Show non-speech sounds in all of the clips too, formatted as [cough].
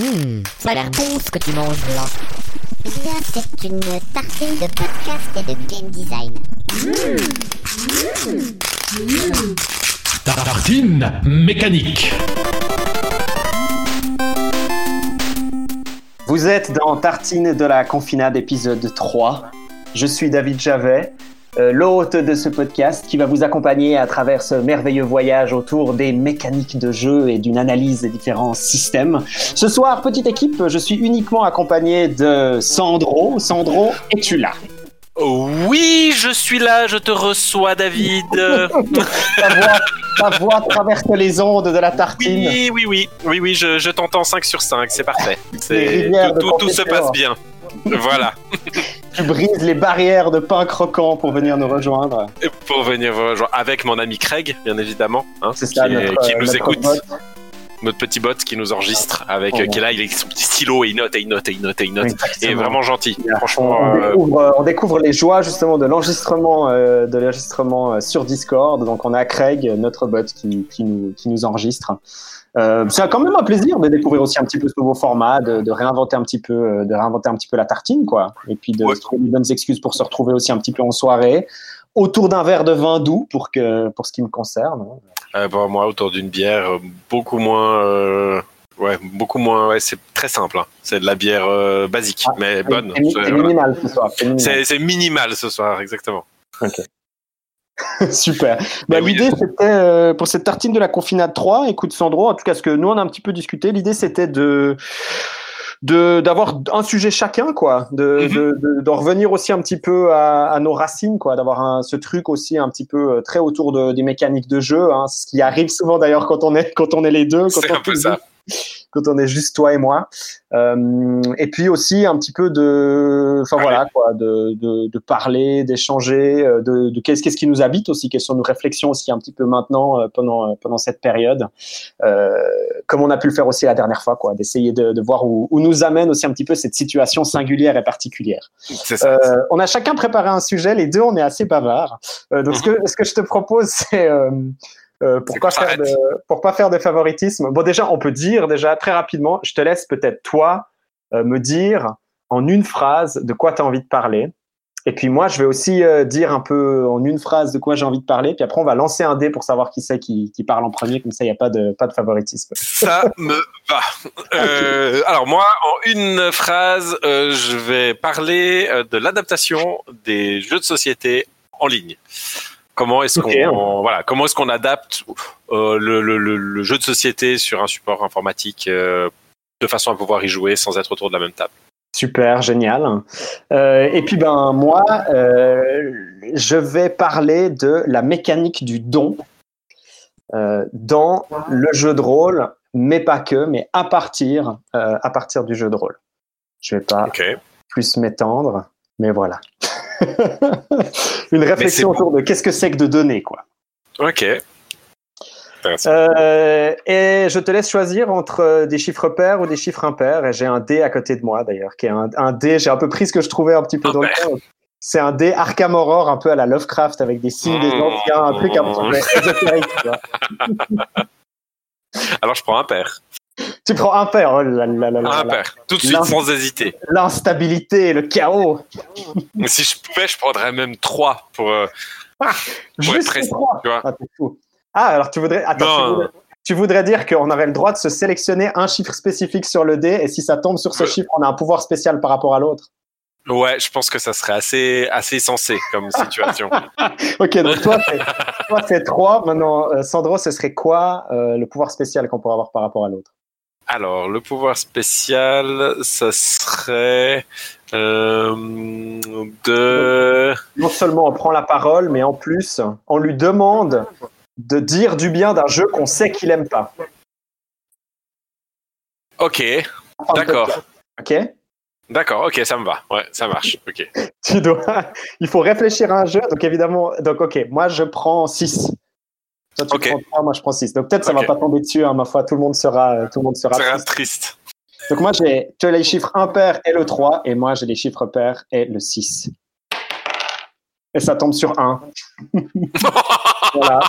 Hum, ça a l'air bon ce que tu manges là. Bien, c'est une tartine de podcast et de game design. Tartine mécanique. Vous êtes dans Tartine de la Confinade épisode 3. Je suis David Javet, l'hôte de ce podcast qui va vous accompagner à travers ce merveilleux voyage autour des mécaniques de jeu et d'une analyse des différents systèmes. Ce soir, petite équipe, je suis uniquement accompagné de Sandro. Sandro, es-tu là? Oui, je suis là, je te reçois, David. [laughs] ta, voix, ta voix traverse les ondes de la tartine. Oui, oui, oui, oui, oui, je, je t'entends 5 sur 5, c'est parfait. Tout, tout- tout se passe bien. Voilà, [laughs] Tu brises les barrières de pain croquant pour venir nous rejoindre. Et pour venir vous rejoindre avec mon ami Craig, bien évidemment, hein, C'est qui, ça, est- notre, qui nous notre écoute, bot. notre petit bot qui nous enregistre, avec, Oh, euh, qui est là, il avec son petit stylo et il note, et il note, et il note, et il note. Exactement. Et vraiment gentil, On, franchement. on euh, découvre, euh, on découvre les joies justement de l'enregistrement euh, de l'enregistrement sur Discord. Donc on a Craig, notre bot, qui, qui nous, qui nous enregistre. Euh, c'est quand même un plaisir de découvrir aussi un petit peu ce nouveau format, de, de réinventer un petit peu, euh, de réinventer un petit peu la tartine, quoi. Et puis de Ouais. trouver des bonnes excuses pour se retrouver aussi un petit peu en soirée autour d'un verre de vin doux pour que, pour ce qui me concerne. Euh, bon, moi, autour d'une bière, euh, beaucoup moins. euh, Ouais, beaucoup moins. Ouais, c'est très simple. hein. C'est de la bière basique, Ah, mais bonne. C'est minimal ce soir. c'est minimal. C'est c'est minimal ce soir, exactement. [laughs] Super. Bah, Mais oui, l'idée, c'était euh, pour cette tartine de la confinade 3, écoute Sandro, en tout cas, ce que nous, on a un petit peu discuté, l'idée, c'était de d'avoir un sujet chacun quoi de, Mhm. de, de, d'en revenir aussi un petit peu à, à nos racines quoi d'avoir ce truc aussi un petit peu euh, très autour de, des mécaniques de jeu hein, ce qui arrive souvent d'ailleurs quand on est quand on est les deux quand C'est un peu ça. Quand on est juste toi et moi. Euh, et puis aussi un petit peu de, enfin voilà quoi, de, de, de parler, d'échanger, euh, de, de qu'est-ce qu'est-ce qui nous habite aussi, quelles sont nos réflexions aussi un petit peu maintenant euh, pendant euh, pendant cette période, euh, comme on a pu le faire aussi la dernière fois quoi, d'essayer de, de voir où, où nous amène aussi un petit peu cette situation singulière et particulière. Ça. Euh, on a chacun préparé un sujet, les deux on est assez bavards. Euh, donc ce, que, ce que je te propose c'est euh, pour C'est pas qu'on faire de, pour pas faire de favoritisme. Bon déjà on peut dire déjà très rapidement, je te laisse peut-être toi euh, me dire en une phrase de quoi tu as envie de parler. Et puis moi je vais aussi euh, dire un peu en une phrase de quoi j'ai envie de parler. Puis après on va lancer un dé pour savoir qui c'est qui, qui parle en premier. Comme ça il y a pas de pas de favoritisme. Ça me va. [laughs] Euh, alors moi, en une phrase, euh, je vais parler de l'adaptation des jeux de société en ligne. Comment est-ce qu'on voilà, comment est-ce qu'on adapte euh, le, le, le, le jeu de société sur un support informatique euh, de façon à pouvoir y jouer sans être autour de la même table? Super, génial. Euh, et puis ben moi, je vais parler de la mécanique du don dans le jeu de rôle, mais pas que, mais à partir à partir du jeu de rôle. Je vais pas plus m'étendre, mais voilà. [laughs] Une réflexion autour de qu'est-ce que c'est que de donner, quoi. Ok. Euh, et je te laisse choisir entre euh, des chiffres pairs ou des chiffres impairs. Et j'ai un dé à côté de moi d'ailleurs, qui est un, un dé. J'ai un peu pris ce que je trouvais un petit peu dans le coin. C'est un dé Arkham Horror, un peu à la Lovecraft, avec des signes des Mmh. anciens, un truc un peu [laughs] ésotérique. Alors je prends un pair. Tu prends un pair, oh là là là là Un pair. Tout de suite, sans hésiter. L'instabilité, le chaos. Mais si je pouvais, je prendrais même trois pour. euh, Juste être trois. tu vois. Ah, fou. Ah, alors tu voudrais. Attends, tu voudrais, tu voudrais dire qu'on aurait le droit de se sélectionner un chiffre spécifique sur le dé, et si ça tombe sur ce chiffre, on a un pouvoir spécial par rapport à l'autre. Ouais, je pense que ça serait assez, assez sensé comme [laughs] situation. Ok, donc toi, c'est, toi, c'est 3. Maintenant, euh, Sandro, ce serait quoi euh, le pouvoir spécial qu'on pourrait avoir par rapport à l'autre? Alors, le pouvoir spécial, ça serait euh, de. Non seulement on prend la parole, mais en plus, on lui demande de dire du bien d'un jeu qu'on sait qu'il aime pas. Ok, D'accord. Ok d'accord, ok, ça me va. Ouais, ça marche. Ok. [laughs] Tu dois. Il faut réfléchir à un jeu. Donc, évidemment, donc, ok, moi, je prends 6. Toi, tu Ok. prends 3, moi, je prends 6. Donc, peut-être ça Ok. va pas tomber dessus, hein, ma foi. Tout le monde sera, euh, tout le monde sera triste. triste. Donc, moi, j'ai, tu as les chiffres impair et le 3. Et moi, j'ai les chiffres pairs et le 6. Et ça tombe sur 1. [laughs] voilà.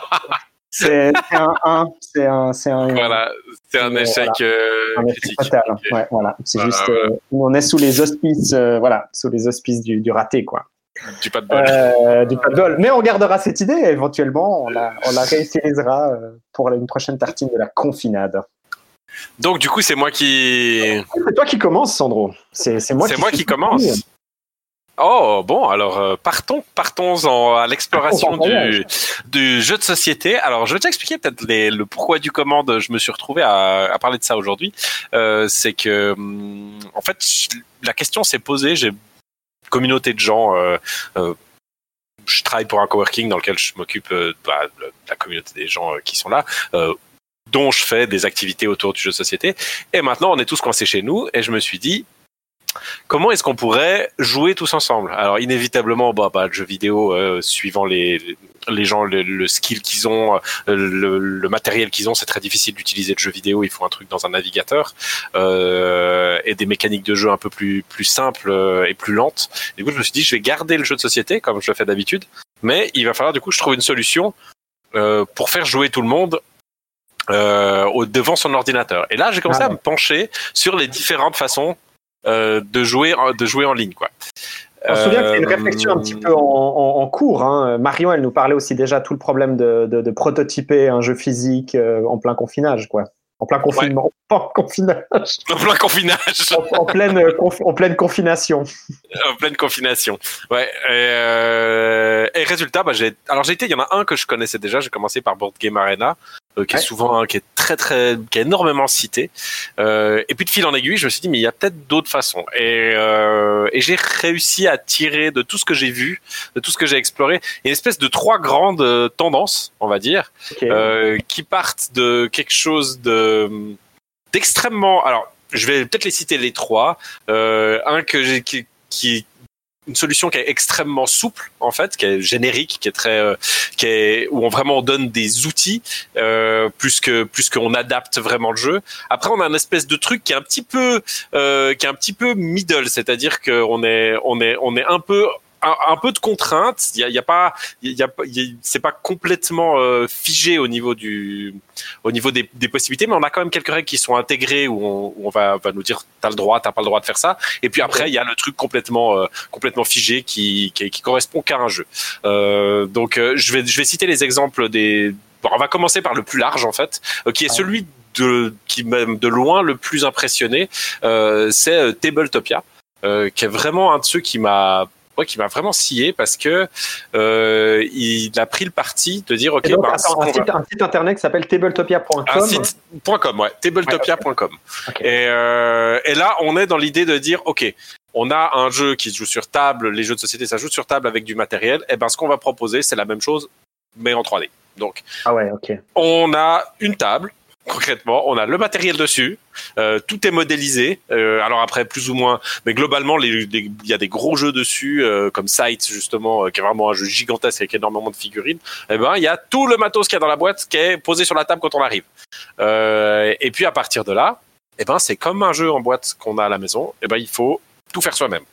C'est un 1. C'est un, un, Voilà, c'est un échec euh, un échec critique. fatal. Ok. Ouais, voilà. C'est Voilà, juste, voilà. euh, on est sous les auspices, euh, voilà, sous les auspices du, du raté, quoi. Du pas de bol. Euh, du pas de bol. Mais on gardera cette idée, et éventuellement, on la, on la réutilisera euh, pour une prochaine tartine de la confinade. Donc du coup, c'est moi qui, C'est toi qui commence, Sandro. C'est moi c'est qui moi qui commence. Oh bon, alors euh, partons, partons en, à l'exploration Partons en du, jeu de société. Alors je vais t'expliquer peut-être le pourquoi du comment de- je me suis retrouvé à, à parler de ça aujourd'hui. Euh, c'est que hum, en fait la question s'est posée. J'ai communauté de gens. euh, euh, je travaille pour un coworking dans lequel je m'occupe euh, de la communauté des gens qui sont là. dont je fais des activités autour du jeu de société. Et maintenant, on est tous coincés chez nous. Et je me suis dit, comment est-ce qu'on pourrait jouer tous ensemble? Alors inévitablement, bah, bah, le jeu vidéo, euh, suivant les, les gens, le, le skill qu'ils ont, euh, le, le matériel qu'ils ont, c'est très difficile d'utiliser le jeu vidéo. Il faut un truc dans un navigateur euh, et des mécaniques de jeu un peu plus plus simples euh, et plus lentes. Du coup, je me suis dit, je vais garder le jeu de société comme je le fais d'habitude, mais il va falloir du coup je trouve une solution euh, pour faire jouer tout le monde euh, au, devant son ordinateur. Et là, j'ai commencé Ah à me pencher sur les différentes façons euh, de jouer en- de jouer en ligne, quoi. On se souvient que c'est une Euh, réflexion un petit peu en, en- en cours. Hein. Marion, elle nous parlait aussi déjà tout le problème de, de- de prototyper un jeu physique euh, en plein confinage, quoi. En plein confinement, pas [laughs] en confinage, En plein confinage, en, en pleine, euh, conf- en pleine confination. [laughs] en pleine confination. Ouais. Et, euh, et résultat, bah, j'ai. Alors j'ai été. Il y en a un que je connaissais déjà. J'ai commencé par Board Game Arena, euh, qui Ouais. est souvent, qui est très très, qui est énormément cité. Euh, et puis de fil en aiguille, je me suis dit, mais il y a peut-être d'autres façons. Et, euh, et j'ai réussi à tirer de tout ce que j'ai vu, de tout ce que j'ai exploré, une espèce de trois grandes euh, tendances, on va dire, Ok. euh, qui partent de quelque chose de d'extrêmement. Alors, je vais peut-être les citer les trois. Euh, un que j'ai qui, qui une solution qui est extrêmement souple en fait, qui est générique, qui est très, euh, qui est où on vraiment donne des outils euh, plus que plus qu'on adapte vraiment le jeu. Après, on a un espèce de truc qui est un petit peu euh, qui est un petit peu middle, c'est-à-dire qu'on est on est on est un peu un, un peu de contraintes. Il y a, y a pas, il y a, y a- c'est pas complètement euh, figé au niveau du, au niveau des, des possibilités, mais on a quand même quelques règles qui sont intégrées où on, où on va, va nous dire t'as le droit, t'as pas le droit de faire ça. Et puis après, il y a le truc complètement, euh, complètement figé qui, qui, qui correspond qu'à un jeu. Euh, donc, euh, je vais, je vais citer les exemples des. Bon, on va commencer par le plus large en fait, euh, qui est Ah. celui de, qui m'a de loin le plus impressionné. Euh, c'est Tabletopia, euh, qui est vraiment un de ceux qui m'a ouais, qui m'a vraiment scié parce que euh, il a pris le parti de dire ok donc, bah, attends, on un, va- site, un site internet qui s'appelle tabletopia.com. un site .com ouais tabletopia.com et, euh, et là on est dans l'idée de dire ok on a un jeu qui se joue sur table les jeux de société ça joue sur table avec du matériel. Et ben ce qu'on va proposer c'est la même chose mais en 3D donc Ah ouais, ok. on a une table concrètement on a le matériel dessus euh, tout est modélisé euh, alors après plus ou moins mais globalement il y a des gros jeux dessus euh, comme Sight justement euh, qui est vraiment un jeu gigantesque avec énormément de figurines. Et ben il y a tout le matos qu'il y a dans la boîte qui est posé sur la table quand on arrive. Euh, et puis à partir de là et ben c'est comme un jeu en boîte qu'on a à la maison et ben il faut tout faire soi-même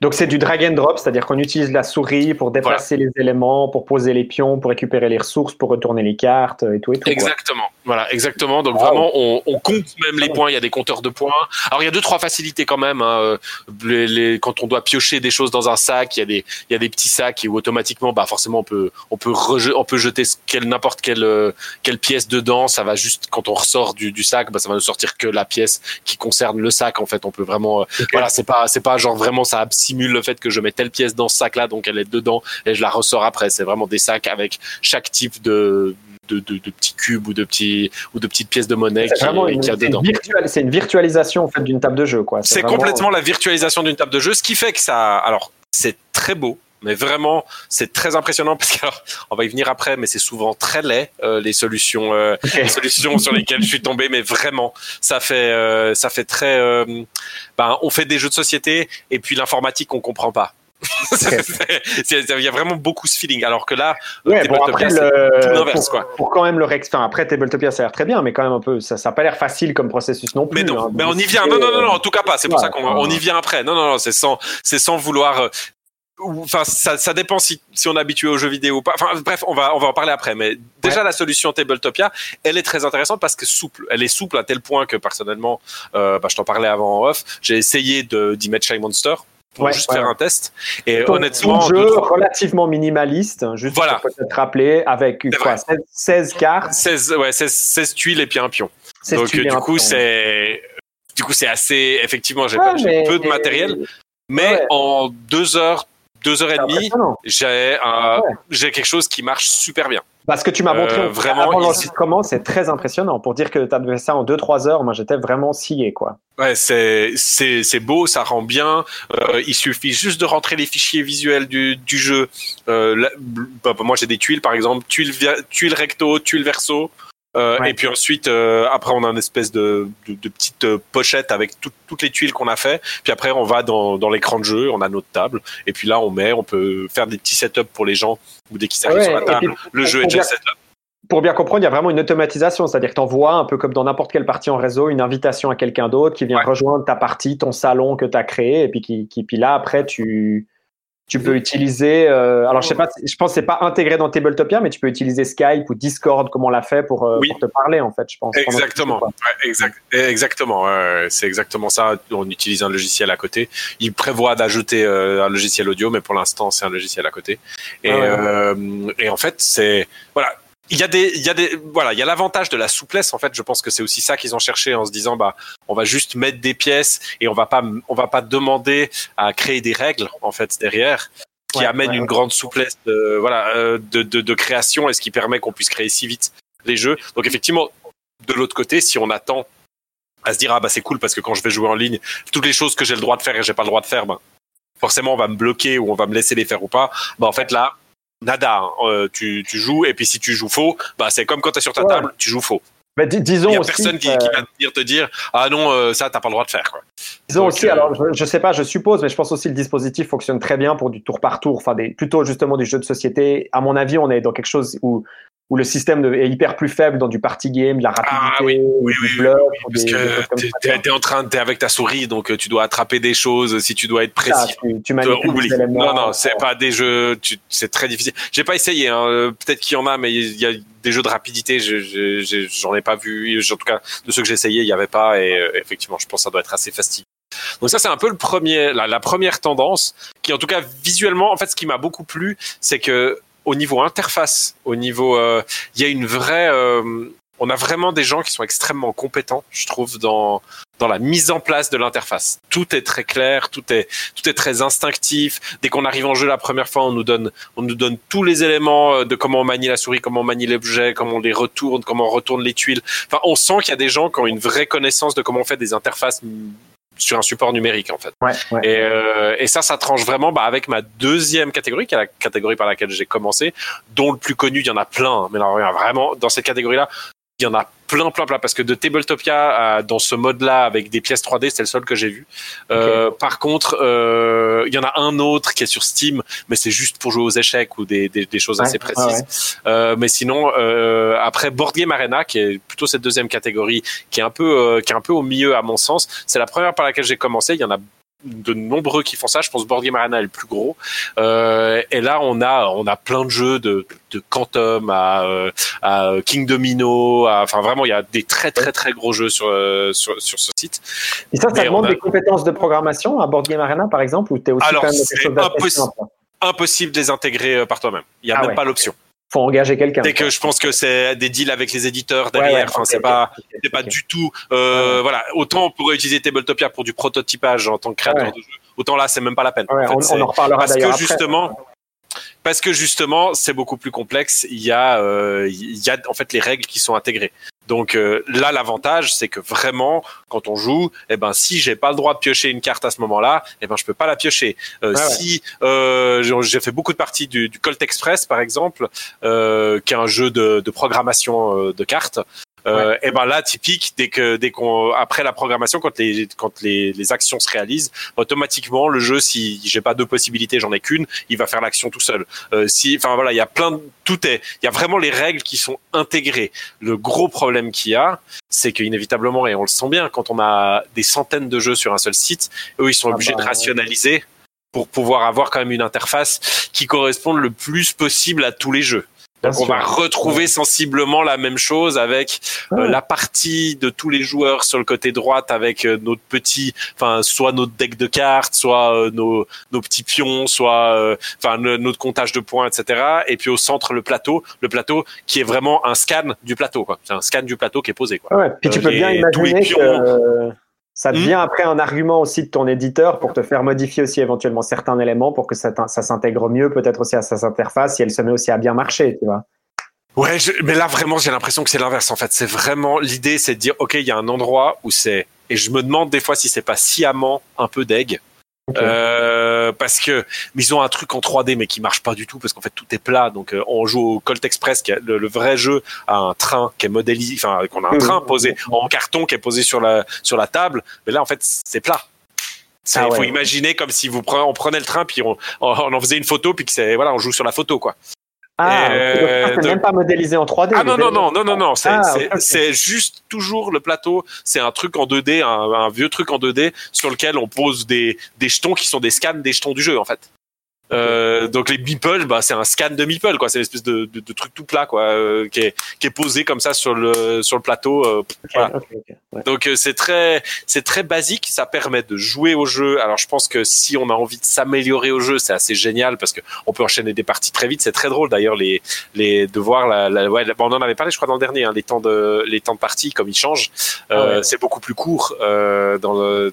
Donc c'est du drag and drop, c'est-à-dire qu'on utilise la souris pour déplacer les éléments, pour poser les pions, pour récupérer les ressources, pour retourner les cartes et tout et tout. quoi. Exactement. Voilà, exactement. Donc Wow. vraiment, on, on compte même les points. Il y a des compteurs de points. Alors il y a deux trois facilités quand même. hein. Euh, Les, les- quand on doit piocher des choses dans un sac, il y a des il y a des petits sacs où automatiquement, bah forcément, on peut on peut reje- on peut jeter n'importe quelle euh, quelle pièce dedans. Ça va juste quand on ressort du, du sac, bah ça va ne sortir que la pièce qui concerne le sac. En fait, on peut vraiment euh, voilà, c'est pas c'est pas genre vraiment ça simule le fait que je mets telle pièce dans ce sac là, donc elle est dedans et je la ressors après. C'est vraiment des sacs avec chaque type de de, de, de petits cubes ou de petits ou de petites pièces de monnaie C'est qui, une, a dedans. c'est une virtualisation en fait d'une table de jeu, quoi. C'est vraiment- complètement la virtualisation d'une table de jeu, ce qui fait que ça, alors c'est très beau, mais vraiment c'est très impressionnant parce que alors, on va y venir après, mais c'est souvent très laid euh, les solutions, euh, les solutions sur lesquelles je suis tombé, mais vraiment ça fait euh, ça fait très, euh, ben on fait des jeux de société et puis l'informatique on comprend pas. [laughs] Il y a vraiment beaucoup ce feeling, alors que là, Ouais, bon, Tabletopia, après, c'est le... tout l'inverse, pour, quoi. pour quand même le rex... enfin, après, Tabletopia, ça a l'air très bien, mais quand même un peu, ça n'a pas l'air facile comme processus non plus. Mais non, hein. mais on y vient. Non, non, non, non, en tout cas pas. C'est pour Ouais, ça qu'on on y vient après. Non, non, non, c'est sans, c'est sans vouloir. Enfin, ça, ça dépend si, si on est habitué aux jeux vidéo ou pas. Enfin, bref, on va, on va en parler après. Mais déjà, la solution Tabletopia, elle est très intéressante parce que souple. Elle est souple à tel point que personnellement, euh, bah, je t'en parlais avant en off, j'ai essayé de, d'y mettre Shy Monster pour Ouais, juste ouais. faire un test. Et Ton- honnêtement, ton jeu trois- relativement minimaliste, juste Voilà. pour peut-être rappeler, avec quoi, vrai. 16, 16 cartes. 16, ouais, 16, 16 tuiles et puis un pion. 16 Donc, du coup, c'est, du coup, c'est assez, effectivement, j'ai peu de matériel. Mais Ouais. en deux heures, deux heures et demie, impressionnant. j'ai un, Ouais. j'ai quelque chose qui marche super bien. Parce que tu m'as montré Euh, en- vraiment, avant l'enregistrement, c'est très impressionnant. Pour dire que tu as fait ça en 2-3 heures, moi j'étais vraiment scié. Quoi. Ouais, c'est c'est c'est beau, ça rend bien. Euh, il suffit juste de rentrer les fichiers visuels du du jeu. Euh, là, bah, moi j'ai des tuiles par exemple, tuiles tuiles recto, tuiles verso. Euh, Ouais. Et puis ensuite, euh, après, on a une espèce de, de, de petite euh, pochette avec tout- toutes les tuiles qu'on a fait. Puis après, on va dans, dans l'écran de jeu, on a notre table. Et puis là, on met, on peut faire des petits setups pour les gens ou dès qu'ils arrivent Ouais, sur la table. puis, le jeu est déjà setup. Pour bien comprendre, il y a vraiment une automatisation, c'est-à-dire que tu envoies, un peu comme dans n'importe quelle partie en réseau, une invitation à quelqu'un d'autre qui vient Ouais. rejoindre ta partie, ton salon que tu as créé, et puis, qui, qui- puis là, après, tu, tu peux utiliser. euh, alors, je sais pas, je pense que c'est pas intégré dans Tabletopia, mais tu peux utiliser Skype ou Discord, comme on l'a fait, pour, euh, Oui. pour te parler, en fait, je pense. Exactement. Ouais, exact, exactement. c'est exactement ça. On utilise un logiciel à côté. Il prévoit d'ajouter euh, un logiciel audio, mais pour l'instant, c'est un logiciel à côté. Et, Ah ouais. euh, et en fait, c'est voilà. Il y a des, il y a des, voilà, il y a l'avantage de la souplesse. En fait, je pense que c'est aussi ça qu'ils ont cherché en se disant, bah, on va juste mettre des pièces et on va pas, on va pas demander à créer des règles en fait derrière qui Ouais, amène ouais, une ouais. grande souplesse de, voilà, euh, de, de, de création et ce qui permet qu'on puisse créer si vite les jeux. Donc effectivement, de l'autre côté, si on attend à se dire ah bah c'est cool parce que quand je vais jouer en ligne, toutes les choses que j'ai le droit de faire et j'ai pas le droit de faire, ben forcément on va me bloquer ou on va me laisser les faire ou pas. Bah en fait là, nada, hein. Euh, tu, tu joues et puis si tu joues faux, bah c'est comme quand tu es sur ta Ouais. table, tu joues faux. Mais dis- Il disons y a aussi, personne qui, qui va te dire ah non euh, ça t'as pas le droit de faire quoi. Disons Donc, aussi, euh, alors je, je sais pas, je suppose, mais je pense aussi que le dispositif fonctionne très bien pour du tour par tour, enfin des, plutôt justement du jeu de société. À mon avis, on est dans quelque chose où, où le système de- est hyper plus faible dans du party game, de la rapidité, Ah oui, ou oui, du oui, bluff, parce des- que t'es- en train, t'es avec ta souris donc euh, tu dois attraper des choses. Si tu dois être Ah, précis, tu, tu Tu manipules oublie. les éléments. Non, non, c'est pas des jeux. C'est très difficile. J'ai pas essayé. Hein. euh, Peut-être qu'il y en a, mais il y a des jeux de rapidité. je- je- je- J'en ai pas vu. En tout cas, de ceux que j'ai essayé, il y avait pas. Et euh, effectivement, je pense que ça doit être assez fastidieux. Donc ça, c'est un peu le premier, la, la première tendance qui, en tout cas, visuellement, en fait, ce qui m'a beaucoup plu, c'est que au niveau interface, au niveau, euh, il y a une vraie. euh, on a vraiment des gens qui sont extrêmement compétents, je trouve, dans dans la mise en place de l'interface. Tout est très clair, tout est tout est très instinctif. Dès qu'on arrive en jeu la première fois, on nous donne on nous donne tous les éléments euh, de comment on manie la souris, comment on manie l'objet, comment on les retourne, comment on retourne les tuiles. Enfin, on sent qu'il y a des gens qui ont une vraie connaissance de comment on fait des interfaces sur un support numérique en fait. Ouais, ouais. Et, euh, et ça, ça tranche vraiment bah, avec ma deuxième catégorie, qui est la catégorie par laquelle j'ai commencé, dont le plus connu, il y en a plein. hein. Mais a vraiment, dans cette catégorie-là, il y en a plein, plein, plein. Parce que de Tabletopia à- dans ce mode-là, avec des pièces 3D, c'est le seul que j'ai vu. Euh, Par contre, euh, il y en a un autre qui est sur Steam, mais c'est juste pour jouer aux échecs ou des, des, des choses Ouais, assez ouais, précises. Euh, mais sinon, euh, après Board Game Arena, qui est plutôt cette deuxième catégorie, qui est un peu, euh, qui est un peu au milieu à mon sens, c'est la première par laquelle j'ai commencé. Il y en a de nombreux qui font ça. Je pense Board Game Arena est le plus gros. Euh, et là, on a, on a plein de jeux de, de Quantum à, euh, à King Domino. à- Enfin, vraiment, il y a des très, très, très gros jeux sur, euh, sur, sur ce site. Et ça, ça mais demande a- des compétences de programmation à Board Game Arena, par exemple, ou tu es aussi Alors, quand même quelque chose impossible. Impossible de les intégrer euh, par toi-même. Il y a Ah même ouais. pas l'option. Faut engager quelqu'un. Dès quoi. que je pense que c'est des deals avec les éditeurs Ouais, derrière. ouais, enfin, ok, c'est pas, ok, c'est pas du tout. Euh, Voilà. Autant on pourrait utiliser Tabletopia pour du prototypage en tant que créateur Ouais. de jeu. Autant là, c'est même pas la peine. Ouais, En fait, on, c'est- on en reparlera parce que après. justement, parce que justement, c'est beaucoup plus complexe. Il y a, euh, il y a en fait les règles qui sont intégrées. Donc euh, là, l'avantage, c'est que vraiment, quand on joue, eh ben si j'ai pas le droit de piocher une carte à ce moment-là, eh ben je peux pas la piocher. Euh, ouais. si euh, j'ai j'ai fait beaucoup de parties du, du Colt Express, par exemple, euh, qui est un jeu de, de programmation euh, de cartes. Euh, Et ben là, typique, dès que dès qu'on après la programmation, quand les quand les, les actions se réalisent, automatiquement le jeu, si j'ai pas deux possibilités, j'en ai qu'une, il va faire l'action tout seul. Euh, si, enfin voilà, il y a plein, de, tout est, il y a vraiment les règles qui sont intégrées. Le gros problème qu'il y a, c'est qu'inévitablement, et on le sent bien, quand on a des centaines de jeux sur un seul site, eux ils sont Ah obligés bah, de rationaliser. pour pouvoir avoir quand même une interface qui corresponde le plus possible à tous les jeux. Donc on va retrouver sensiblement la même chose avec euh, la partie de tous les joueurs sur le côté droite avec euh, notre petit, enfin soit notre deck de cartes, soit euh, nos, nos petits pions, soit euh, enfin notre comptage de points, etc. Et puis au centre le plateau, le plateau qui est vraiment un scan du plateau. quoi. C'est un scan du plateau qui est posé. Quoi. Ouais, puis tu Euh, peux bien les- tous les imaginer que pions. euh, ça Hmm. devient après un argument aussi de ton éditeur pour te faire modifier aussi éventuellement certains éléments pour que ça, s'intègre mieux peut-être aussi à sa interface si elle se met aussi à bien marcher, tu vois. Ouais, je- mais là vraiment j'ai l'impression que c'est l'inverse en fait. C'est vraiment l'idée, c'est de dire ok, il y a un endroit où c'est et je me demande des fois si c'est pas sciemment un peu d'egg. Euh, parce que mais ils ont un truc en 3D mais qui marche pas du tout parce qu'en fait tout est plat. Donc euh, on joue au Colt Express qui a le, le vrai jeu a un train qui est modélisé enfin qu'on a un Mhm. train posé en carton qui est posé sur la sur la table. Mais là en fait c'est plat. Il Ah ouais. faut imaginer comme si vous pre- on prenait le train puis on, on en faisait une photo puis que c'est voilà on joue sur la photo quoi Ah, Euh, c'est même pas modélisé en 3D. ah non, non, non, non, non, non, c'est Ah, c'est- ok, ok. c'est juste toujours le plateau, c'est un truc en 2D, un, un vieux truc en 2D sur lequel on pose des, des jetons qui sont des scans des jetons du jeu en fait. Euh, donc les meeples, bah, c'est un scan de meeple, quoi. C'est une espèce de, de, de truc tout plat, quoi, euh, qui, est, qui est posé comme ça sur le sur le plateau. euh, voilà. ok, ok, ouais. donc euh, c'est très c'est très basique, ça permet de jouer au jeu. Alors je pense que si on a envie de s'améliorer au jeu, c'est assez génial parce que on peut enchaîner des parties très vite. C'est très drôle d'ailleurs les les de voir la, la ouais, la- bon, on en avait parlé je crois dans le dernier hein, les temps de les temps de partie comme ils changent. Euh, Ah ouais. C'est beaucoup plus court euh, dans le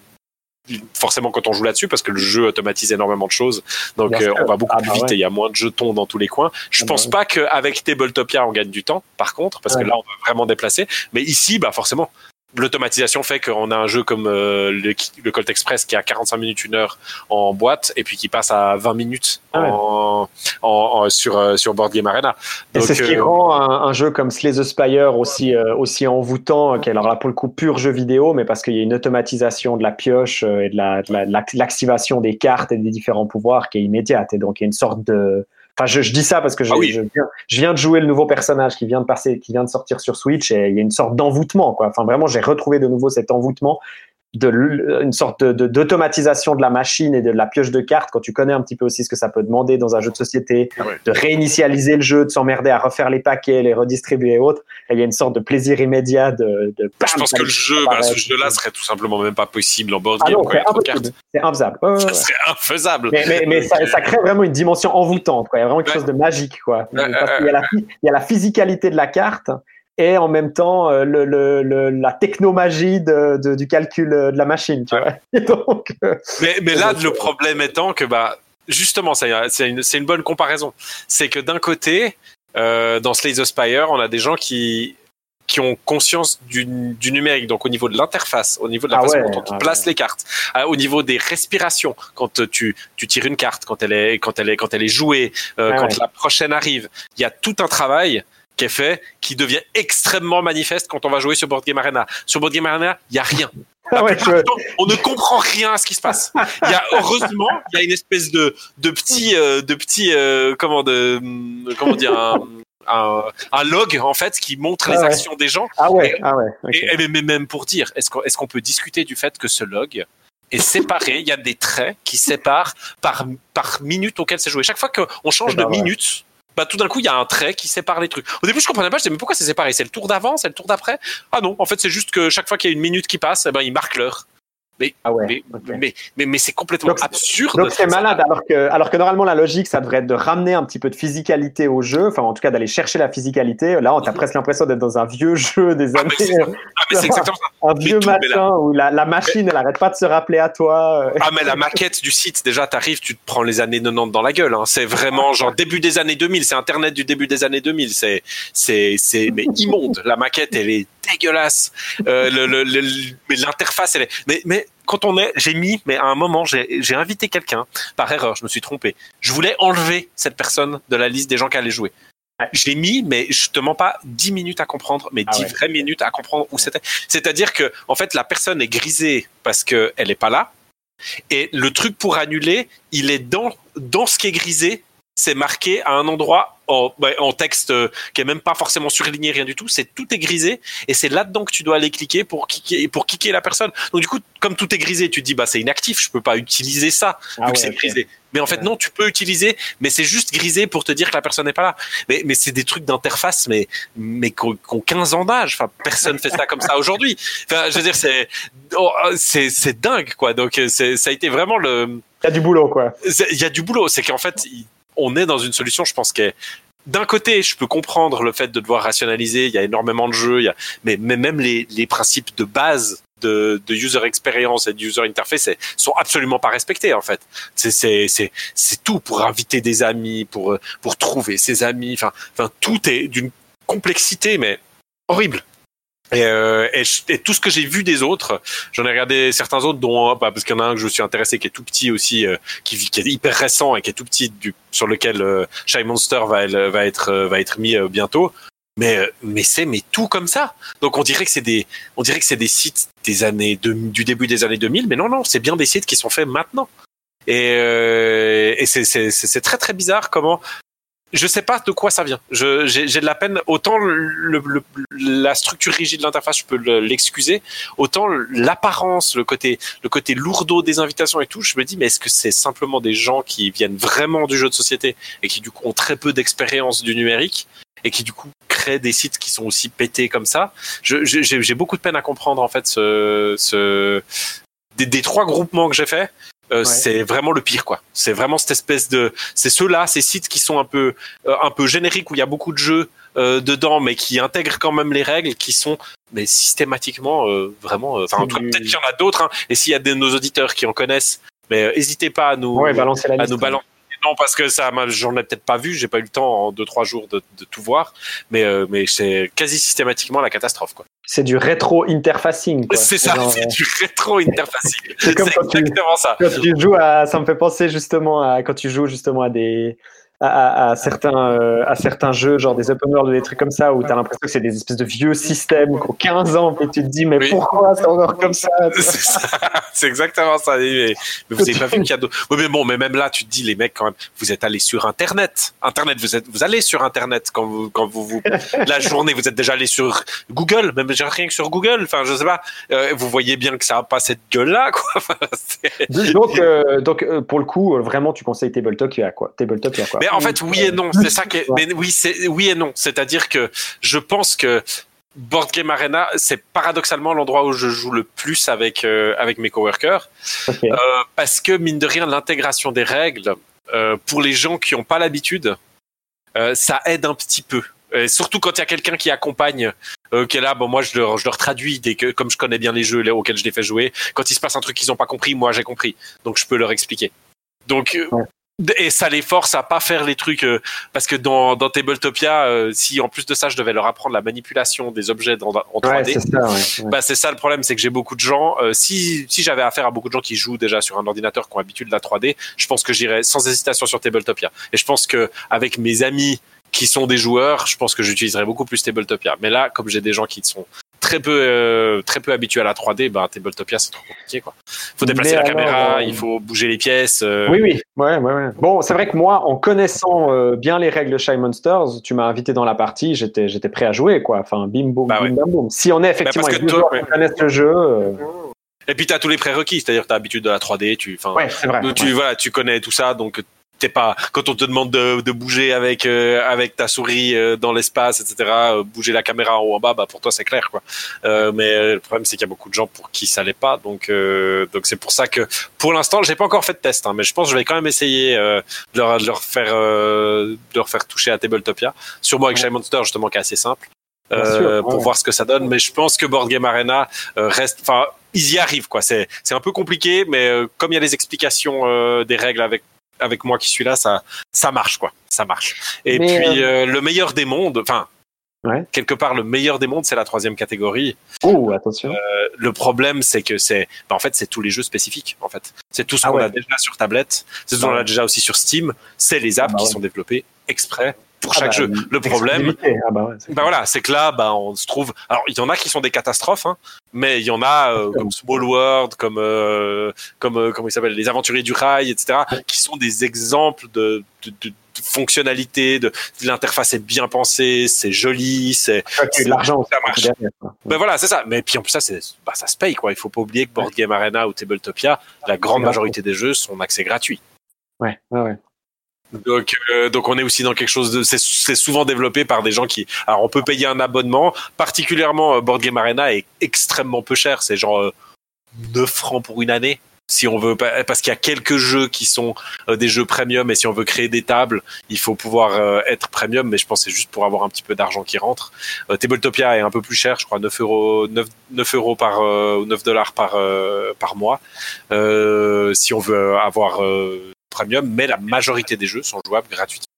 forcément quand on joue là-dessus parce que le jeu automatise énormément de choses donc euh, on va beaucoup Ah plus bah vite ouais. et il y a moins de jetons dans tous les coins je Ah bah pense ouais. pas qu'avec Tabletopia on gagne du temps par contre parce Ouais. que là on va vraiment déplacer mais ici bah forcément l'automatisation fait qu'on a un jeu comme euh, le, le Colt Express qui a 45 minutes une heure en boîte et puis qui passe à 20 minutes Ah ouais. en, en- en- sur euh, sur Board Game Arena Et c'est ce qui euh, rend un, un jeu comme Slay the Spire aussi, euh, aussi envoûtant, qui est alors là pour le coup pur jeu vidéo, mais parce qu'il y a une automatisation de la pioche et de la- de la- de la- l'activation des cartes et des différents pouvoirs qui est immédiate. Et donc il y a une sorte de. Enfin, je, je dis ça parce que je, Ah oui. je, viens, je viens de jouer le nouveau personnage qui vient de passer, qui vient de sortir sur Switch et il y a une sorte d'envoûtement, quoi. Enfin, vraiment, j'ai retrouvé de nouveau cet envoûtement de une sorte de- de- d'automatisation de, la machine et de la pioche de cartes quand tu connais un petit peu aussi ce que ça peut demander dans un jeu de société, Ah ouais. de réinitialiser le jeu, de s'emmerder à refaire les paquets, les redistribuer et autres. Et il y a une sorte de plaisir immédiat de. de je pense que le jeu bah, ce jeu-là serait tout simplement même pas possible en board Ah game il c'est de infaisable. Ouais, ouais, ça ouais. serait infaisable Mais, mais, mais ça, ça crée vraiment une dimension envoûtante. Quoi. Il y a vraiment quelque chose de magique. Quoi. Parce qu'il y, a la, il y a la physicalité de la carte et en même temps euh, le, le, le- la technomagie de, de- du calcul euh, de la machine. Tu vois [laughs] et donc, euh, Mais, mais là, le problème étant que, bah, justement, c'est une, bonne comparaison. C'est que d'un côté, euh, dans Slay the Spire, on a des gens qui qui ont conscience du, du numérique, donc au niveau de l'interface, au niveau de la Ah façon ouais, dont on ah place ouais. les cartes, au niveau des respirations, quand tu, tu tires une carte, quand elle est, quand elle est, quand elle est jouée, euh, Ah quand ouais. la prochaine arrive, il y a tout un travail qui est fait, qui devient extrêmement manifeste quand on va jouer sur Board Game Arena. Sur Board Game Arena, il y a rien. La [laughs] Ah ouais, je- temps, on ne comprend rien à ce qui se passe. Il y a heureusement, il y a une espèce de de petit euh, de petit euh, comment de hum, comment dire un, un, un log en fait qui montre les Ah ouais. actions des gens. ah ouais, ah ouais. Et, et- mais même pour dire, est-ce qu'on qu'on peut discuter du fait que ce log est séparé? Il y a des traits qui séparent par par minute auquel c'est joué. Chaque fois qu'on change de minute. Bah, tout d'un coup, il y a un trait qui sépare les trucs. Au début, je comprenais pas. Je disais, mais pourquoi c'est séparé? C'est le tour d'avant C'est le tour d'après? Ah non, en fait, c'est juste que chaque fois qu'il y a une minute qui passe, eh ben, il marque l'heure. Ah ouais. Mais, ok. mais, mais, mais c'est complètement Donc, absurde. Donc c'est malade, alors que, alors que normalement la logique, ça devrait être de ramener un petit peu de physicalité au jeu, enfin en tout cas d'aller chercher la physicalité. Là, on a presque l'impression d'être dans un vieux [laughs] jeu des Ah, années, Ah, mais c'est exactement ça. un vieux tout, machin où la, la machine, elle arrête pas de se rappeler à toi. Ah, mais la maquette du site, déjà, t'arrives, tu te prends les années 90 dans la gueule. Hein. C'est vraiment genre début des années 2000. C'est Internet du début des années 2000. C'est, c'est, c'est, mais immonde. La maquette, elle est dégueulasse. Euh, le, le, le- mais l'interface, elle est. Mais, mais quand on est, j'ai mis, mais à un moment, j'ai, invité quelqu'un par erreur. Je me suis trompé. Je voulais enlever cette personne de la liste des gens qui allaient jouer. J'ai mis, mais je te mens pas, 10 minutes à comprendre, mais Ah 10 ouais. vraies minutes à comprendre où c'était. C'est-à-dire que, en fait, la personne est grisée parce qu'elle est pas là. Et le truc pour annuler, il est dans, dans ce qui est grisé c'est marqué à un endroit en, bah, en texte euh, qui est même pas forcément surligné, rien du tout. C'est tout est grisé et c'est là-dedans que tu dois aller cliquer pour kicker, pour kicker la personne. Donc du coup, comme tout est grisé, tu te dis bah c'est inactif, je peux pas utiliser ça Ah vu que c'est grisé. Mais en fait non, tu peux utiliser, mais c'est juste grisé pour te dire que la personne n'est pas là. Mais, mais c'est des trucs d'interface, mais mais qui ont 15 ans d'âge. Enfin, personne fait ça comme ça aujourd'hui. Enfin, je veux dire, c'est oh, c'est c'est dingue quoi. Donc euh, ça a été vraiment le Il y a du boulot, quoi. il y a du boulot. C'est qu'en fait, on est dans une solution, je pense, qui est d'un côté, je peux comprendre le fait de devoir rationaliser. Il y a énormément de jeux, il y a, mais, mais même les, les principes de base de, de user experience et de user interface sont absolument pas respectés en fait. C'est tout pour inviter des amis, pour euh, pour trouver ses amis. Enfin tout est d'une complexité mais horrible. Et, euh, et, tout ce que j'ai vu des autres, j'en ai regardé certains autres, dont un, bah, parce qu'il y en a un que je me suis intéressé qui est tout petit aussi, euh, qui, qui est hyper récent et qui est tout petit, du, sur lequel euh, Shy Monster va, va être euh, va être mis euh, bientôt. Mais euh, mais c'est mais tout comme ça. Donc on dirait que c'est des on dirait que c'est des sites des années de- du début des années 2000, mais non non, c'est bien des sites qui sont faits maintenant. Et, euh, et c'est très très bizarre comment je sais pas de quoi ça vient. J'ai de la peine. Autant le, le- la structure rigide de l'interface, je peux le- l'excuser. Autant l'apparence, le côté, le côté lourdeau des invitations et tout, je me dis, mais est-ce que c'est simplement des gens qui viennent vraiment du jeu de société et qui du coup ont très peu d'expérience du numérique et qui du coup créent des sites qui sont aussi pétés comme ça? J'ai beaucoup de peine à comprendre en fait ce, ce des, des trois groupements que j'ai fait. Euh, C'est vraiment le pire, quoi. C'est vraiment cette espèce de, c'est ceux-là, ces sites qui sont un peu, euh, un peu génériques où il y a beaucoup de jeux euh, dedans, mais qui intègrent quand même les règles, qui sont, mais systématiquement euh, vraiment. euh, Enfin, en du- peut-être qu'il y en a d'autres. hein, et s'il y a de nos auditeurs qui en connaissent, mais euh, n'hésitez pas à nous, Ouais, balancer la à nous balancer. Non, parce que ça, j'en ai peut-être pas vu. J'ai pas eu le temps en deux trois jours de, de tout voir, mais euh, mais c'est quasi systématiquement la catastrophe, quoi. C'est du rétro interfacing. C'est ça, c'est euh, du rétro interfacing. C'est tu- exactement ça. quand tu joues à, ça me fait penser justement à quand tu joues justement à des à, à- à certains euh, à certains jeux genre des open world ou des trucs comme ça où tu as l'impression que c'est des espèces de vieux systèmes qui ont 15 ans et tu te dis mais Oui. pourquoi c'est encore comme ça [laughs] C'est exactement ça. Mais, mais vous avez pas vu qu'il y a d'autres. Oui, mais bon, mais même là, tu te dis, les mecs, quand même, vous êtes allés sur Internet. Internet, vous êtes, vous allez sur Internet quand vous, quand vous, vous, la journée, vous êtes déjà allé sur Google, même rien que sur Google. Enfin, je sais pas. Euh, vous voyez bien que ça a pas cette gueule-là, quoi. [laughs] Donc euh, donc euh, pour le coup euh, vraiment tu conseilles Tabletopia quoi? Tabletopia quoi? Mais en fait, oui et non, c'est ça qui est. Mais oui, c'est oui et non. C'est-à-dire que je pense que Board Game Arena, c'est paradoxalement l'endroit où je joue le plus avec euh, avec mes coworkers, euh, parce que mine de rien, l'intégration des règles euh, pour les gens qui n'ont pas l'habitude, ça aide un petit peu. Et surtout quand il y a quelqu'un qui accompagne, euh, qui est là, bon moi je leur, je leur traduis dès que comme je connais bien les jeux auxquels je les fais jouer. Quand il se passe un truc qu'ils n'ont pas compris, moi j'ai compris, donc je peux leur expliquer. Donc Ouais. Et ça les force à pas faire les trucs euh, parce que dans, dans Tabletopia, euh, si en plus de ça je devais leur apprendre la manipulation des objets dans, en 3D, ouais c'est ça ouais, ouais. bah, c'est ça le problème, c'est que j'ai beaucoup de gens. euh, si si j'avais affaire à beaucoup de gens qui jouent déjà sur un ordinateur qui ont l'habitude de la 3D, je pense que j'irais sans hésitation sur Tabletopia. Et je pense que avec mes amis qui sont des joueurs, je pense que j'utiliserais beaucoup plus Tabletopia. Mais là, comme j'ai des gens qui sont très peu euh, très peu habitués à la 3D, bah Tabletopia c'est trop compliqué quoi. Faut déplacer Mais la alors, caméra, euh, il faut bouger les pièces. euh, Oui, oui, ouais, ouais, ouais. Bon, c'est vrai que moi, en connaissant euh, bien les règles Shy Monsters, tu m'as invité dans la partie, j'étais, j'étais prêt à jouer, quoi. Enfin, bim, boum, Bah bim, ouais. bam, boum. Si on est effectivement que toi, joueurs connaissent le jeu, Et puis t'as tous les prérequis, c'est-à-dire que t'as l'habitude de la 3D, tu, enfin, ouais, vrai. Tu ouais. voilà, tu connais tout ça, donc t'es pas quand on te demande de, de bouger avec euh, avec ta souris euh, dans l'espace, etc. euh, bouger la caméra en haut en bas, bah pour toi c'est clair quoi. Euh, mais euh, le problème c'est qu'il y a beaucoup de gens pour qui ça l'est pas, donc euh, donc c'est pour ça que pour l'instant j'ai pas encore fait de test, hein, mais je pense que je vais quand même essayer euh, de, leur, de leur faire euh, de leur faire toucher à Tabletopia, sûrement avec. Shy Monster justement qui est assez simple. Euh, sûr, ouais. pour voir ce que ça donne, mais je pense que Board Game Arena euh, reste, enfin, ils y arrivent quoi. C'est c'est un peu compliqué, mais euh, comme il y a les explications euh, des règles avec avec moi qui suis là, ça ça marche quoi, ça marche. Et Mais, puis euh, le meilleur des mondes, enfin. Ouais. Quelque part, le meilleur des mondes, c'est la troisième catégorie. Oh, attention. Euh, le problème, c'est que c'est, bah, en fait, c'est tous les jeux spécifiques. En fait, c'est tout ce Ah qu'on ouais. a déjà sur tablette, c'est ce qu'on Bah a déjà aussi sur Steam. C'est les apps Ah bah qui sont développées exprès pour Ah chaque bah, jeu. Le problème. Ah bah ouais, bah voilà, c'est que là, bah, on se trouve. Alors, il y en a qui sont des catastrophes, hein, mais il y en a euh, comme Small World, comme euh, comme euh, comment il s'appelle, les Aventuriers du Rail, etc., qui sont des exemples de, de, de, de fonctionnalité. De, l'interface est bien pensée, c'est joli, c'est. l'argent Ça marche. derrière. Ben voilà, c'est ça. Mais puis en plus ça, c'est, bah, ça se paye quoi. Il faut pas oublier que Board Game Arena ou Tabletopia, la grande majorité des jeux sont accès gratuit. Ouais, ouais, ouais. Donc, euh, donc on est aussi dans quelque chose de, c'est, c'est souvent développé par des gens qui, alors on peut payer un abonnement, particulièrement euh, Board Game Arena est extrêmement peu cher, c'est genre euh, 9 francs pour une année. Si on veut, parce qu'il y a quelques jeux qui sont euh, des jeux premium, et si on veut créer des tables, il faut pouvoir euh, être premium, mais je pense que c'est juste pour avoir un petit peu d'argent qui rentre. Tabletopia est un peu plus cher, je crois 9 euros, 9, 9 euros par, ou 9 dollars par, par mois, euh, si on veut avoir premium, mais la majorité des jeux sont jouables gratuitement.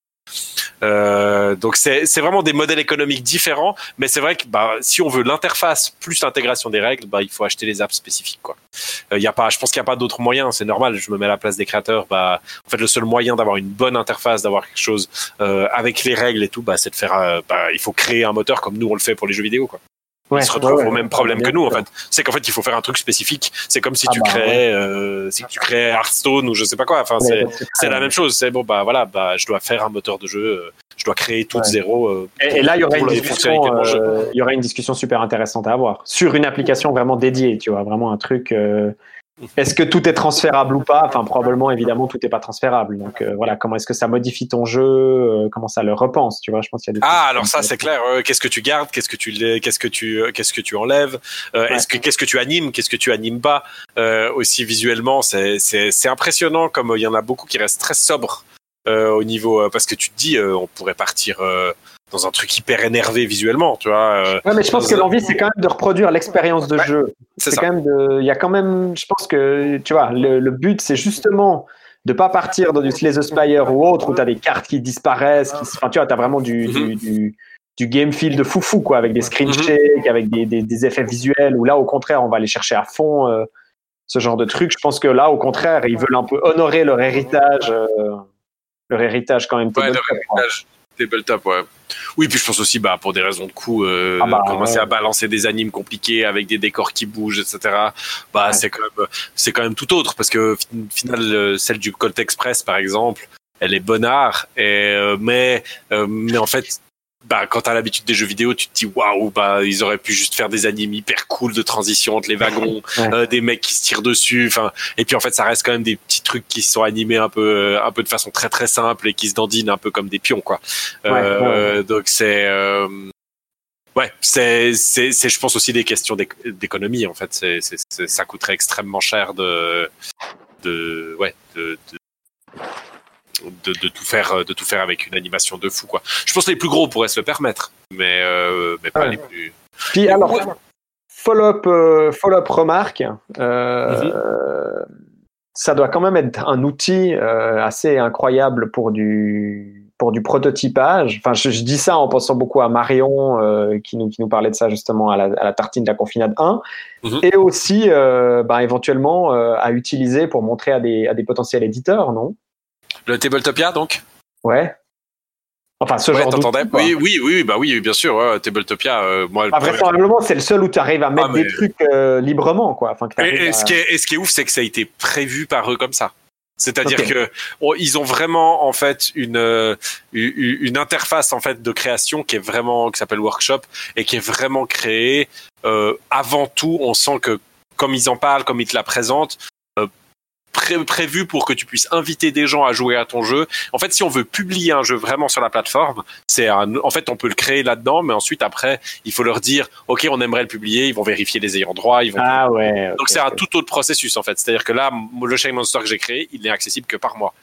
Euh, donc c'est vraiment des modèles économiques différents, mais c'est vrai que bah, si on veut l'interface plus l'intégration des règles, bah, il faut acheter les apps spécifiques. Quoi. Euh, y a pas, je pense qu'il n'y a pas d'autre moyen, c'est normal, je me mets à la place des créateurs. Bah, en fait, le seul moyen d'avoir une bonne interface, d'avoir quelque chose euh, avec les règles et tout, bah, c'est de faire, bah, il faut créer un moteur comme nous on le fait pour les jeux vidéo. Quoi Ouais, ils se retrouvent ouais, au même problème que nous en fait. C'est qu'en fait il faut faire un truc spécifique. C'est comme si Ah tu bah, créais, euh, si tu créais Hearthstone ou je sais pas quoi. Enfin c'est la même chose. C'est bon bah voilà bah je dois faire un moteur de jeu, euh, je dois créer tout de zéro. euh, Et, pour- et là, il y aurait pour une discussion, euh, il y aurait une discussion super intéressante à avoir sur une application vraiment dédiée, tu vois, vraiment un truc. Est-ce que tout est transférable ou pas? Enfin, probablement, évidemment, tout n'est pas transférable. Donc euh, voilà, comment est-ce que ça modifie ton jeu? Euh, Comment ça le repense? Tu vois, je pense qu'il y a des Ah alors ça c'est clair. euh, qu'est-ce que tu gardes? Qu'est-ce que tu qu'est-ce que tu qu'est-ce que tu enlèves? Euh, Est-ce que qu'est-ce que tu animes? Qu'est-ce que tu animes pas? Aussi visuellement c'est c'est impressionnant comme il y en a beaucoup qui restent très sobres au niveau parce que tu te dis on pourrait partir dans un truc hyper énervé visuellement, tu vois. euh, Ouais, mais je pense que l'envie, c'est quand même de reproduire l'expérience de Ouais, jeu. c'est quand même de. Il y a quand même. Je pense que, tu vois, le, le but, c'est justement de pas partir dans du Slay the Spire ou autre où tu as des cartes qui disparaissent. Qui, enfin, tu vois, tu as vraiment du, du, du, du game feel de foufou, quoi, avec des screen Mhm. avec des, des, des effets visuels, où là, au contraire, on va aller chercher à fond euh, ce genre de truc. Je pense que là, au contraire, ils veulent un peu honorer leur héritage. euh, leur héritage, quand même. Ouais, leur quoi. Tabletop, ouais. Oui, puis je pense aussi, bah, pour des raisons de coût, euh, Ah bah, commencer ouais. à balancer des animes compliqués avec des décors qui bougent, etc. Bah, Ouais. c'est quand même, c'est quand même tout autre parce que, fin- final, euh, celle du Colt Express, par exemple, elle est bonnard, et, euh, mais, euh, mais en fait, bah, quand t'as l'habitude des jeux vidéo, tu te dis waouh, bah, ils auraient pu juste faire des animes hyper cool de transition entre les wagons, [laughs] Ouais. euh, des mecs qui se tirent dessus, enfin, et puis en fait, ça reste quand même des petits trucs qui sont animés un peu, euh, un peu de façon très très simple et qui se dandinent un peu comme des pions, quoi. Ouais, Euh, Donc c'est, euh, ouais, c'est, c'est, c'est, je pense aussi des questions d'éc- d'économie en fait. C'est, c'est, c'est- ça coûterait extrêmement cher de, de, ouais, de, de de, de tout faire de tout faire avec une animation de fou quoi. Je pense que les plus gros pourraient se le permettre, mais euh, mais pas Ouais. les plus. Puis alors, follow-up euh, follow remarque, euh, ça doit quand même être un outil assez incroyable pour du pour du prototypage. Enfin, je, je dis ça en pensant beaucoup à Marion euh, qui nous qui nous parlait de ça justement à la, à la tartine de la confinade 1, Mhm. et aussi euh, bah, éventuellement euh, à utiliser pour montrer à des à des potentiels éditeurs, non? Le Tabletopia donc. Ouais. Enfin, ce Ouais, genre d'outil. Oui, oui, oui, bah oui, bien sûr. Ouais, Tabletopia, euh, moi. Bah, vraisemblablement, c'est le seul où tu arrives à mettre Ah, mais- des trucs euh, librement, quoi. Enfin, que Et, t'arrives et à- ce qui est, et ce qui est ouf, c'est que ça a été prévu par eux comme ça. C'est-à-dire Ok. que oh, ils ont vraiment en fait une euh, une une interface en fait de création qui est vraiment qui s'appelle Workshop et qui est vraiment créée euh, avant tout. On sent que comme ils en parlent, comme ils te la présentent. Pré- prévu pour que tu puisses inviter des gens à jouer à ton jeu. En fait, si on veut publier un jeu vraiment sur la plateforme, c'est un, en fait on peut le créer là-dedans, mais ensuite après il faut leur dire ok on aimerait le publier, ils vont vérifier les ayants droit, ils vont Ah ouais. donc c'est un tout autre processus en fait. C'est-à-dire que là, le Shine Monster que j'ai créé, il n'est accessible que par moi.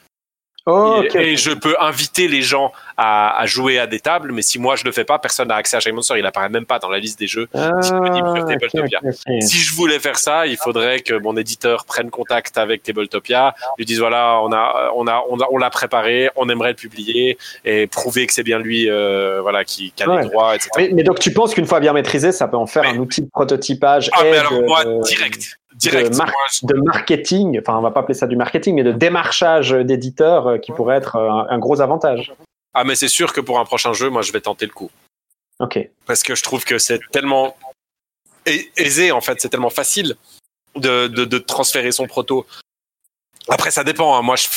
Oh, et, ok, et je peux inviter les gens à, à jouer à des tables, mais si moi je le fais pas, personne n'a accès à Shine Monster. Il apparaît même pas dans la liste des jeux. sur Ah, ok, Tabletopia. ok, ok. Si je voulais faire ça, il faudrait que mon éditeur prenne contact avec Tabletopia, lui dise voilà, on a, on a, on a, on l'a préparé, on aimerait le publier et prouver que c'est bien lui, euh, voilà, qui, qui a Ouais. les droits, etc. Mais, mais donc tu penses qu'une fois bien maîtrisé, ça peut en faire Mais- un outil de prototypage ah mais alors de, moi direct, mar- je- de marketing, enfin on va pas appeler ça du marketing, mais de démarchage d'éditeurs euh, qui pourrait être euh, un, un gros avantage. Ah, mais c'est sûr que pour un prochain jeu, moi, je vais tenter le coup. Ok. Parce que je trouve que c'est tellement ai- aisé, en fait, c'est tellement facile de, de, de transférer son proto. Après, ça dépend. hein. Moi, je,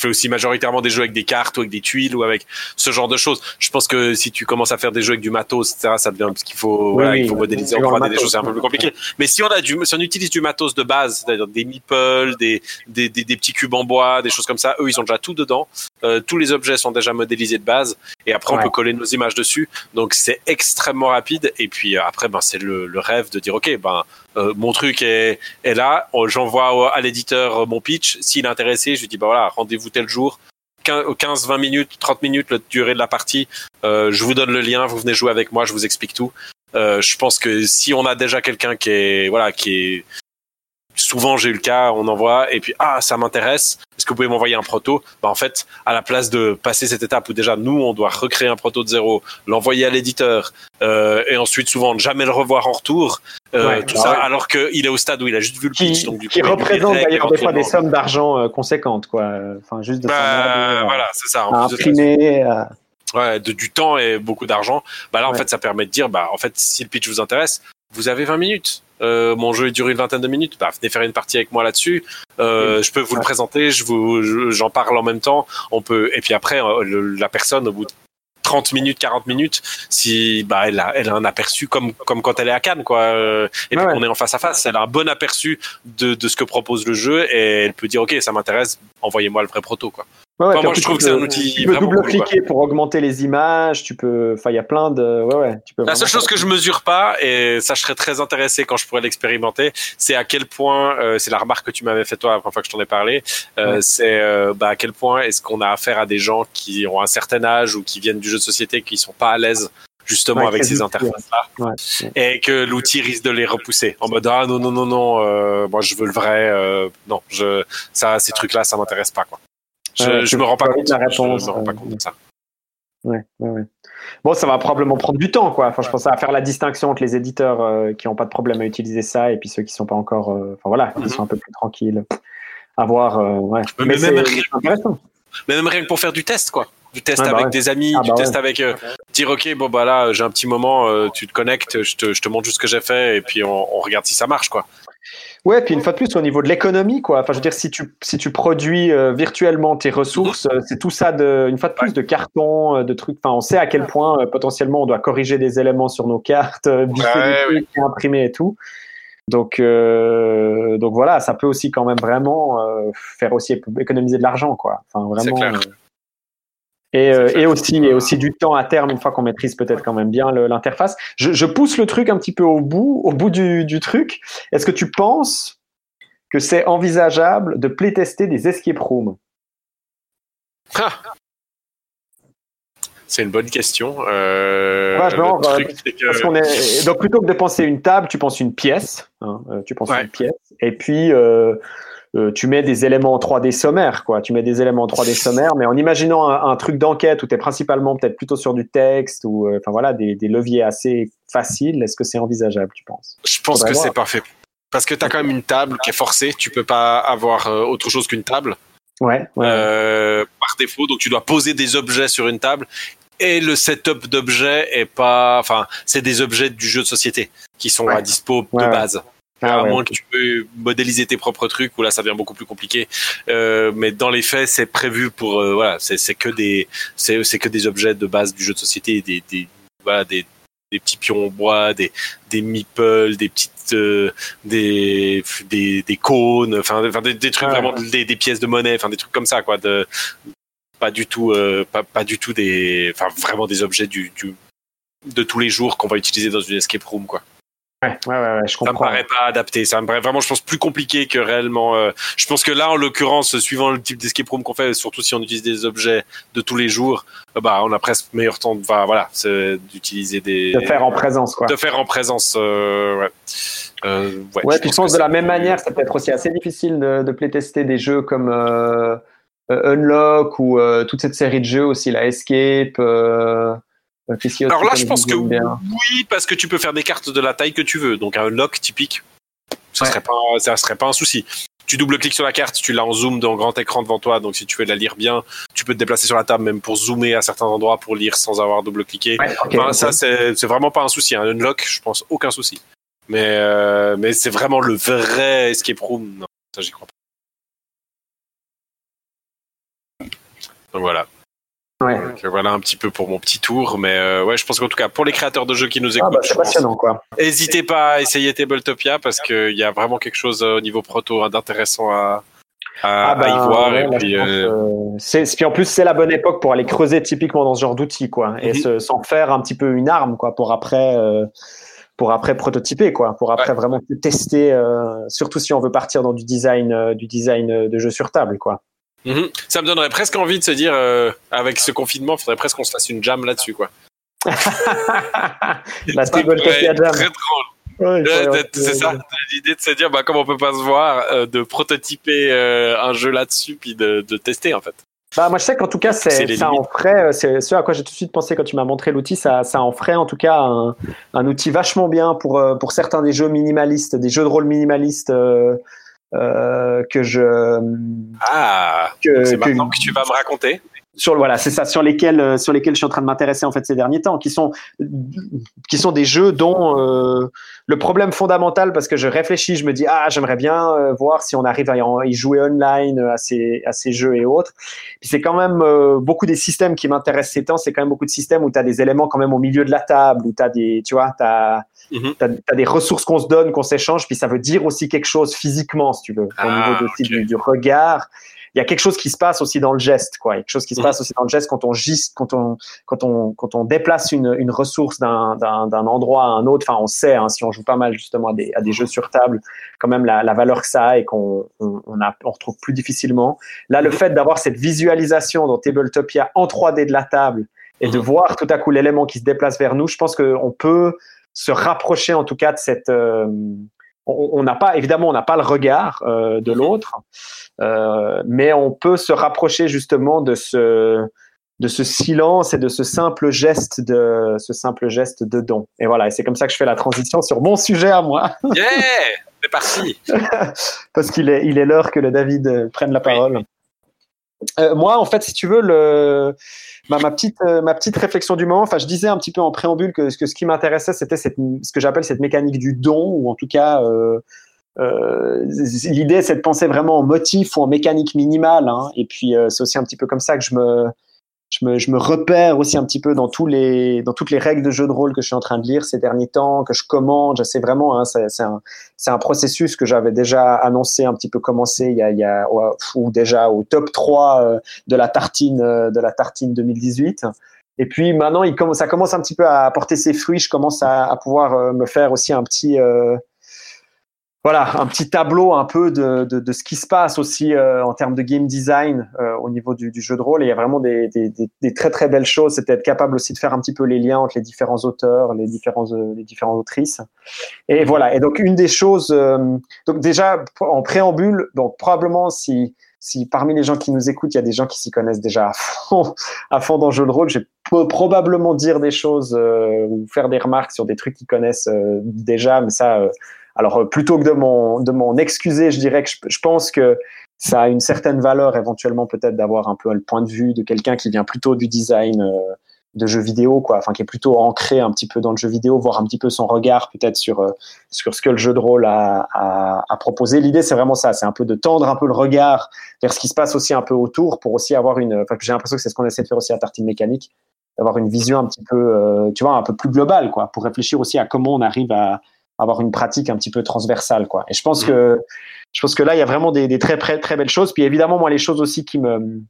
fais aussi majoritairement des jeux avec des cartes ou avec des tuiles ou avec ce genre de choses. Je pense que si tu commences à faire des jeux avec du matos, etc., ça devient parce qu'il faut, Oui, voilà, oui, il faut modéliser en c'est 3D le des choses, c'est un peu plus compliqué. Mais si on a du, si on utilise du matos de base, c'est-à-dire des meeples, des, des, des, des petits cubes en bois, des choses comme ça, eux, ils ont déjà tout dedans. Euh, tous les objets sont déjà modélisés de base. Et après, on peut coller nos images dessus. Donc, c'est extrêmement rapide. Et puis, euh, après, ben, c'est le, le rêve de dire, OK, ben, euh, mon truc est, est là. Oh, J'envoie à l'éditeur euh, mon pitch. S'il est intéressé, je lui dis, bah voilà, rendez-vous tel jour. 15, 20 minutes, 30 minutes, la durée de la partie. Euh, je vous donne le lien, vous venez jouer avec moi, je vous explique tout. Euh, je pense que si on a déjà quelqu'un qui est, voilà, qui est, souvent j'ai eu le cas, on envoie et puis ah ça m'intéresse, est-ce que vous pouvez m'envoyer un proto? Bah, En fait, à la place de passer cette étape où déjà nous on doit recréer un proto de zéro, l'envoyer à l'éditeur euh, et ensuite souvent ne jamais le revoir en retour, euh, Ouais, tout bah ça ouais. alors qu'il est au stade où il a juste vu le Qui, pitch, donc du qui coup, représente d'ailleurs des fois des sommes d'argent euh, conséquentes, quoi. Enfin, juste de Bah, euh, voilà, c'est ça. en à plus imprimer. euh, ouais, de, du temps et beaucoup d'argent, bah là en Ouais. fait ça permet de dire bah en fait si le pitch vous intéresse, vous avez 20 minutes. Euh, mon jeu dure une vingtaine de minutes. Bah, venez faire une partie avec moi là-dessus. Euh, Je peux vous le présenter. Je vous, je- j'en parle en même temps. On peut. Et puis après, euh, le- la personne au bout de 30 minutes, 40 minutes, si bah elle a, elle a un aperçu comme comme quand elle est à Cannes quoi. Et puis ouais. on est en face à face. Elle a un bon aperçu de de ce que propose le jeu et elle peut dire ok ça m'intéresse. Envoyez-moi le vrai proto quoi. Ouais, ouais, Enfin, puis moi, en je trouve tu que c'est peux- un outil Tu peux cool, double-cliquer pour augmenter les images. Tu peux. Enfin, il y a plein de. Ouais, ouais. Tu peux. La seule chose que je mesure pas, et ça je serais très intéressé quand je pourrais l'expérimenter, c'est à quel point, euh, c'est la remarque que tu m'avais fait toi la première fois que je t'en ai parlé, euh, Ouais. c'est euh, bah, à quel point est-ce qu'on a affaire à des gens qui ont un certain âge ou qui viennent du jeu de société qui sont pas à l'aise justement Ouais, avec ces interfaces-là, Ouais. et que l'outil risque de les repousser en mode ah non non non non, euh, moi je veux le vrai, euh, non je ça ces trucs-là ça m'intéresse pas quoi. Je, me rends pas compte. la je réponse, me rends pas compte de ça. Ouais, ouais, ouais. Bon, ça va probablement prendre du temps, quoi. Enfin, je pense à faire la distinction entre les éditeurs euh, qui n'ont pas de problème à utiliser ça et puis ceux qui sont pas encore. euh, Enfin voilà, qui Mhm. sont un peu plus tranquilles. À voir. euh. Mais Mais même rien- c'est intéressant. Mais même rien que pour faire du test, quoi. Du test bah avec des amis, Ah, du bah test avec euh, dire ok bon bah là j'ai un petit moment, tu te connectes, je te, je te montre juste ce que j'ai fait et puis on, on regarde si ça marche quoi. Ouais, puis une fois de plus, au niveau de l'économie, quoi. Enfin, je veux dire, si tu, si tu produis euh, virtuellement tes ressources, euh, c'est tout ça, de, une fois de plus, de carton, euh, de trucs. Enfin, on sait à quel point, euh, potentiellement, on doit corriger des éléments sur nos cartes, euh, biffer Ouais, des trucs, imprimer et tout. Donc, euh, donc voilà, ça peut aussi quand même vraiment euh, faire aussi éco- économiser de l'argent, quoi. Enfin, vraiment. clair. Euh, et, euh, aussi, et aussi du temps à terme, une fois qu'on maîtrise peut-être quand même bien l'interface. Je, je pousse le truc un petit peu au bout, au bout du, du truc. Est-ce que tu penses que c'est envisageable de playtester des escape rooms? Ah. C'est une bonne question. Euh, Ouais, genre, le truc, euh, c'est que- Parce qu'on est donc plutôt que de penser une table, tu penses une pièce. hein, euh, tu penses Ouais. une pièce. Et puis euh, tu mets des éléments en 3D sommaires, quoi. Tu mets des éléments en 3D sommaires, mais en imaginant un, un truc d'enquête où tu es principalement peut-être plutôt sur du texte ou euh, enfin voilà des, des leviers assez faciles. Est-ce que c'est envisageable, tu penses? Je pense faudrait que c'est parfait. Parce que tu as quand même une table qui est forcée, tu peux pas avoir euh, autre chose qu'une table. Ouais. ouais. euh, par défaut. Donc tu dois poser des objets sur une table. Et le setup d'objets est pas, enfin, c'est des objets du jeu de société qui sont Ouais. à dispo de ouais. base. Ah à ouais, moins que tu peux modéliser tes propres trucs, où là ça devient beaucoup plus compliqué. Euh, mais dans les faits, c'est prévu pour, euh, voilà, c'est c'est que des, c'est c'est que des objets de base du jeu de société, des, des, voilà, des, des petits pions en bois, des, des meeples, des petites, euh, des, des, des cônes, enfin, des, des trucs vraiment, des, des pièces de monnaie, enfin des trucs comme ça, quoi. De, pas du tout, euh, pas, pas du tout des, enfin vraiment des objets du, du de tous les jours qu'on va utiliser dans une escape room, quoi. Ouais, ouais, ouais, ouais, je Ça me comprends. paraît pas adapté. Ça me paraît vraiment, je pense, plus compliqué que réellement. euh, je pense que là, en l'occurrence, suivant le type d'escape room qu'on fait, surtout si on utilise des objets de tous les jours, euh, bah, on a presque meilleur temps de, bah, voilà, c'est d'utiliser des. De faire en présence, quoi. De faire en présence, euh, ouais. Euh, ouais, Ouais, je puis je que pense de la c'est même manière, ça peut être aussi assez difficile de, de playtester des jeux comme euh, euh, Unlock ou euh, toute cette série de jeux aussi, la Escape. Euh, qu'est-ce Alors là, je pense que oui, parce que tu peux faire des cartes de la taille que tu veux. Donc un lock typique, ça Ouais. serait pas, ça serait pas un souci. tu double-cliques sur la carte, tu l'as en zoom dans grand écran devant toi, donc si tu veux la lire bien, tu peux te déplacer sur la table même pour zoomer à certains endroits pour lire sans avoir double-cliqué. Ouais, Enfin, ça, c'est c'est vraiment pas un souci. Hein. Unlock, je pense, aucun souci. Mais, euh, mais c'est vraiment le vrai escape room. Non, ça, j'y crois pas. Donc voilà. Ouais. Donc, voilà un petit peu pour mon petit tour. Mais euh, ouais, je pense qu'en tout cas, pour les créateurs de jeux qui nous Ah, écoutent, bah, je c'est passionnant, quoi. N'hésitez pas à essayer Tabletopia parce qu'il y a vraiment quelque chose euh, au niveau proto hein, d'intéressant à, à, Ah, bah, à y voir. ouais, et puis, euh, euh, puis en plus, c'est la bonne époque pour aller creuser typiquement dans ce genre d'outils, quoi, et Mhm. se- s'en faire un petit peu une arme, quoi, pour après, euh, pour après prototyper, quoi, pour après vraiment tester, euh, surtout si on veut partir dans du design, euh, du design euh, de jeu sur table, quoi. Mhm. Ça me donnerait presque envie de se dire, euh, avec ce confinement, il faudrait presque qu'on se fasse une jam là-dessus. quoi. [laughs] la Jam. très drôle. Ouais, c'est ça, l'idée de se dire, bah, comme on peut pas se voir, euh, de prototyper euh, un jeu là-dessus, puis de, de tester en fait. Bah, moi, je sais qu'en tout cas, C'est ça en ferait, c'est ce à quoi j'ai tout de suite pensé quand tu m'as montré l'outil, ça, ça en ferait en tout cas un, un outil vachement bien pour, pour certains des jeux minimalistes, des jeux de rôle minimalistes euh, que je. Ah, Que, c'est maintenant que tu vas me raconter. Sur voilà, c'est ça, sur lesquels, euh, sur lesquels je suis en train de m'intéresser en fait ces derniers temps, qui sont, qui sont des jeux dont euh, le problème fondamental, parce que je réfléchis, je me dis ah j'aimerais bien euh, voir si on arrive à y, jouer online euh, à ces, à ces jeux et autres. Puis c'est quand même euh, beaucoup des systèmes qui m'intéressent ces temps, c'est quand même beaucoup de systèmes où tu as des éléments quand même au milieu de la table, où tu as des, tu vois, tu as, Mhm. des ressources qu'on se donne, qu'on s'échange, puis ça veut dire aussi quelque chose physiquement, si tu veux, au Ah, niveau de, du regard il y a quelque chose qui se passe aussi dans le geste, quoi. Il y a quelque chose qui se Mhm. passe aussi dans le geste quand on giste, quand on, quand on, quand on déplace une, une ressource d'un, d'un, d'un endroit à un autre. Enfin, on sait, hein, si on joue pas mal justement à des, à des jeux sur table, quand même la, la valeur que ça a et qu'on on, on, a, on retrouve plus difficilement. Là, le fait d'avoir cette visualisation dans Tabletopia en 3D de la table et de Mhm. voir tout à coup l'élément qui se déplace vers nous, je pense qu'on peut se rapprocher en tout cas de cette. euh, on n'a pas, évidemment, on n'a pas le regard euh, de l'autre, euh, mais on peut se rapprocher justement de ce, de ce silence et de ce simple geste de ce simple geste de don. Et voilà, et c'est comme ça que je fais la transition sur mon sujet à moi, [laughs] Yeah, c'est parti. [laughs] parce qu'il est, il est l'heure que le David euh, prenne la parole. Euh, moi, en fait, si tu veux, le, ma, ma petite, euh, ma petite réflexion du moment. Enfin, je disais un petit peu en préambule que, que ce qui m'intéressait, c'était ce que j'appelle cette mécanique du don, ou en tout cas, euh, euh, l'idée, c'est de penser vraiment en motif ou en mécanique minimale. Hein. Et puis, c'est aussi un petit peu comme ça que je me, je me, je me repère aussi un petit peu dans tous les, dans toutes les règles de jeu de rôle que je suis en train de lire ces derniers temps, que je commande. J'essaie vraiment. Hein, c'est, c'est un, c'est un processus que j'avais déjà annoncé un petit peu commencé il y a, il y a ou déjà au top 3 euh, de la tartine euh, de la tartine 2018. Et puis maintenant, il commence, ça commence un petit peu à porter ses fruits. Je commence à, à pouvoir euh, me faire aussi un petit, euh, voilà, un petit tableau un peu de, de, de ce qui se passe aussi euh, en termes de game design euh, au niveau du, du, jeu de rôle. Et il y a vraiment des, des, des, des très très belles choses. C'était être capable aussi de faire un petit peu les liens entre les différents auteurs, les différents euh, les différentes autrices. Et voilà. Et donc une des choses, euh, donc déjà en préambule, donc probablement si si parmi les gens qui nous écoutent, il y a des gens qui s'y connaissent déjà à fond, [laughs] à fond dans le jeu de rôle, je peux probablement dire des choses euh, ou faire des remarques sur des trucs qu'ils connaissent euh, déjà, mais ça, euh, alors plutôt que de mon de mon excuser, je dirais que je, je, pense que ça a une certaine valeur éventuellement peut-être d'avoir un peu le point de vue de quelqu'un qui vient plutôt du design euh, de jeux vidéo, quoi, enfin qui est plutôt ancré un petit peu dans le jeu vidéo, voir un petit peu son regard peut-être sur euh, sur ce que le jeu de rôle a, a, a proposé. L'idée c'est vraiment ça, c'est un peu de tendre un peu le regard vers ce qui se passe aussi un peu autour pour aussi avoir une, enfin j'ai l'impression que c'est ce qu'on essaie de faire aussi à Tartine Mécanique, d'avoir une vision un petit peu, euh, tu vois, un peu plus globale, quoi, pour réfléchir aussi à comment on arrive à avoir une pratique un petit peu transversale, quoi. Et je pense mmh. que je pense que là il y a vraiment des, des très très très belles choses. Puis évidemment moi les choses aussi qui me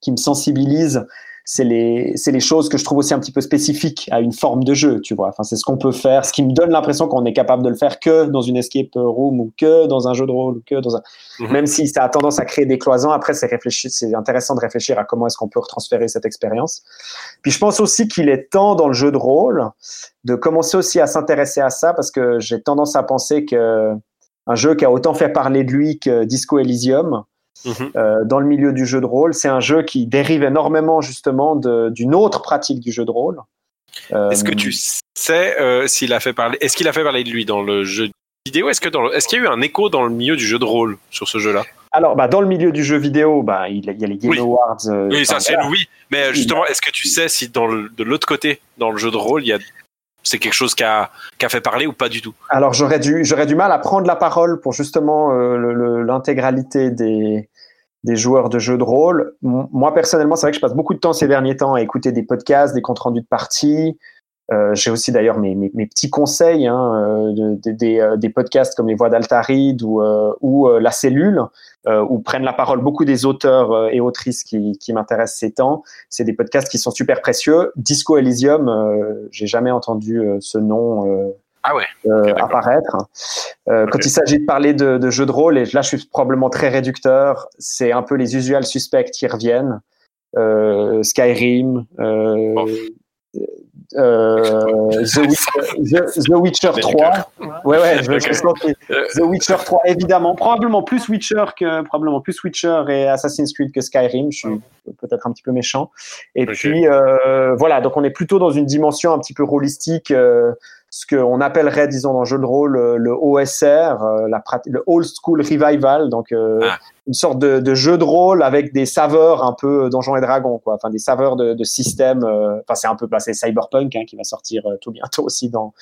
qui me sensibilisent c'est les, c'est les choses que je trouve aussi un petit peu spécifiques à une forme de jeu, tu vois. Enfin, c'est ce qu'on peut faire, ce qui me donne l'impression qu'on est capable de le faire que dans une escape room ou que dans un jeu de rôle ou que dans un, mmh. même si ça a tendance à créer des cloisons. Après, c'est réfléchir, c'est intéressant de réfléchir à comment est-ce qu'on peut retransférer cette expérience. Puis je pense aussi qu'il est temps dans le jeu de rôle de commencer aussi à s'intéresser à ça parce que j'ai tendance à penser que un jeu qui a autant fait parler de lui que Disco Elysium, Mmh. Euh, dans le milieu du jeu de rôle. C'est un jeu qui dérive énormément justement d'une autre pratique du jeu de rôle. Euh, est-ce que tu sais euh, s'il a fait parler Est-ce qu'il a fait parler de lui dans le jeu vidéo? Est-ce que dans le- est-ce qu'il y a eu un écho dans le milieu du jeu de rôle sur ce jeu-là? Alors, bah, dans le milieu du jeu vidéo, bah, il y a les Game Oui. Awards. Oui, ça c'est oui. Mais justement, est-ce que tu sais si dans le, de l'autre côté, dans le jeu de rôle, il y a c'est quelque chose qui a, fait parler ou pas du tout? Alors j'aurais du j'aurais du mal à prendre la parole pour justement euh, l'intégralité des des joueurs de jeux de rôle. Moi personnellement, c'est vrai que je passe beaucoup de temps ces derniers temps à écouter des podcasts, des comptes rendus de parties. Euh, J'ai aussi d'ailleurs mes, mes, mes petits conseils, hein, euh, de- de- des, euh, des podcasts comme les Voix d'Altaride ou, euh, ou La Cellule, euh, où prennent la parole beaucoup des auteurs et autrices qui, qui m'intéressent ces temps. C'est des podcasts qui sont super précieux. Disco Elysium, j'ai jamais entendu ce nom. Ah ouais. apparaître. Quand il s'agit de parler de, de jeux de rôle, et là je suis probablement très réducteur, c'est un peu les usual suspects qui reviennent. Skyrim. Euh, The, Witcher, The- The Witcher Mais 3. Ouais, ouais, je, Ok. je sens que Euh, The Witcher 3, évidemment. Probablement plus Witcher que, probablement plus Witcher et Assassin's Creed que Skyrim. Je suis peut-être un petit peu méchant. Et puis, euh, voilà. Donc, on est plutôt dans une dimension un petit peu rôlistique, euh, ce qu'on appellerait, disons, dans le jeu de rôle, euh, le OSR, euh, la le Old School Revival. Donc, euh, Ah. une sorte de, de jeu de rôle avec des saveurs un peu Donjons et Dragons, quoi. Enfin, des saveurs de, de système. euh, Enfin, c'est un peu, bah, c'est Cyberpunk hein, qui va sortir euh, tout bientôt aussi dans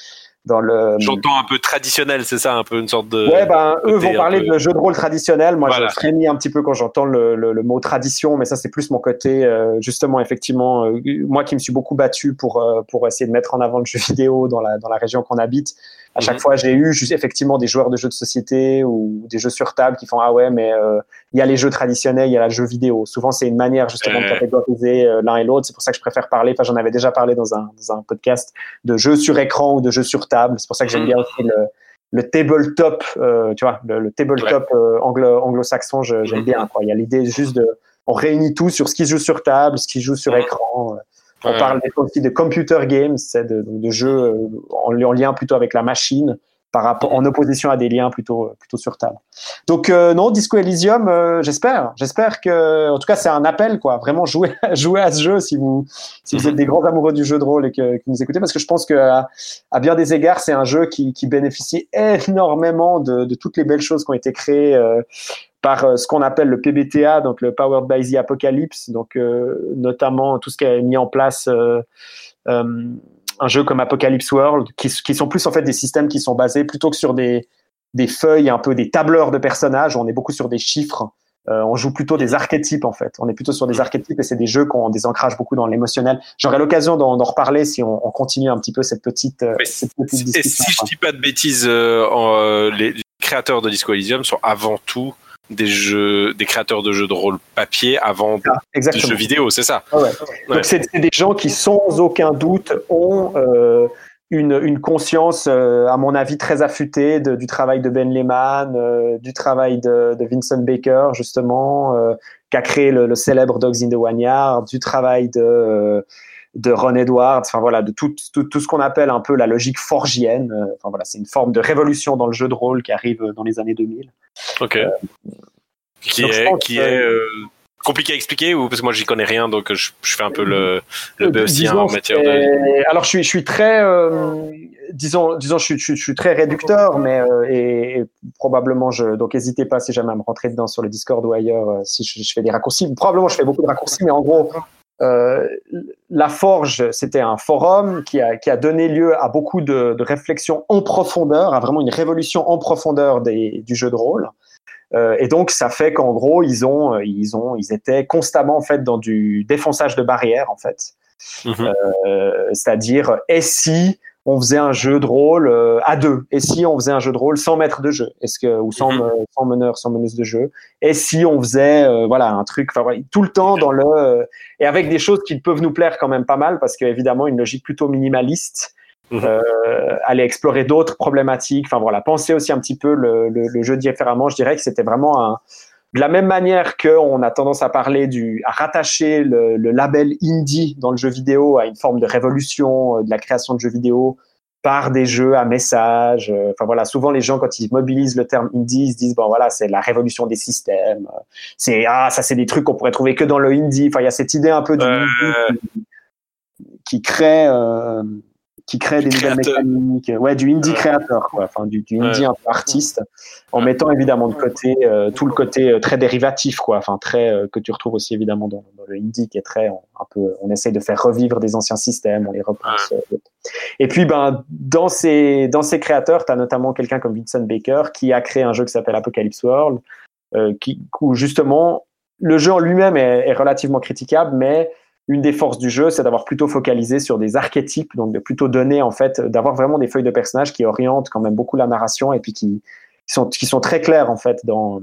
dans le. J'entends un peu traditionnel, c'est ça, un peu une sorte de. Ouais, ben, eux vont parler peu- de jeu de rôle traditionnel. Moi, Voilà. je frémis un petit peu quand j'entends le, le, le mot tradition, mais ça, c'est plus mon côté, euh, justement, effectivement, euh, moi qui me suis beaucoup battu pour, euh, pour essayer de mettre en avant le jeu [laughs] vidéo dans la, dans la région qu'on habite. À chaque Mhm. fois, j'ai eu juste, effectivement des joueurs de jeux de société ou des jeux sur table qui font Ah ouais, mais euh, il y a les jeux traditionnels, il y a le jeu vidéo. Souvent, c'est une manière justement de catégoriser euh, l'un et l'autre. C'est pour ça que je préfère parler. Enfin, j'en avais déjà parlé dans un, dans un podcast de jeux sur écran ou de jeux sur table. C'est pour ça que j'aime Mhm. bien aussi le, le tabletop, euh, tu vois, le, le tabletop euh, anglo, anglo-saxon, j'aime Mhm. bien. Quoi. Il y a l'idée juste de, on réunit tout sur ce qui se joue sur table, ce qui se joue sur écran. Euh. On Ouais. parle aussi de computer games, c'est de, de jeux euh, en, en lien plutôt avec la machine, par rapport, en opposition à des liens plutôt plutôt sur table. Donc euh, non, Disco Elysium, euh, j'espère, j'espère que, en tout cas, c'est un appel quoi. Vraiment jouer [laughs] jouer à ce jeu si vous si vous êtes des grands amoureux du jeu de rôle et que, que vous nous écoutez, parce que je pense que à, à bien des égards, c'est un jeu qui, qui bénéficie énormément de, de toutes les belles choses qui ont été créées. euh, par euh, ce qu'on appelle le PBTA, donc le Powered by the Apocalypse, donc euh, notamment tout ce qui a mis en place euh, euh, un jeu comme Apocalypse World, qui, qui sont plus en fait des systèmes qui sont basés plutôt que sur des, des feuilles, un peu des tableurs de personnages, on est beaucoup sur des chiffres. On joue plutôt des archétypes en fait. On est plutôt sur des archétypes et c'est des jeux qui ont des ancrages beaucoup dans l'émotionnel. J'aurai l'occasion d'en reparler si on, on continue un petit peu cette petite, cette petite Et discussion. si je dis pas de bêtises, en, les créateurs de Disco Elysium sont avant tout des jeux, des créateurs de jeux de rôle papier avant Ah, de Exactement. jeux vidéo, c'est ça. Ah ouais. Ouais. Donc c'est des gens qui sans aucun doute ont euh, une, une conscience, euh, à mon avis, très affûtée de- du travail de Ben Lehman, euh, du travail de, de Vincent Baker justement, euh, qui a créé le, le célèbre Dogs in the One Yard, du travail de euh, de Ron Edwards, enfin voilà, de tout, tout, tout ce qu'on appelle un peu la logique forgienne. Euh, Enfin voilà, c'est une forme de révolution dans le jeu de rôle qui arrive dans les années 2000. Ok. qui donc je est, qui que- est euh, compliqué à expliquer ou parce que moi j'y connais rien donc je, je fais un peu le, le Euh, béotien en matière de. Alors, je suis, je suis très, euh, disons, disons, je suis, je suis, très réducteur, mais euh, et, et probablement, je, donc, n'hésitez pas si jamais à me rentrer dedans sur le Discord ou ailleurs, euh, si je fais des raccourcis. Probablement, je fais beaucoup de raccourcis, mais en gros, euh, la Forge, c'était un forum qui a, qui a donné lieu à beaucoup de, de réflexions en profondeur, à vraiment une révolution en profondeur des, du jeu de rôle. Euh, et donc, ça fait qu'en gros, ils ont, ils ont, ils étaient constamment en fait dans du défonçage de barrières en fait. Mhm. Euh, c'est-à-dire, et si on faisait un jeu de rôle euh, à deux Et si on faisait un jeu de rôle sans maître de jeu? Est-ce que ou sans, Mhm. sans meneur, sans meneuse de jeu? Et si on faisait euh, voilà un truc, enfin tout le temps dans le euh, et avec des choses qui peuvent nous plaire quand même pas mal parce qu'évidemment une logique plutôt minimaliste. Mhm. Euh, aller explorer d'autres problématiques. Enfin voilà, penser aussi un petit peu le, le, le jeu différemment. Je dirais que c'était vraiment un, de la même manière qu'on a tendance à parler du, à rattacher le, le label indie dans le jeu vidéo à une forme de révolution euh, de la création de jeux vidéo par des jeux à message. Euh, Enfin voilà, souvent les gens quand ils mobilisent le terme indie, ils se disent bon voilà c'est la révolution des systèmes. Euh, C'est ah ça c'est des trucs qu'on pourrait trouver que dans le indie. Enfin il y a cette idée un peu du Euh, qui crée euh, qui crée des nouvelles Créateur. mécaniques. Ouais, du indie créateur, quoi. Enfin, du, du indie Ouais. un peu artiste, en Ouais. mettant évidemment de côté euh, tout le côté euh, très dérivatif, quoi. Enfin, très euh, que tu retrouves aussi évidemment dans, dans le indie, qui est très on- un peu. On essaye de faire revivre des anciens systèmes, on les repense. euh, et puis, ben, dans ces dans ces créateurs, tu as notamment quelqu'un comme Vincent Baker qui a créé un jeu qui s'appelle Apocalypse World, euh, qui où justement le jeu en lui-même est, est relativement critiquable, mais une des forces du jeu, c'est d'avoir plutôt focalisé sur des archétypes, donc de plutôt donner en fait, d'avoir vraiment des feuilles de personnages qui orientent quand même beaucoup la narration et puis qui, qui sont qui sont très clairs en fait dans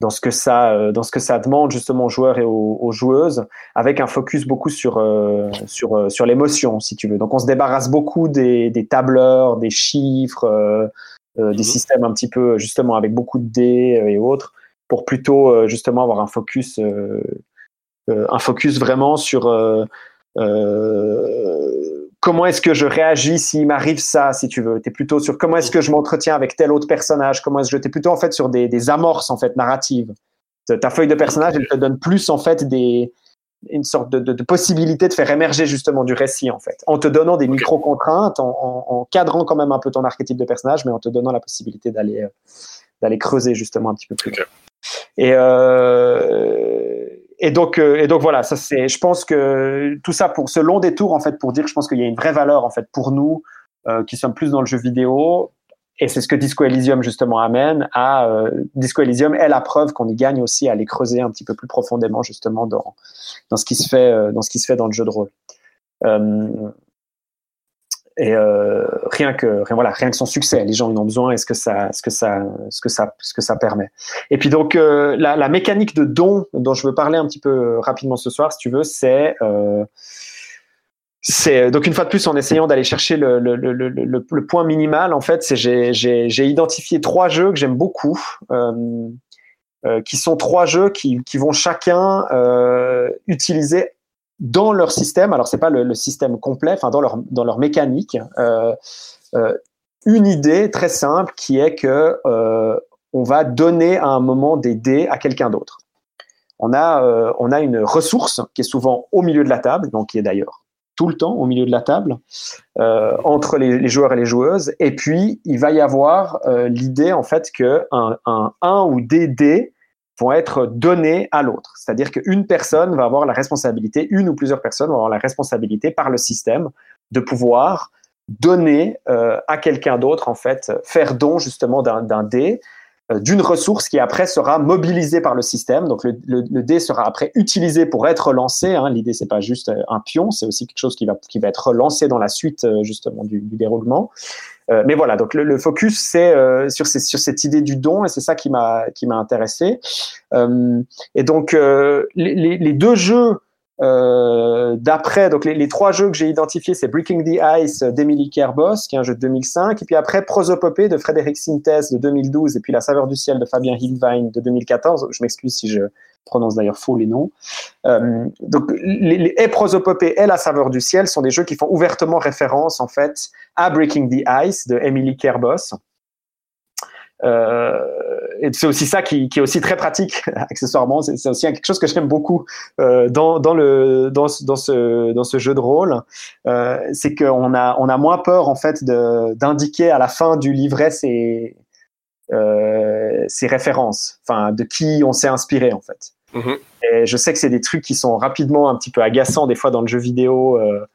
dans ce que ça euh, dans ce que ça demande justement aux joueurs et aux, aux joueuses, avec un focus beaucoup sur euh, sur euh, sur l'émotion si tu veux. Donc on se débarrasse beaucoup des, des tableurs, des chiffres, euh, euh, des Mhm. systèmes un petit peu justement avec beaucoup de dés et autres pour plutôt justement avoir un focus un focus vraiment sur euh, euh, comment est-ce que je réagis s'il m'arrive ça, si tu veux. Tu es plutôt sur comment est-ce que je m'entretiens avec tel autre personnage, comment est-ce que tu es plutôt en fait sur des, des amorces en fait narratives. Ta- feuille de personnage, elle te donne plus en fait des une sorte de, de, de possibilité de faire émerger justement du récit en fait, en te donnant des Ok. micro-contraintes, en, en, en cadrant quand même un peu ton archétype de personnage, mais en te donnant la possibilité d'aller euh, d'aller creuser justement un petit peu plus. Et euh, et donc euh, et donc voilà, ça c'est, je pense que tout ça pour ce long détour en fait pour dire, je pense qu'il y a une vraie valeur en fait pour nous euh, qui sommes plus dans le jeu vidéo. Et c'est ce que Disco Elysium justement amène à euh, Disco Elysium est la preuve qu'on y gagne aussi à aller creuser un petit peu plus profondément justement dans dans ce qui se fait euh, dans ce qui se fait dans le jeu de rôle. Et euh, rien que rien, voilà rien que son succès, les gens en ont besoin et ce que ça ce que ça ce que ça ce que ça permet. Et puis donc euh, la, la mécanique de don dont je veux parler un petit peu euh, rapidement ce soir, si tu veux, c'est euh, c'est donc une fois de plus en essayant d'aller chercher le, le, le, le, point minimal en fait, c'est j'ai identifié trois jeux que j'aime beaucoup. Euh, euh, qui sont trois jeux qui, qui vont chacun utiliser dans leur système, alors c'est pas le, système complet, enfin dans leur dans leur mécanique, euh, euh, une idée très simple qui est que euh, on va donner à un moment des dés à quelqu'un d'autre. On a on a une ressource qui est souvent au milieu de la table, donc qui est d'ailleurs tout le temps au milieu de la table entre les, joueurs et les joueuses. Et puis il va y avoir l'idée en fait que un, un ou des dés vont être donnés à l'autre. C'est-à-dire qu'une personne va avoir la responsabilité, une ou plusieurs personnes vont avoir la responsabilité par le système de pouvoir donner euh, à quelqu'un d'autre, en fait, faire don justement d'un dé, euh, d'une ressource qui après sera mobilisée par le système. Donc le, le, le dé sera après utilisé pour être lancé. Hein. L'idée c'est pas juste un pion, c'est aussi quelque chose qui va qui va être relancé dans la suite euh, justement du, du déroulement. Euh, mais voilà, donc le, focus c'est euh, sur, cette idée du don et c'est ça qui m'a qui m'a intéressé. Euh, et donc les, deux jeux d'après, donc les, trois jeux que j'ai identifiés, c'est Breaking the Ice d'Emily Kerbos, qui est un jeu de 2005, et puis après Prosopopée de Frédéric Sintès de 2012, et puis La Saveur du Ciel de Fabien Hildwein de 2014. Je m'excuse si je prononce d'ailleurs faux les noms. Euh, donc les, les et La Saveur du Ciel sont des jeux qui font ouvertement référence en fait à Breaking the Ice de Emily Kerbos. Euh, et c'est aussi ça qui, qui, est aussi très pratique [laughs] accessoirement. C'est aussi quelque chose que j'aime beaucoup euh, dans, dans, le, dans, dans, ce, dans ce jeu de rôle. C'est qu'on a, on a moins peur en fait d'indiquer à la fin du livret ses, ses références, enfin de qui on s'est inspiré en fait. -hmm. Et je sais que c'est des trucs qui sont rapidement un petit peu agaçants des fois dans le jeu vidéo. Euh,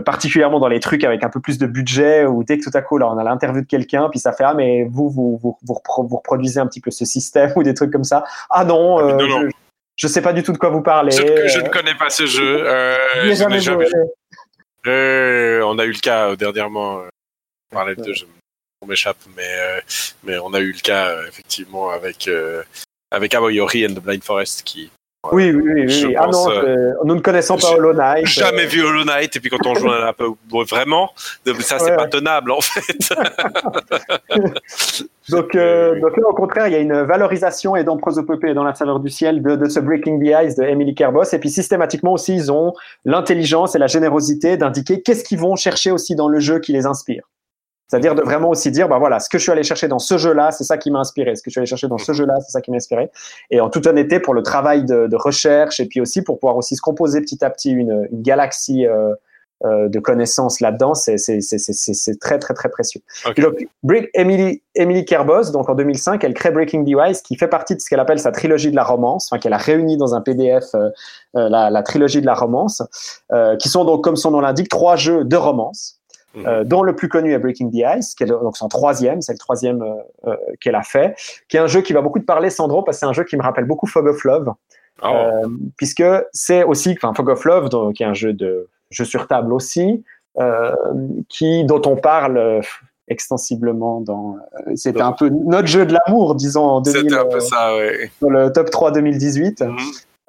particulièrement dans les trucs avec un peu plus de budget ou dès que tout à coup là on a l'interview de quelqu'un puis ça fait ah mais vous vous, vous vous, reproduisez un petit peu ce système [laughs] ou des trucs comme ça ah non, euh, non, non. Je, je sais pas du tout de quoi vous parlez je, je ne connais pas ce jeu euh, je jamais, jamais... Euh, on a eu le cas euh, dernièrement euh, on parlait de jeu on m'échappe mais euh, mais on a eu le cas euh, effectivement avec avec Aoyori and the Blind Forest qui oui, oui, oui. oui. Ah non, euh, nous ne connaissons pas Hollow Knight. Jamais euh... vu Hollow Knight, et puis quand on joue un peu, vraiment, ça c'est ouais, pas tenable en fait. [laughs] donc, euh, donc au contraire, il y a une valorisation et dans Prosopopée et dans La Saveur du Ciel de, de ce Breaking the Ice de Emily Kerbos, et puis systématiquement aussi, ils ont l'intelligence et la générosité d'indiquer qu'est-ce qu'ils vont chercher aussi dans le jeu qui les inspire. C'est-à-dire de vraiment aussi dire, bah voilà, ce que je suis allé chercher dans ce jeu-là, c'est ça qui m'a inspiré. Ce que je suis allé chercher dans ce jeu-là, c'est ça qui m'a inspiré. Et en toute honnêteté, pour le travail de, de, recherche et puis aussi pour pouvoir aussi se composer petit à petit une, une galaxie euh, euh, de connaissances là-dedans, c'est très très très précieux. Donc, Brick- Emily, Emily Kerbos, donc en 2005, elle crée Breaking the Ice, qui fait partie de ce qu'elle appelle sa trilogie de la romance, enfin qu'elle a réuni dans un PDF euh, la, la trilogie de la romance, qui sont donc, comme son nom l'indique, trois jeux de romance, Mhm. euh, dont le plus connu est Breaking the Ice, qui est donc son troisième, c'est le troisième euh, euh, qu'elle a fait, qui est un jeu qui va beaucoup te parler, Sandro, parce que c'est un jeu qui me rappelle beaucoup Fog of Love, Oh. euh, puisque c'est aussi, enfin, Fog of Love, donc, qui est un jeu de jeu sur table aussi, euh, qui dont on parle euh, extensivement dans. euh, C'était un peu notre jeu de l'amour, disons en 2000, C'était un peu ça, ouais. dans le top 3 2018. Mhm.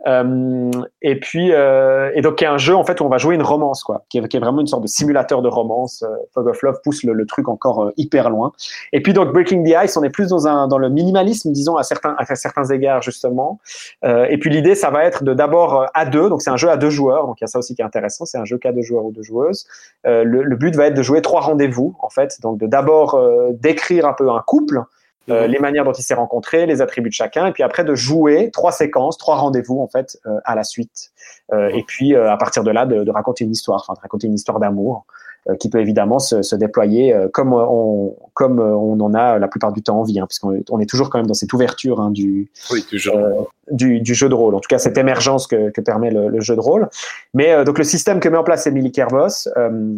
Euh, et puis, euh, et donc, il y a un jeu en fait où on va jouer une romance, quoi, qui est, vraiment une sorte de simulateur de romance. Euh, Fog of Love pousse le, truc encore euh, hyper loin. Et puis donc Breaking the Ice, on est plus dans un dans le minimalisme, disons à certains à certains égards justement. Et puis l'idée, ça va être de d'abord à deux, donc c'est un jeu à deux joueurs, donc il y a ça aussi qui est intéressant, c'est un jeu qu'à deux joueurs ou deux joueuses. Le, le but va être de jouer trois rendez-vous en fait, donc de d'abord décrire un peu un couple euh, les manières dont il s'est rencontré, les attributs de chacun, et puis après de jouer trois séquences, trois rendez-vous en fait euh, à la suite. Euh, et puis euh, à partir de là, de, de raconter une histoire, enfin de raconter une histoire d'amour euh, qui peut évidemment se, se déployer euh, comme on comme on en a la plupart du temps envie, hein, puisqu'on est, on est toujours quand même dans cette ouverture hein, du, Oui, toujours. euh, du, du jeu de rôle. En tout cas, cette émergence que, que permet le, le jeu de rôle. Mais euh, donc le système que met en place Emily Kerbos, euh,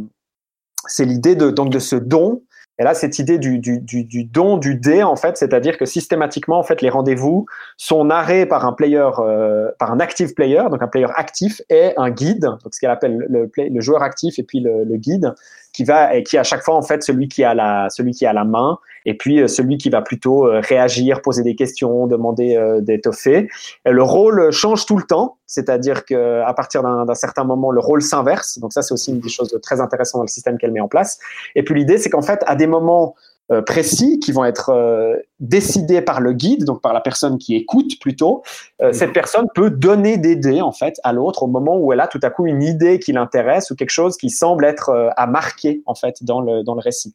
c'est l'idée de donc de ce don. Et là, cette idée du, du, du, du don du dé, en fait, c'est-à-dire que systématiquement, en fait, les rendez-vous sont narrés par un player, euh, par un active player, donc un player actif et un guide, donc ce qu'elle appelle le, le joueur actif et puis le, le guide, qui va qui à chaque fois en fait celui qui a la celui qui a la main et puis euh, celui qui va plutôt euh, réagir, poser des questions, demander euh, d'étoffer. Le rôle change tout le temps, c'est-à-dire que à partir d'un certain moment, le rôle s'inverse. Donc ça, c'est aussi une des choses très intéressantes dans le système qu'elle met en place. Et puis l'idée, c'est qu'en fait, à des moments précis qui vont être euh, décidés par le guide, donc par la personne qui écoute plutôt, euh, cette personne peut donner des dés en fait à l'autre au moment où elle a tout à coup une idée qui l'intéresse ou quelque chose qui semble être euh, à marquer en fait dans le dans le récit.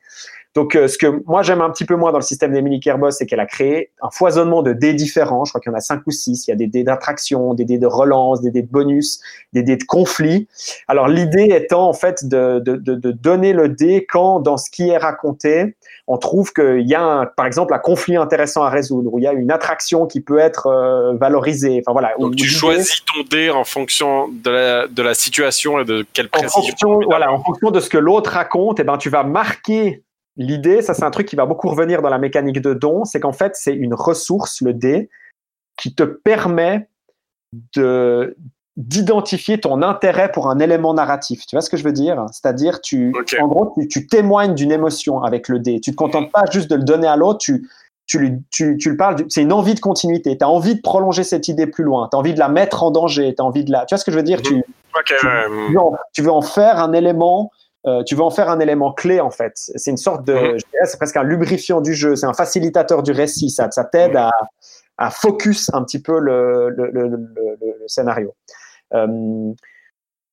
Donc, euh, ce que moi j'aime un petit peu moins dans le système d'Emily Kerbos, c'est qu'elle a créé un foisonnement de dés différents. Je crois qu'il y en a cinq ou six. Il y a des dés d'attraction, des dés de relance, des dés de bonus, des dés de conflit. Alors, l'idée étant en fait de, de, de, de donner le dé quand, dans ce qui est raconté, on trouve qu'il y a, un, par exemple, un conflit intéressant à résoudre, où il y a une attraction qui peut être euh, valorisée. Enfin voilà. Donc tu choisis ton dé en fonction de la, de la situation et de quelle en fonction, voilà, en fonction de ce que l'autre raconte, eh ben, tu vas marquer l'idée. Ça, c'est un truc qui va beaucoup revenir dans la mécanique de don. C'est qu'en fait, c'est une ressource, le dé, qui te permet de d'identifier ton intérêt pour un élément narratif. Tu vois ce que je veux dire? C'est-à-dire, tu, en gros, tu, tu témoignes d'une émotion avec le dé. Tu te contentes pas juste de le donner à l'autre, tu, tu, lui- tu, tu le parles, c'est une envie de continuité. Tu as envie de prolonger cette idée plus loin. Tu as envie de la mettre en danger. Tu as envie de la. Tu vois ce que je veux dire? Tu, Ok, tu, ouais, tu veux en, tu veux en faire un élément euh, tu veux en faire un élément clé en fait. C'est une sorte de Mhm. c'est presque un lubrifiant du jeu. C'est un facilitateur du récit. Ça, ça t'aide à, à focus un petit peu le, le, le, le, le- le scénario. Euh,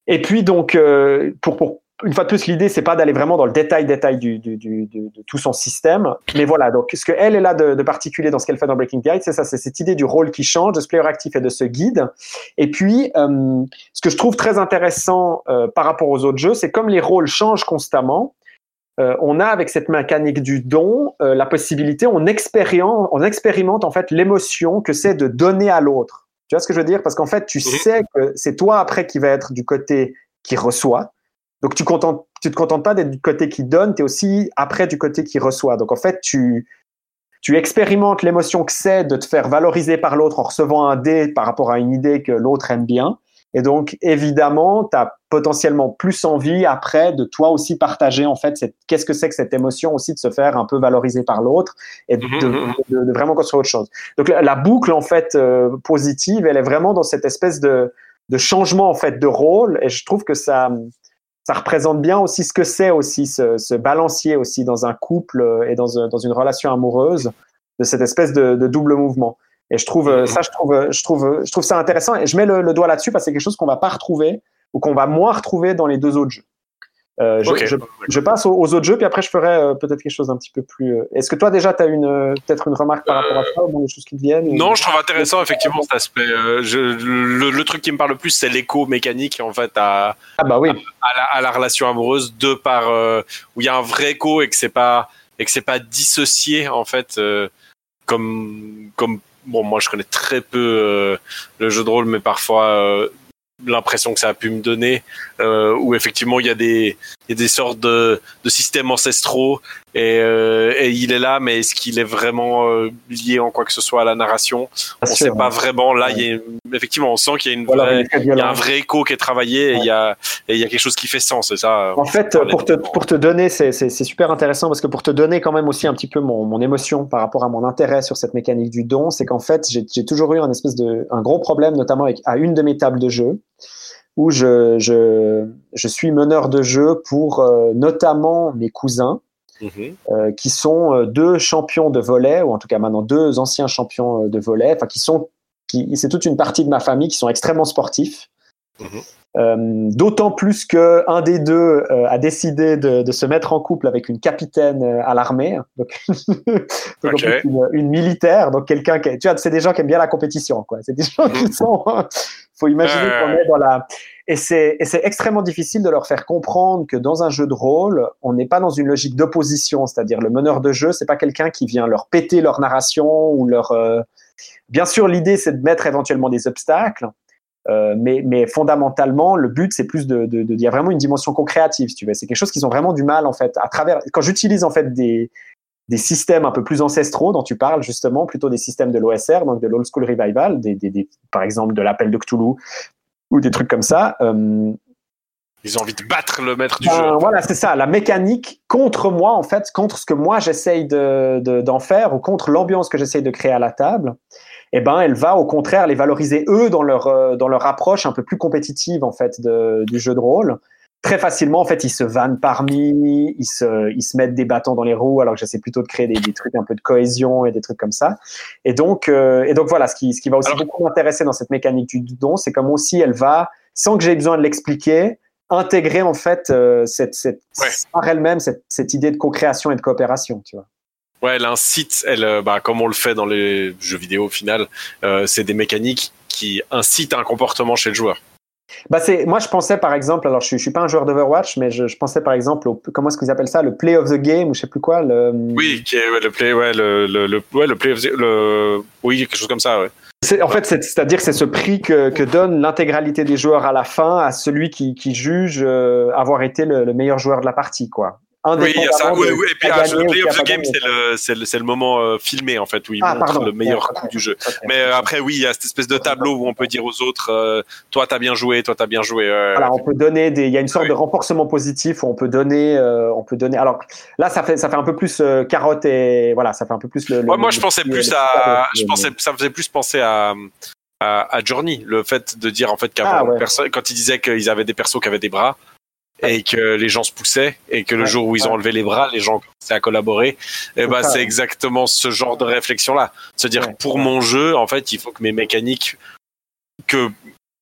et puis donc euh, pour, pour une fois de plus, l'idée, c'est pas d'aller vraiment dans le détail, détail du, du, du, du- de tout son système. Mais voilà, donc ce qu'elle est là de, de particulier dans ce qu'elle fait dans Breaking Guide, c'est ça, c'est cette idée du rôle qui change, de ce player actif et de ce guide. Et puis, euh, ce que je trouve très intéressant euh, par rapport aux autres jeux, c'est comme les rôles changent constamment, euh, on a avec cette mécanique du don euh, la possibilité, on expérimente, on expérimente en fait l'émotion que c'est de donner à l'autre. Tu vois ce que je veux dire? Parce qu'en fait, tu sais que c'est toi après qui va être du côté qui reçoit. Donc tu contentes, tu te contentes pas d'être du côté qui donne, tu es aussi après du côté qui reçoit. Donc en fait, tu tu expérimentes l'émotion que c'est de te faire valoriser par l'autre en recevant un dé par rapport à une idée que l'autre aime bien. Et donc, évidemment, tu as potentiellement plus envie après de toi aussi partager en fait cette- qu'est-ce que c'est que cette émotion aussi de se faire un peu valoriser par l'autre et de, Mhm. de- de vraiment construire autre chose. Donc la, la boucle en fait euh, positive, elle est vraiment dans cette espèce de, de changement en fait de rôle et je trouve que ça ça représente bien aussi ce que c'est aussi ce, balancier aussi dans un couple euh, et dans, un- dans une relation amoureuse de cette espèce de, double mouvement. Et je trouve euh, ça, je trouve, euh, je trouve, ça intéressant. Et je mets le, le doigt là-dessus parce que c'est quelque chose qu'on va pas retrouver ou qu'on va moins retrouver dans les deux autres jeux. Euh, je, Ok. je, je passe aux, aux autres jeux, puis après je ferai euh, peut-être quelque chose d'un petit peu plus. euh, Est-ce que toi déjà tu as une peut-être une remarque par rapport à ça, ou des choses qui te viennent ou- Non, je trouve intéressant effectivement cet aspect. je, le, le truc qui me parle le plus, c'est l'écho mécanique en fait à, Ah bah oui. à, la, à la relation amoureuse de par où il y a un vrai écho et que c'est pas et que c'est pas dissocié en fait comme comme bon moi je connais très peu le jeu de rôle mais parfois l'impression que ça a pu me donner euh, où effectivement il y a des il y a des sortes de, de systèmes ancestraux et, euh, et il est là mais est-ce qu'il est vraiment euh, lié en quoi que ce soit à la narration? On Bien sait pas vraiment. Là il y a effectivement on sent qu'il y a une Voilà, vraie il y a un vrai écho qui est travaillé et il y a et il y a quelque chose qui fait sens et ça En fait, pour te, pour te donner, c'est super intéressant parce que pour te donner quand même aussi un petit peu mon, mon émotion par rapport à mon intérêt sur cette mécanique du don, c'est qu'en fait, j'ai j'ai toujours eu un espèce de un gros problème, notamment avec à une de mes tables de jeu, où je, je, je suis meneur de jeu pour euh, notamment mes cousins, Mhm. euh, qui sont euh, deux champions de volet, ou en tout cas maintenant deux anciens champions de volet, enfin qui sont, qui, c'est toute une partie de ma famille qui sont extrêmement sportifs. Mhm. Euh, D'autant plus que un des deux euh, a décidé de, de se mettre en couple avec une capitaine euh, à l'armée, donc, [laughs] donc une, une militaire, donc quelqu'un qui, tu vois, c'est des gens qui aiment bien la compétition, quoi. C'est des gens qui Mhm. sont, [laughs] faut imaginer qu'on est dans la, et c'est et c'est extrêmement difficile de leur faire comprendre que dans un jeu de rôle, on n'est pas dans une logique d'opposition, c'est-à-dire le meneur de jeu, c'est pas quelqu'un qui vient leur péter leur narration ou leur. euh, Bien sûr, l'idée c'est de mettre éventuellement des obstacles, euh, mais, mais fondamentalement, le but c'est plus de, il y a vraiment une dimension co-créative, si tu veux. C'est quelque chose qu'ils ont vraiment du mal en fait à travers. Quand j'utilise en fait des des systèmes un peu plus ancestraux dont tu parles justement, plutôt des systèmes de l'OSR, donc de l'Old School Revival, des, des, des- par exemple de l'appel de Cthulhu ou des trucs comme ça. euh, ils ont envie de battre le maître du ben, jeu voilà, c'est ça, la mécanique contre moi, en fait, contre ce que moi j'essaye de, de- d'en faire ou contre l'ambiance que j'essaye de créer à la table, eh ben, elle va au contraire les valoriser eux dans leur, euh, dans leur approche un peu plus compétitive, en fait, de- du jeu de rôle. Très facilement, en fait, ils se vannent parmi, ils se, ils se mettent des bâtons dans les roues, alors que j'essaie plutôt de créer des, des trucs un peu de cohésion et des trucs comme ça. Et donc, euh, et donc voilà, ce qui, ce qui va aussi Alors- beaucoup m'intéresser dans cette mécanique du don, c'est comme aussi elle va, sans que j'ai besoin de l'expliquer, intégrer en fait euh, cette, cette Ouais. par elle-même cette, cette idée de co-création et de coopération, tu vois. Ouais elle incite elle euh, bah, comme on le fait dans les jeux vidéo au final euh, c'est des mécaniques qui incitent un comportement chez le joueur. Bah c'est, moi je pensais par exemple, alors je je suis pas un joueur d'Overwatch, mais je, je pensais par exemple au, comment est-ce qu'ils appellent ça, le play of the game ou je sais plus quoi, le, oui qui est ouais, le play ouais le le, le ouais le play of the- le oui quelque chose comme ça ouais. C'est, en fait, c'est, c'est-à-dire que c'est ce prix que, que donne l'intégralité des joueurs à la fin à celui qui, qui juge euh, avoir été le, le meilleur joueur de la partie, quoi. Oui il y a ça oui, oui, et puis ah, le play of the game c'est le moment euh, filmé en fait où il Ah, montre pardon. le meilleur coup du jeu mais euh, après oui il y a cette espèce de tableau où on peut dire aux autres euh, toi t'as bien joué toi t'as bien joué. Voilà, on peut donner des. Il y a une sorte Oui. de renforcement positif où on peut donner. on peut donner. Alors là, ça fait ça fait un peu plus carotte et voilà, ça fait un peu plus le. le- Ouais, moi, je pensais plus à, je pensais, ça faisait plus penser à, à, à Journey, le fait de dire en fait qu'avant, Ah, ouais. quand ils disaient qu'ils avaient des persos qui avaient des bras et que les gens se poussaient et que le Ouais, jour où ils ont enlevé les bras, les gens commençaient à collaborer. Et C'est ben, c'est ouais. exactement ce genre de réflexion-là, se dire Ouais, pour mon jeu, en fait, il faut que mes mécaniques que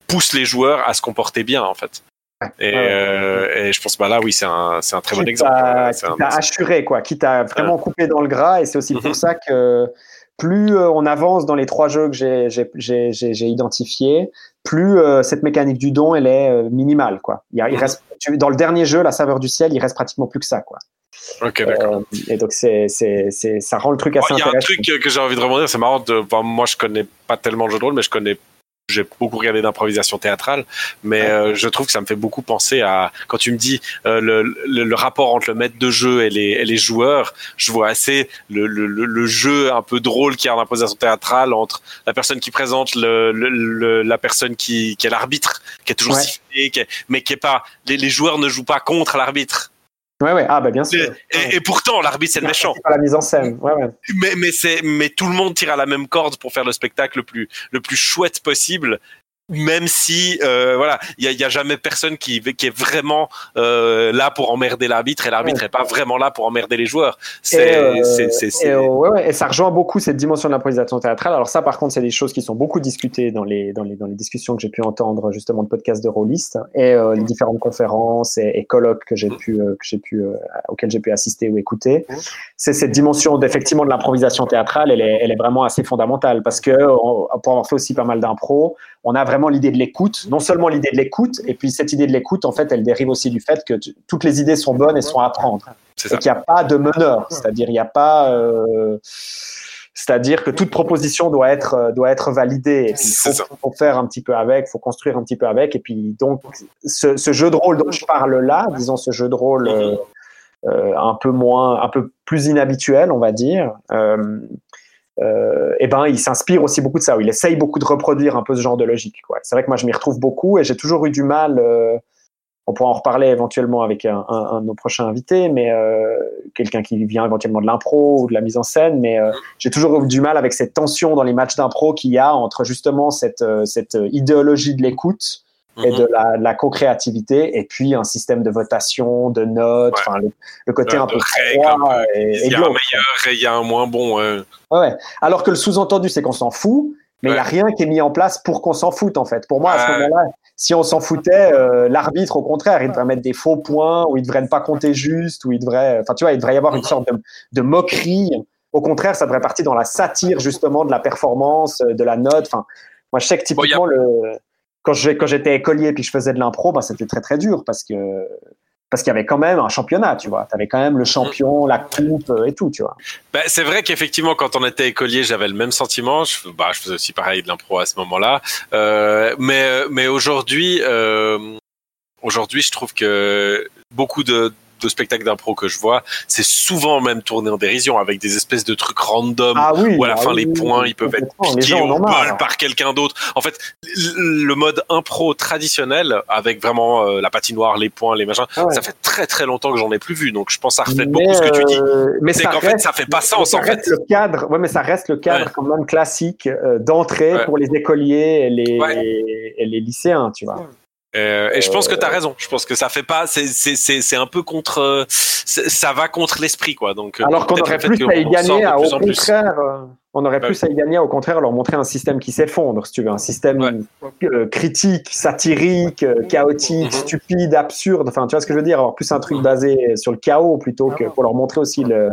poussent les joueurs à se comporter bien, en fait. Et, euh, et je pense bah là oui c'est un c'est un très bon exemple. qui t'a assuré, quoi, qui t'a vraiment coupé dans le gras. Et c'est aussi Mhm. pour ça que plus euh, on avance dans les trois jeux que j'ai- j'ai j'ai- j'ai- j'ai identifiés, plus euh, cette mécanique du don, elle est euh, minimale. Quoi. Il, reste, tu- dans le dernier jeu, La saveur du ciel, il reste pratiquement plus que ça. Quoi. Ok d'accord. Euh, et donc, c'est c'est- c'est- ça rend le truc assez Il y a un intéressant. truc que j'ai envie de rebondir, c'est marrant. De, moi, je connais pas tellement le jeu de rôle, mais je connais. J'ai beaucoup regardé d'improvisation théâtrale, mais Ouais. euh, je trouve que ça me fait beaucoup penser à quand tu me dis euh, le, le, le rapport entre le maître de jeu et les, et les joueurs. Je vois assez le, le, jeu un peu drôle qu'il y a en improvisation théâtrale entre la personne qui présente, le, le, le- la personne qui, qui est l'arbitre, qui est toujours Ouais. sifflé, qui est- mais qui est pas. Les, les joueurs ne jouent pas contre l'arbitre. Ouais, ouais. Ah, bah, bien sûr. Et, et pourtant, l'arbitre c'est le méchant. Pas la mise en scène. Ouais, ouais. Mais, mais c'est, mais tout le monde tire à la même corde pour faire le spectacle le plus, le plus chouette possible. Même si euh, voilà, il y a, y a, jamais personne qui, qui est vraiment euh, là pour emmerder l'arbitre et l'arbitre n'est pas vraiment là pour emmerder les joueurs. C'est, euh, c'est, c'est, c'est- et, ouais, ouais, et ça rejoint beaucoup cette dimension de l'improvisation théâtrale. Alors ça, par contre, c'est des choses qui sont beaucoup discutées dans les dans les dans les discussions que j'ai pu entendre justement de podcasts de rôlistes et euh, les différentes conférences et, et colloques que j'ai pu euh, que j'ai pu euh, auxquels j'ai pu assister ou écouter. C'est cette dimension d'effectivement de l'improvisation théâtrale. Elle est elle est vraiment assez fondamentale parce que on- pour avoir fait aussi pas mal d'impro, on a vraiment l'idée de l'écoute, non seulement l'idée de l'écoute, et puis cette idée de l'écoute, en fait, elle dérive aussi du fait que tu- toutes les idées sont bonnes et sont à prendre c'est et qu'il n'y a pas de meneur, c'est-à-dire il n'y a pas, euh, c'est-à-dire que toute proposition doit être euh, doit être validée. Et puis il faut, faire un petit peu avec, faut construire un petit peu avec. Et puis donc ce, ce jeu de rôle dont je parle là, disons ce jeu de rôle euh, euh, un peu moins, un peu plus inhabituel, on va dire. Euh, euh, et ben, il s'inspire aussi beaucoup de ça. Il essaye beaucoup de reproduire un peu ce genre de logique. C'est vrai que moi, je m'y retrouve beaucoup et j'ai toujours eu du mal. euh, on pourra en reparler éventuellement avec un, un- un de nos prochains invités, mais euh, quelqu'un qui vient éventuellement de l'impro ou de la mise en scène. Mais j'ai toujours eu du mal avec cette tension dans les matchs d'impro qu'il y a entre justement cette, cette idéologie de l'écoute et Mhm. de la, de la co-créativité, et puis un système de votation, de notes, Ouais. enfin le, le côté Ouais, un de peu froid Il y a un meilleur et il y a un moins bon. ouais. Ouais, ouais. Alors que le sous-entendu, c'est qu'on s'en fout, mais il n'y a Ouais. rien qui est mis en place pour qu'on s'en foute, en fait. Pour moi, à ce Ouais. moment-là, si on s'en foutait, euh, l'arbitre, au contraire, il devrait mettre des faux points, ou il devrait ne pas compter juste, ou il devrait, enfin, tu vois, il devrait y avoir une sorte de, de moquerie. Au contraire, ça devrait partir dans la satire, justement, de la performance, euh, de la note. Enfin, moi, je sais que Bon, il y a- typiquement, le, quand j'étais écolier puis que je faisais de l'impro, ben, c'était très, très dur parce que, parce qu'il y avait quand même un championnat, tu vois. Tu avais quand même le champion, la coupe euh, et tout, tu vois. Bah, c'est vrai qu'effectivement, quand on était écolier, j'avais le même sentiment. Je, bah, faisais aussi pareil de l'impro à ce moment-là. Euh, mais mais aujourd'hui, euh, aujourd'hui, je trouve que beaucoup de, de spectacles d'impro que je vois, c'est souvent même tourné en dérision avec des espèces de trucs random. Ah oui. où à la ah fin oui, les oui, points ils peuvent être piqués au marre. bol par quelqu'un d'autre. En fait, le mode impro traditionnel avec vraiment euh, la patinoire, les points, les machins, Ah ouais. ça fait très très longtemps que j'en ai plus vu. Donc je pense que ça reflète Mais, beaucoup ce que tu dis. euh, mais C'est ça qu'en fait, ça fait pas sens, ça en reste fait. le cadre. Ouais, mais ça reste le cadre Ouais. quand même classique euh, d'entrée pour les écoliers et les, et les lycéens, tu vois. Euh, et je pense que tu as raison. Je pense que ça fait pas. C'est c'est c'est c'est un peu contre. euh, Ça va contre l'esprit quoi. Donc euh, Alors qu'on aurait plus à y gagner, de à, plus au plus. contraire, euh, on aurait Ouais. plus à y gagner, au contraire, leur montrer un système qui s'effondre, si tu veux, un système Ouais. euh, critique, satirique, euh, chaotique, Mhm. stupide, absurde. Enfin, tu vois ce que je veux dire? Avoir plus un truc basé sur le chaos plutôt que pour leur montrer aussi le,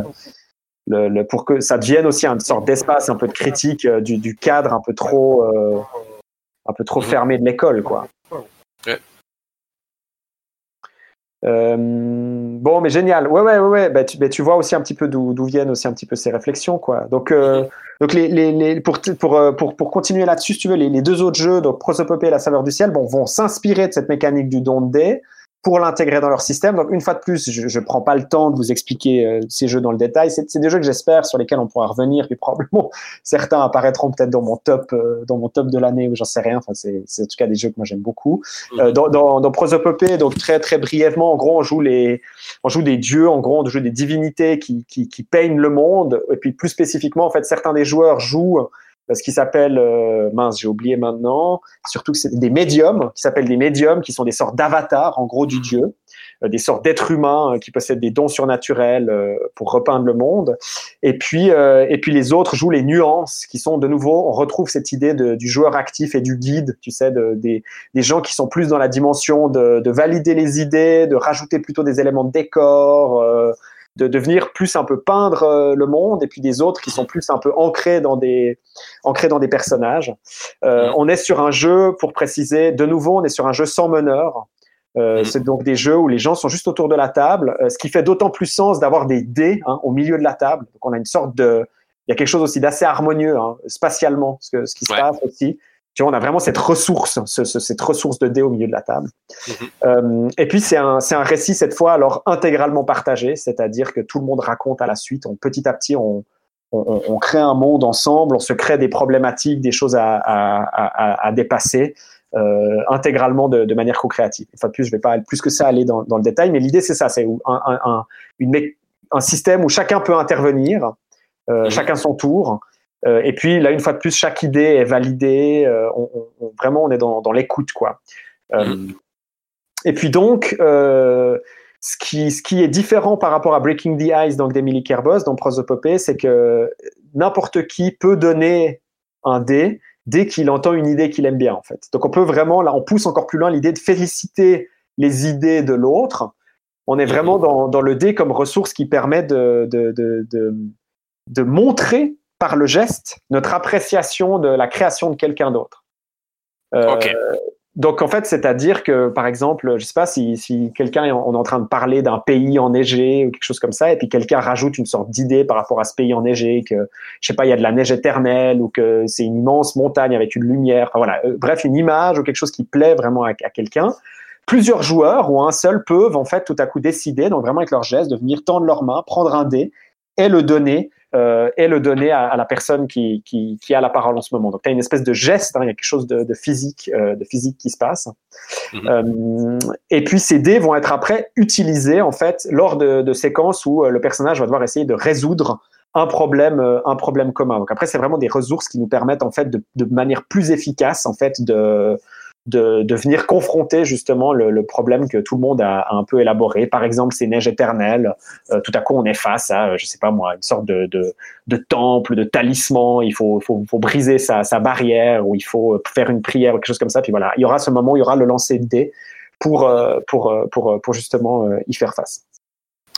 le, le- pour que ça devienne aussi une sorte d'espace un peu de critique euh, du, du cadre un peu trop, euh, un peu trop Mhm. fermé de l'école, quoi. Ouais. Euh, bon, mais génial. Ouais, ouais, ouais, ouais. Bah, tu, bah, tu vois aussi un petit peu d'où d'où viennent aussi un petit peu ces réflexions, quoi. Donc, euh, donc les, les, les, pour, pour, euh, pour, pour continuer là-dessus, si tu veux, les, les deux autres jeux, donc Prosopopée et La Saveur du Ciel, bon, vont s'inspirer de cette mécanique du don de dés pour l'intégrer dans leur système. Donc, une fois de plus, je, je prends pas le temps de vous expliquer euh, ces jeux dans le détail. C'est des jeux que j'espère sur lesquels on pourra revenir, puis probablement [laughs] certains apparaîtront peut-être dans mon top, euh, dans mon top de l'année ou j'en sais rien. Enfin, c'est c'est en tout cas des jeux que moi j'aime beaucoup. Euh, dans, dans, dans Prosopopée, donc très très brièvement, en gros, on joue les, on joue des dieux, en gros, on joue des divinités qui, qui, qui peignent le monde. Et puis plus spécifiquement, en fait, certains des joueurs jouent ce qui s'appelle, euh, mince, j'ai oublié maintenant, surtout que c'est des médiums, qui s'appellent des médiums, qui sont des sortes d'avatars, en gros, du dieu, euh, des sortes d'êtres humains euh, qui possèdent des dons surnaturels pour repeindre le monde. Et puis, et puis les autres jouent les nuances, qui sont de nouveau, on retrouve cette idée de, du joueur actif et du guide, tu sais, de, des, des gens qui sont plus dans la dimension de, de valider les idées, de rajouter plutôt des éléments de décor, de devenir plus un peu peindre euh, le monde, et puis des autres qui sont plus un peu ancrés dans des ancrés dans des personnages. Euh. On est sur un jeu, pour préciser, de nouveau, on est sur un jeu sans meneur. Euh, Mhm. C'est donc des jeux où les gens sont juste autour de la table, euh, ce qui fait d'autant plus sens d'avoir des dés hein, au milieu de la table. Donc on a une sorte de, il y a quelque chose aussi d'assez harmonieux hein, spatialement, ce, que, ce qui se Ouais. passe aussi. Tu vois, on a vraiment cette ressource, ce- ce- cette ressource de dés au milieu de la table. Mhm. Euh, et puis c'est un, un récit cette fois alors intégralement partagé, c'est-à-dire que tout le monde raconte à la suite. On, petit à petit, on, on, crée un monde ensemble, on se crée des problématiques, des choses à, à, à, à dépasser. Euh, intégralement de, de manière co-créative. Enfin, plus, je vais pas plus que ça aller dans, dans le détail, mais l'idée c'est ça, c'est un, un, un système où chacun peut intervenir, euh, Mhm. chacun son tour, Euh, et puis là, une fois de plus, chaque idée est validée. Euh, on, on- on- vraiment, on est dans, dans l'écoute, quoi. Euh, Mhm. Et puis donc, ce, qui, ce qui est différent par rapport à Breaking the Ice, donc d'Emily Kerbos, dans Prosopopée, c'est que n'importe qui peut donner un dé dès qu'il entend une idée qu'il aime bien, en fait. Donc on peut vraiment, là, on pousse encore plus loin l'idée de féliciter les idées de l'autre. On est vraiment dans, dans le dé comme ressource qui permet de, de, de, de, de montrer par le geste notre appréciation de la création de quelqu'un d'autre. Euh, donc en fait, c'est-à-dire que par exemple, je sais pas si, si quelqu'un est en- on est en train de parler d'un pays enneigé ou quelque chose comme ça, et puis quelqu'un rajoute une sorte d'idée par rapport à ce pays enneigé, que je sais pas, il y a de la neige éternelle ou que c'est une immense montagne avec une lumière, enfin, voilà, Euh, bref, une image ou quelque chose qui plaît vraiment à, à quelqu'un. Plusieurs joueurs ou un seul peuvent en fait tout à coup décider, donc vraiment avec leur geste, de venir tendre leur main, prendre un dé et le donner euh, et le donner à, à la personne qui, qui, qui a la parole en ce moment. Donc, tu as une espèce de geste, hein, il y a quelque chose de, de physique, euh, de physique qui se passe. Mhm. Euh, et puis, ces dés vont être après utilisés en fait lors de, de séquences où euh, le personnage va devoir essayer de résoudre un problème, euh, un problème commun. Donc après, c'est vraiment des ressources qui nous permettent en fait de, de manière plus efficace en fait de de, de venir confronter justement le, le problème que tout le monde a, a un peu élaboré. Par exemple, ces neiges éternelles. Euh, tout à coup, on est face à, euh, je sais pas moi, une sorte de, de, de temple, de talisman. Il faut, faut, faut briser sa, sa barrière ou il faut faire une prière ou quelque chose comme ça. Puis voilà, il y aura ce moment, il y aura le lancer de dés pour, euh, pour, euh, pour, euh, pour justement euh, y faire face.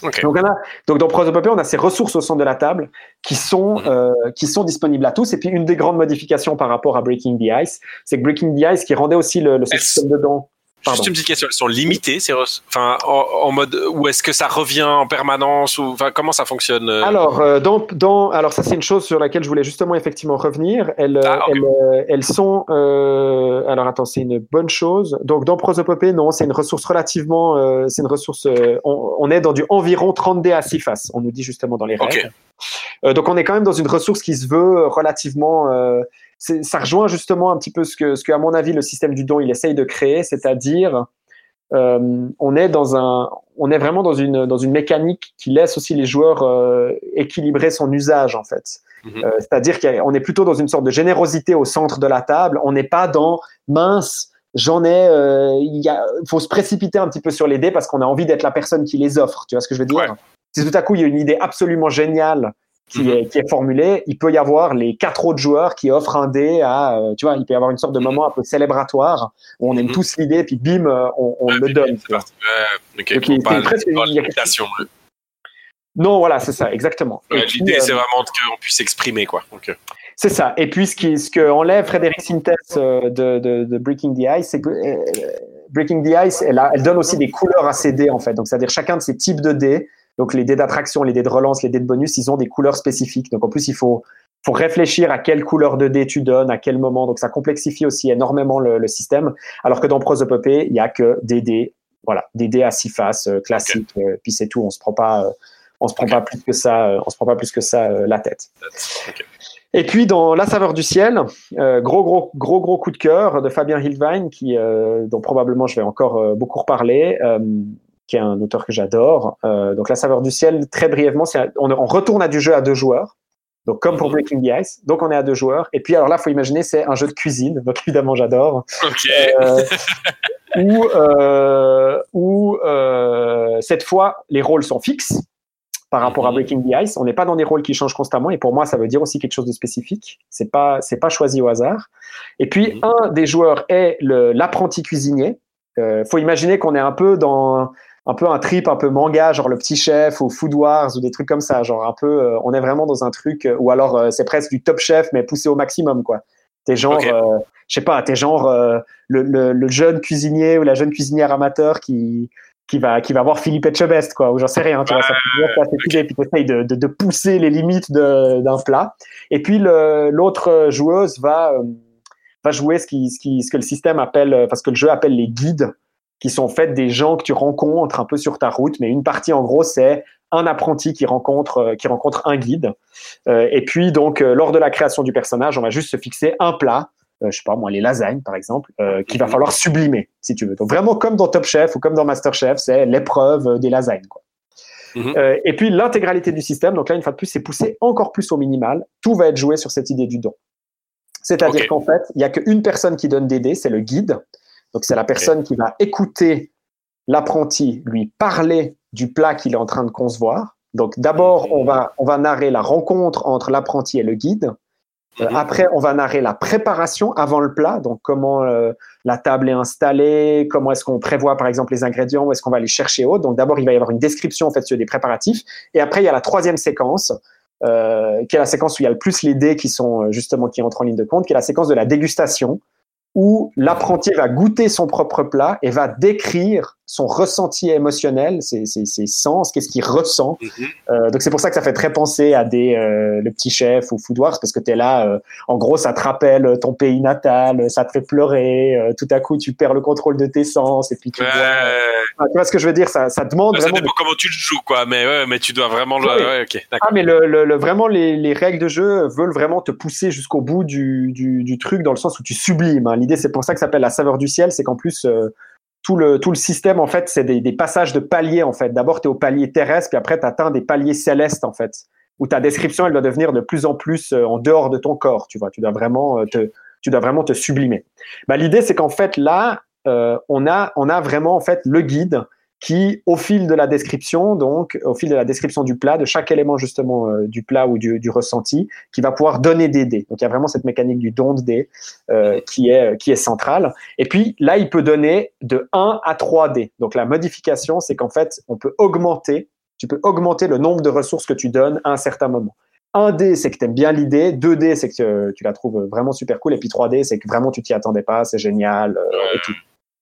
Donc, on a, donc dans Prosopopée, on a ces ressources au centre de la table qui sont, Mhm. euh, qui sont disponibles à tous. Et puis une des grandes modifications par rapport à Breaking the Ice, c'est que Breaking the Ice, qui rendait aussi le, le système dedans. Pardon. Juste une petite question, elles sont limitées, ces enfin, en, en mode, ou est-ce que ça revient en permanence, ou enfin, comment ça fonctionne euh Alors, euh, dans, dans, alors ça c'est une chose sur laquelle je voulais justement effectivement revenir. Elles, Ah, elles, euh, elles sont. euh, alors attends, c'est une bonne chose. Donc dans Prosopopée, non, c'est une ressource relativement. euh, c'est une ressource. euh, on, on est dans du environ 30 dés à 6 faces. On nous dit justement dans les règles. Ok. Euh, donc on est quand même dans une ressource qui se veut relativement. Ça rejoint justement un petit peu ce que, ce que, à mon avis, le système du don il essaye de créer, c'est-à-dire euh, on est dans un, on est vraiment dans une dans une mécanique qui laisse aussi les joueurs euh, équilibrer son usage en fait. Mhm. Euh, c'est-à-dire qu'on est plutôt dans une sorte de générosité au centre de la table. On n'est pas dans mince. J'en ai, il faut se précipiter un petit peu sur les dés parce qu'on a envie d'être la personne qui les offre. Tu vois ce que je veux dire? Ouais. Si tout à coup il y a une idée absolument géniale qui, Mhm. est, qui est formulée, il peut y avoir les quatre autres joueurs qui offrent un dé à, euh, tu vois, il peut y avoir une sorte de Mhm. moment un peu célébratoire où on aime Mhm. tous l'idée, puis bim, euh, on, on Ouais, le donne. c'est parti. Ouais, ok, Ok, faut pas presque- l'imitation. Non, voilà, c'est ça, exactement. Ouais, L'idée, euh, c'est vraiment qu'on puisse s'exprimer, quoi. Euh, C'est ça. Et puis, ce, qui, ce que enlève Frédéric Sintes euh, de, de, de Breaking the Ice, c'est que euh, Breaking the Ice, elle, a- elle donne aussi des couleurs à ces dés, en fait. Donc, c'est-à-dire chacun de ces types de dés, donc les dés d'attraction, les dés de relance, les dés de bonus, ils ont des couleurs spécifiques. Donc, en plus, il faut, faut réfléchir à quelle couleur de dés tu donnes, à quel moment. Donc, ça complexifie aussi énormément le, le système. Alors que dans Prosopopée, il y a que des dés, voilà, des dés à six faces euh, classiques. euh, puis c'est tout. On se prend pas, on se prend pas plus que ça, on se prend pas plus que ça la tête. Et puis dans La saveur du ciel, euh, gros gros gros gros coup de cœur de Fabien Hildwein, qui euh, dont probablement je vais encore euh, beaucoup reparler, qui est un auteur que j'adore. Euh, donc La saveur du ciel, très brièvement, c'est on, on retourne à du jeu à deux joueurs. Donc comme pour Mhm. Breaking the Ice, donc on est à deux joueurs. Et puis alors là, faut imaginer, c'est un jeu de cuisine. Donc évidemment, j'adore. Ok. Euh, où euh, où euh, cette fois les rôles sont fixes par rapport à Mhm. Breaking the Ice. On n'est pas dans des rôles qui changent constamment et pour moi ça veut dire aussi quelque chose de spécifique. C'est pas c'est pas choisi au hasard. Et puis Mhm. un des joueurs est le l'apprenti cuisinier. Faut imaginer qu'on est un peu dans un peu un trip un peu manga genre le petit chef ou Food Wars ou des trucs comme ça. Genre un peu euh, on est vraiment dans un truc euh, ou alors euh, c'est presque du top chef mais poussé au maximum quoi. T'es genre Ok. euh, je sais pas t'es genre le, le, le jeune cuisinier ou la jeune cuisinière amateur qui qui va qui va voir Philippe Etchebest quoi ou j'en sais rien tu vois ça peut puis t'essayes de, de, de pousser les limites de- d'un plat. Et puis l'autre joueuse va va jouer ce qui ce qui ce que le système appelle parce que le jeu appelle les guides qui sont en fait des gens que tu rencontres un peu sur ta route mais une partie en gros c'est un apprenti qui rencontre euh, qui rencontre un guide Euh, et puis donc euh, lors de la création du personnage on va juste se fixer un plat euh, je sais pas moi les lasagnes par exemple euh, qu'il va Mhm. falloir sublimer si tu veux donc vraiment comme dans Top Chef ou comme dans Master Chef c'est l'épreuve des lasagnes quoi Mhm. Euh, et puis l'intégralité du système, donc là une fois de plus, c'est poussé encore plus au minimal. Tout va être joué sur cette idée du don. C'est-à-dire qu'en fait, il n'y a qu'une personne qui donne des dés, c'est le guide. Donc c'est la personne qui va écouter l'apprenti lui parler du plat qu'il est en train de concevoir. Donc d'abord, on va, on va narrer la rencontre entre l'apprenti et le guide. Euh. Après, on va narrer la préparation avant le plat, donc comment euh, la table est installée, comment est-ce qu'on prévoit par exemple les ingrédients, où est-ce qu'on va les chercher autres. Donc d'abord, il va y avoir une description en fait sur des préparatifs, et après il y a la troisième séquence, euh, qui est la séquence où il y a le plus les dés qui sont justement qui entrent en ligne de compte, qui est la séquence de la dégustation, où l'apprenti va goûter son propre plat et va décrire son ressenti émotionnel, ses, ses, ses sens, qu'est-ce qu'il ressent. Mhm. Euh, donc c'est pour ça que ça fait très penser à des euh, le petit chef ou Food Wars parce que tu es là euh, en gros ça te rappelle ton pays natal, ça te fait pleurer, euh, tout à coup tu perds le contrôle de tes sens et puis tu Ouais, vois, euh, tu vois ce que je veux dire? Ça ça demande ça vraiment dépend comment tu le joues, quoi. Mais ouais, mais tu dois vraiment le. Ouais, ok, d'accord. ah mais le, le, le- vraiment les, les règles de jeu veulent vraiment te pousser jusqu'au bout du, du, du truc dans le sens où tu sublimes. hein. L'idée c'est pour ça que ça s'appelle la saveur du ciel, c'est qu'en plus euh, tout le tout le système en fait c'est des, des passages de paliers en fait. D'abord tu es au palier terrestre puis après tu atteins des paliers célestes en fait où ta description elle doit devenir de plus en plus euh, en dehors de ton corps. Tu vois, tu dois vraiment euh, te tu dois vraiment te sublimer. Bah, l'idée c'est qu'en fait là euh, on a on a vraiment en fait le guide qui, au fil de la description, donc au fil de la description du plat, de chaque élément justement euh, du plat ou du, du ressenti, qui va pouvoir donner des dés. Donc il y a vraiment cette mécanique du don de dés euh, qui est qui est centrale. Et puis là, il peut donner de 1 à 3 dés. Donc la modification, c'est qu'en fait, on peut augmenter, tu peux augmenter le nombre de ressources que tu donnes à un certain moment. 1 dé, c'est que tu aimes bien l'idée. 2 dés, c'est que euh, tu la trouves vraiment super cool. Et puis 3 dés, c'est que vraiment tu t'y attendais pas, c'est génial euh, et tout.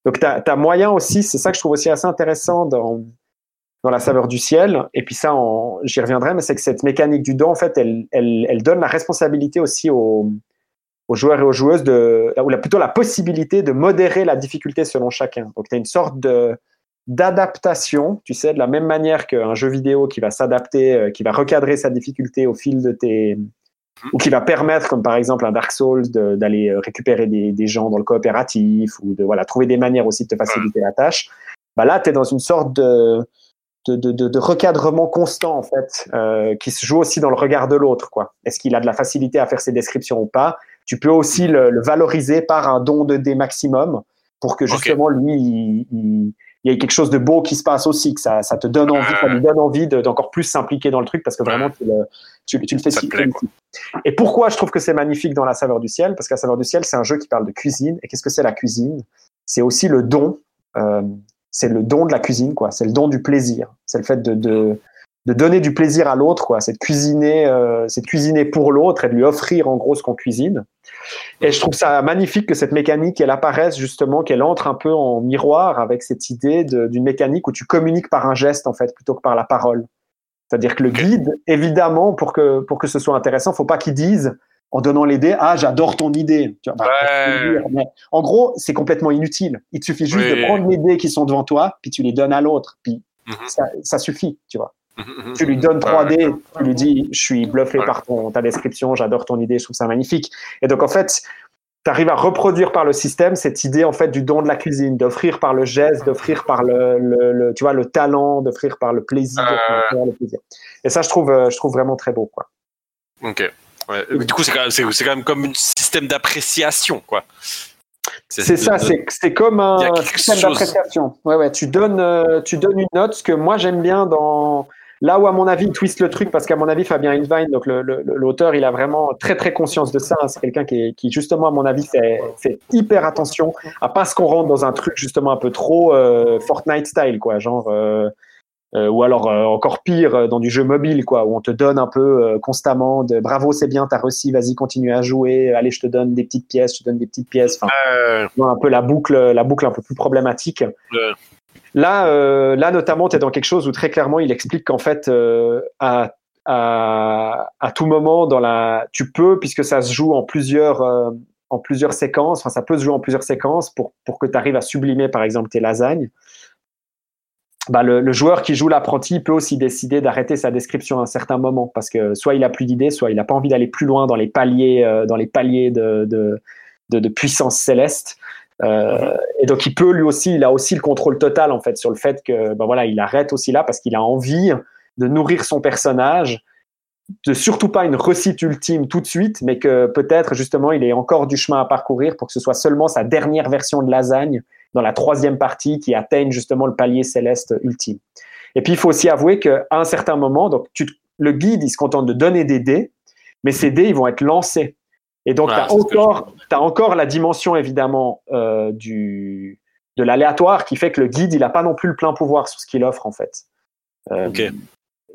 Donc, tu as, moyen aussi, c'est ça que je trouve aussi assez intéressant dans, la saveur du ciel. Et puis ça, j'y reviendrai, mais c'est que cette mécanique du don, en fait, elle, elle, donne la responsabilité aussi aux, joueurs et aux joueuses, de, ou plutôt la possibilité de modérer la difficulté selon chacun. Donc, tu as une sorte d'adaptation, tu sais, de la même manière qu'un jeu vidéo qui va s'adapter, euh, qui va recadrer sa difficulté au fil de tes, ou qui va permettre, comme par exemple un Dark Souls, d'aller euh, récupérer des, des gens dans le coopératif ou de voilà, trouver des manières aussi de te faciliter la tâche. Bah là, tu es dans une sorte de, de, de, de- de recadrement constant, en fait, euh, qui se joue aussi dans le regard de l'autre. quoi. Est-ce qu'il a de la facilité à faire ses descriptions ou pas? Tu peux aussi le, le valoriser par un don de dés maximum pour que justement, lui, il, il- il y ait quelque chose de beau qui se passe aussi, que ça, ça te donne envie, ça lui donne envie de- d'encore plus s'impliquer dans le truc parce que vraiment, tu le, tu, tu le fais si- plaît, et pourquoi je trouve que c'est magnifique dans La Saveur du Ciel? Parce que La Saveur du Ciel, c'est un jeu qui parle de cuisine. Et qu'est-ce que c'est la cuisine? C'est aussi le don. euh, c'est le don de la cuisine, quoi. C'est le don du plaisir. C'est le fait de, de, de donner du plaisir à l'autre, quoi. C'est de cuisiner, euh, c'est de cuisiner pour l'autre et de lui offrir en gros ce qu'on cuisine. Et je trouve ça magnifique que cette mécanique, elle apparaisse justement, qu'elle entre un peu en miroir avec cette idée d'une mécanique où tu communiques par un geste en fait plutôt que par la parole. C'est-à-dire que le guide, évidemment, pour que, pour que ce soit intéressant, faut pas qu'il dise en donnant l'idée, ah, j'adore ton idée. Tu vois, Ouais. Mais en gros, c'est complètement inutile. Il te suffit juste Oui. de prendre les dés qui sont devant toi, puis tu les donnes à l'autre, puis Mhm. ça, ça suffit, tu vois. Tu lui donnes trois Ouais. dés, tu lui dis, je suis bluffé par ton, ta description, j'adore ton idée, je trouve ça magnifique. Et donc, en fait, tu arrives à reproduire par le système cette idée, en fait, du don de la cuisine, d'offrir par le geste, d'offrir par le, le- le- tu vois, le talent, d'offrir par le plaisir, Euh. d'offrir le plaisir. Et ça, je trouve, euh, je trouve vraiment très beau, quoi. Ok. Ouais. Du coup, c'est quand, quand même comme un système d'appréciation, quoi. C'est ça, c'est comme un système chose. d'appréciation. Ouais, ouais, tu donnes, euh, tu donnes une note. Ce que moi j'aime bien dans là où à mon avis il twist le truc, parce qu'à mon avis Fabien Invine, donc l'auteur, il a vraiment très très conscience de ça. hein. C'est quelqu'un qui, qui justement à mon avis fait, fait hyper attention à pas ce qu'on rentre dans un truc justement un peu trop euh, Fortnite style, quoi, genre. euh, euh, ou alors encore pire dans du jeu mobile quoi où on te donne un peu constamment de bravo c'est bien t'as réussi vas-y continue à jouer allez je te donne des petites pièces je te donne des petites pièces enfin un peu la boucle, la boucle un peu plus problématique. Là, euh, là notamment, tu es dans quelque chose où très clairement, il explique qu'en fait, euh, à, tout moment, dans la, tu peux, puisque ça se joue en plusieurs, euh, séquences, enfin, ça peut se jouer en plusieurs séquences pour, que tu arrives à sublimer, par exemple, tes lasagnes. Bah, le, joueur qui joue l'apprenti peut aussi décider d'arrêter sa description à un certain moment parce que soit il a plus d'idées, soit il n'a pas envie d'aller plus loin dans les paliers, de puissance céleste. Euh, et donc il peut lui aussi, il a aussi le contrôle total en fait sur le fait que ben voilà, il arrête aussi là parce qu'il a envie de nourrir son personnage, de surtout pas une recite ultime tout de suite, mais que peut-être justement il ait encore du chemin à parcourir pour que ce soit seulement sa dernière version de lasagne dans la troisième partie qui atteigne justement le palier céleste ultime. Et puis il faut aussi avouer qu'à un certain moment, donc tu, le guide il se contente de donner des dés, mais ces dés ils vont être lancés. Et donc Ah, tu as encore, t'as encore la dimension évidemment euh, du de l'aléatoire qui fait que le guide il a pas non plus le plein pouvoir sur ce qu'il offre en fait. Euh.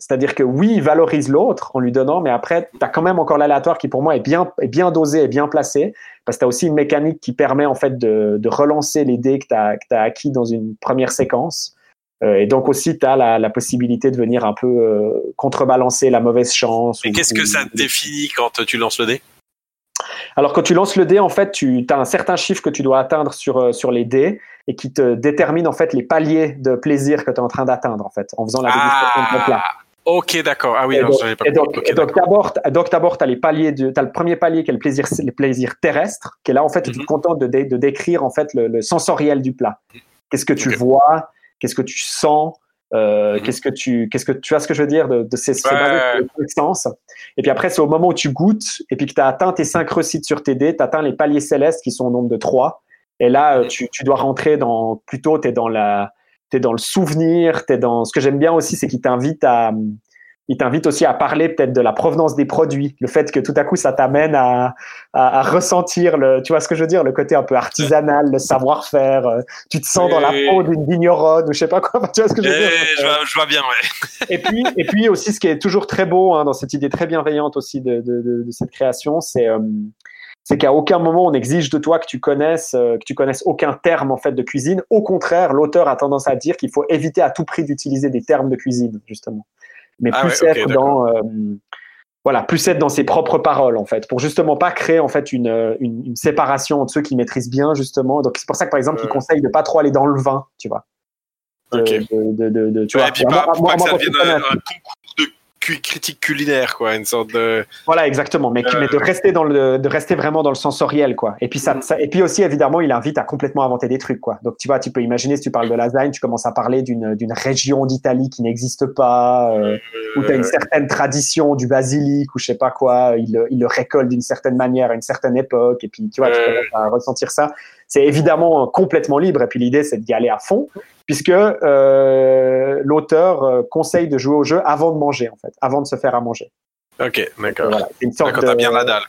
C'est-à-dire que oui, il valorise l'autre en lui donnant, mais après, tu as quand même encore l'aléatoire qui, pour moi, est bien, est bien dosé et bien placé, parce que tu as aussi une mécanique qui permet en fait de, de relancer les dés que tu as, acquis dans une première séquence. Euh, et donc aussi, tu as la, la possibilité de venir un peu euh, contrebalancer la mauvaise chance. Et ou- qu'est-ce que ça définit quand tu lances le dé? Alors quand tu lances le dé, en fait, tu as un certain chiffre que tu dois atteindre sur, euh, sur les dés et qui te détermine en fait les paliers de plaisir que tu es en train d'atteindre en fait, en faisant la dégustation de ton plat. Ah, ok, d'accord. Ah oui, Et non, donc- pas et donc, compris. Ok, et donc d'abord, t- donc d'abord, t'as les paliers de, t'as le premier palier qui est le plaisir, les plaisirs terrestres, qui est là en fait, tu Mhm. te contentes de, dé- de décrire en fait le, le sensoriel du plat. Qu'est-ce que tu vois, qu'est-ce que tu sens, euh, Mhm. qu'est-ce que tu, qu'est-ce que tu vois ce que je veux dire de, de ces, Ouais, basé sur ouais, les cinq sens. Et puis après, c'est au moment où tu goûtes et puis que tu as atteint tes cinq recettes sur tes dés, tu atteint les paliers célestes qui sont au nombre de trois. Et là, euh, Mhm. tu, tu dois rentrer dans, plutôt, tu es dans la, t'es dans le souvenir, t'es dans, ce que j'aime bien aussi, c'est qu'il t'invite à, il t'invite aussi à parler peut-être de la provenance des produits, le fait que tout à coup ça t'amène à, à, à ressentir le, tu vois ce que je veux dire, le côté un peu artisanal, le savoir-faire. euh, Tu te sens dans la peau d'une vigneronne ou je sais pas quoi. [laughs] Tu vois ce que je veux Eh, dire je, vois, je vois bien, ouais. et puis, et puis aussi, ce qui est toujours très beau hein, dans cette idée très bienveillante aussi de, de, de, de cette création, c'est euh, c'est qu'à aucun moment on exige de toi que tu connaisses euh, que tu connaisses aucun terme en fait de cuisine. Au contraire, l'auteur a tendance à dire qu'il faut éviter à tout prix d'utiliser des termes de cuisine justement, mais Ah plus ouais, être dans euh, voilà, plus être dans ses propres paroles en fait, pour justement pas créer en fait une, euh, une, une séparation entre ceux qui maîtrisent bien justement. Donc c'est pour ça que par exemple, il Ouais. conseille de pas trop aller dans le vin, tu vois. De- Ok. de, de, de, de- tu Ouais, vois. et puis Moi- pas, moi- pour moi, pas que ça quand tu devienne connais un, un un concours de cu- critique culinaire, quoi, une sorte de. Voilà, exactement. Mais, mais de rester dans le, de rester vraiment dans le sensoriel, quoi. Et puis ça, ça- et puis aussi évidemment, il invite à complètement inventer des trucs, quoi. Donc tu vois, tu peux imaginer si tu parles de lasagne, tu commences à parler d'une d'une région d'Italie qui n'existe pas, euh, où tu as une certaine tradition du basilic ou je sais pas quoi. Il, le- il le récolte d'une certaine manière à une certaine époque. Et puis tu vois, tu Ouais. commences à ressentir ça. C'est évidemment complètement libre. Et puis l'idée, c'est d'y aller à fond, puisque euh, l'auteur euh, conseille de jouer au jeu avant de manger, en fait, avant de se faire à manger. Ok, d'accord. Voilà, une sorte Quand de- t'as bien la dalle.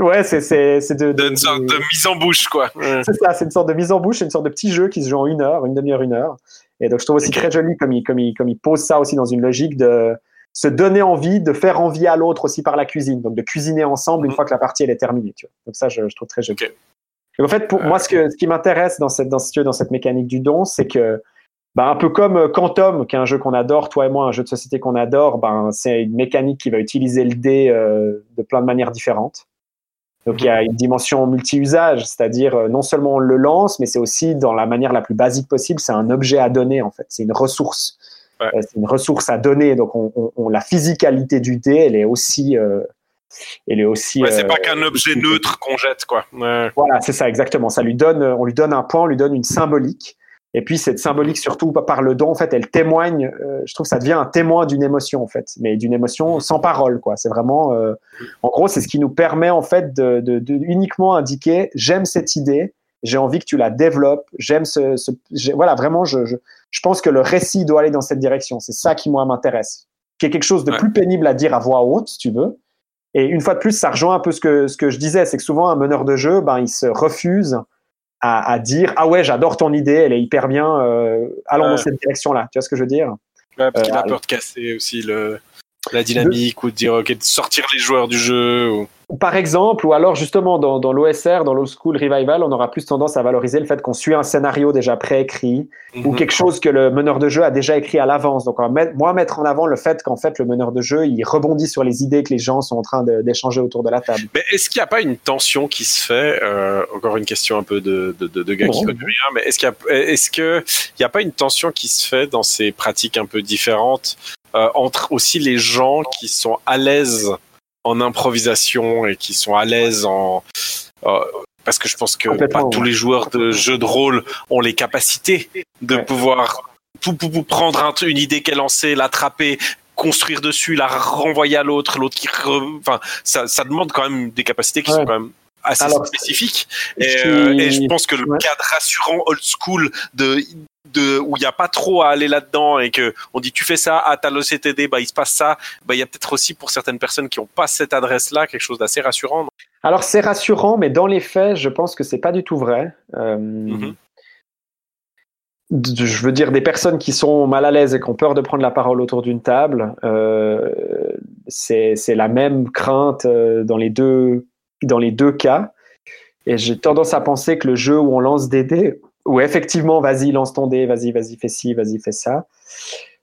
Ouais, c'est c'est c'est de, De, une sorte de mise en bouche, quoi. C'est ça, c'est une sorte de mise en bouche, c'est une sorte de petit jeu qui se joue en une heure, une demi-heure, une heure. Et donc je trouve aussi très joli comme il, comme, il, comme il pose ça aussi dans une logique de se donner envie, de faire envie à l'autre aussi par la cuisine, donc de cuisiner ensemble une Mhm. fois que la partie elle est terminée. Tu vois. Donc ça, je, je trouve très joli. Ok. En fait, pour moi, ce, que, ce qui m'intéresse dans cette, dans, ce- dans cette mécanique du don, c'est que bah, un peu comme euh, Quantum, qui est un jeu qu'on adore, toi et moi, un jeu de société qu'on adore, ben, c'est une mécanique qui va utiliser le dé euh, de plein de manières différentes. Donc il y a une dimension multi-usage, c'est-à-dire euh, non seulement on le lance, mais c'est aussi dans la manière la plus basique possible, c'est un objet à donner en fait, c'est une ressource. Ouais. Euh, c'est une ressource à donner, donc on, on- on- la physicalité du dé, elle est aussi, elle est aussi. Ouais, c'est euh, pas qu'un objet neutre qu'on jette, quoi. Ouais. voilà, c'est ça, exactement. Ça lui donne, on lui donne un point, on lui donne une symbolique. Et puis cette symbolique, surtout par le don, en fait, elle témoigne. euh, je trouve que ça devient un témoin d'une émotion, en fait, mais d'une émotion sans parole, quoi. C'est vraiment, euh, en gros, c'est ce qui nous permet, en fait, de, de- de uniquement indiquer j'aime cette idée, j'ai envie que tu la développes, j'aime ce, voilà, vraiment, je, je, je pense que le récit doit aller dans cette direction. C'est ça qui moi m'intéresse. Qui est quelque chose de Ouais. plus pénible à dire à voix haute, si tu veux. Et une fois de plus, ça rejoint un peu ce que, ce que je disais, c'est que souvent un meneur de jeu, ben, il se refuse à, à dire ah ouais, j'adore ton idée, elle est hyper bien, euh, allons dans cette direction-là. Tu vois ce que je veux dire? Ouais, parce qu'il Euh, a peur de casser aussi le, la dynamique ou de dire, ok, de sortir les joueurs du jeu. Ou... Par exemple, ou alors justement dans, dans l'OSR, dans l'Old School Revival, on aura plus tendance à valoriser le fait qu'on suit un scénario déjà préécrit ou Mhm. quelque chose que le meneur de jeu a déjà écrit à l'avance. Donc, on moi, mettre en avant le fait qu'en fait, le meneur de jeu, il rebondit sur les idées que les gens sont en train d'échanger autour de la table. Mais est-ce qu'il n'y a pas une tension qui se fait euh, Encore une question un peu de, de, de, de gars qui connaissent rien, mais est-ce qu'il y a, que n'y a pas une tension qui se fait dans ces pratiques un peu différentes euh, entre aussi les gens qui sont à l'aise en improvisation et qui sont à l'aise en euh, parce que je pense que pas tous les joueurs de jeux de rôle ont les capacités de Ouais. pouvoir pou- pou- pou- prendre un- une idée qu'elle lancée, l'attraper, construire dessus, la renvoyer à l'autre, l'autre qui, re- enfin, ça, ça demande quand même des capacités qui Ouais. sont quand même assez Alors, spécifiques. je Et, suis- euh, et je pense que le Ouais. cadre rassurant old school de de où il n'y a pas trop à aller là-dedans et que on dit tu fais ça à ta l'OCTD bah il se passe ça bah il y a peut-être aussi pour certaines personnes qui n'ont pas cette adresse là quelque chose d'assez rassurant Alors c'est rassurant, mais dans les faits, je pense que c'est pas du tout vrai. Euh, Mhm. Je veux dire, des personnes qui sont mal à l'aise et qui ont peur de prendre la parole autour d'une table, euh, c'est c'est la même crainte euh, dans les deux dans les deux cas. Et j'ai tendance à penser que le jeu où on lance des dés, où effectivement, vas-y, lance ton dé, vas-y, vas-y, fais ci, vas-y, fais ça,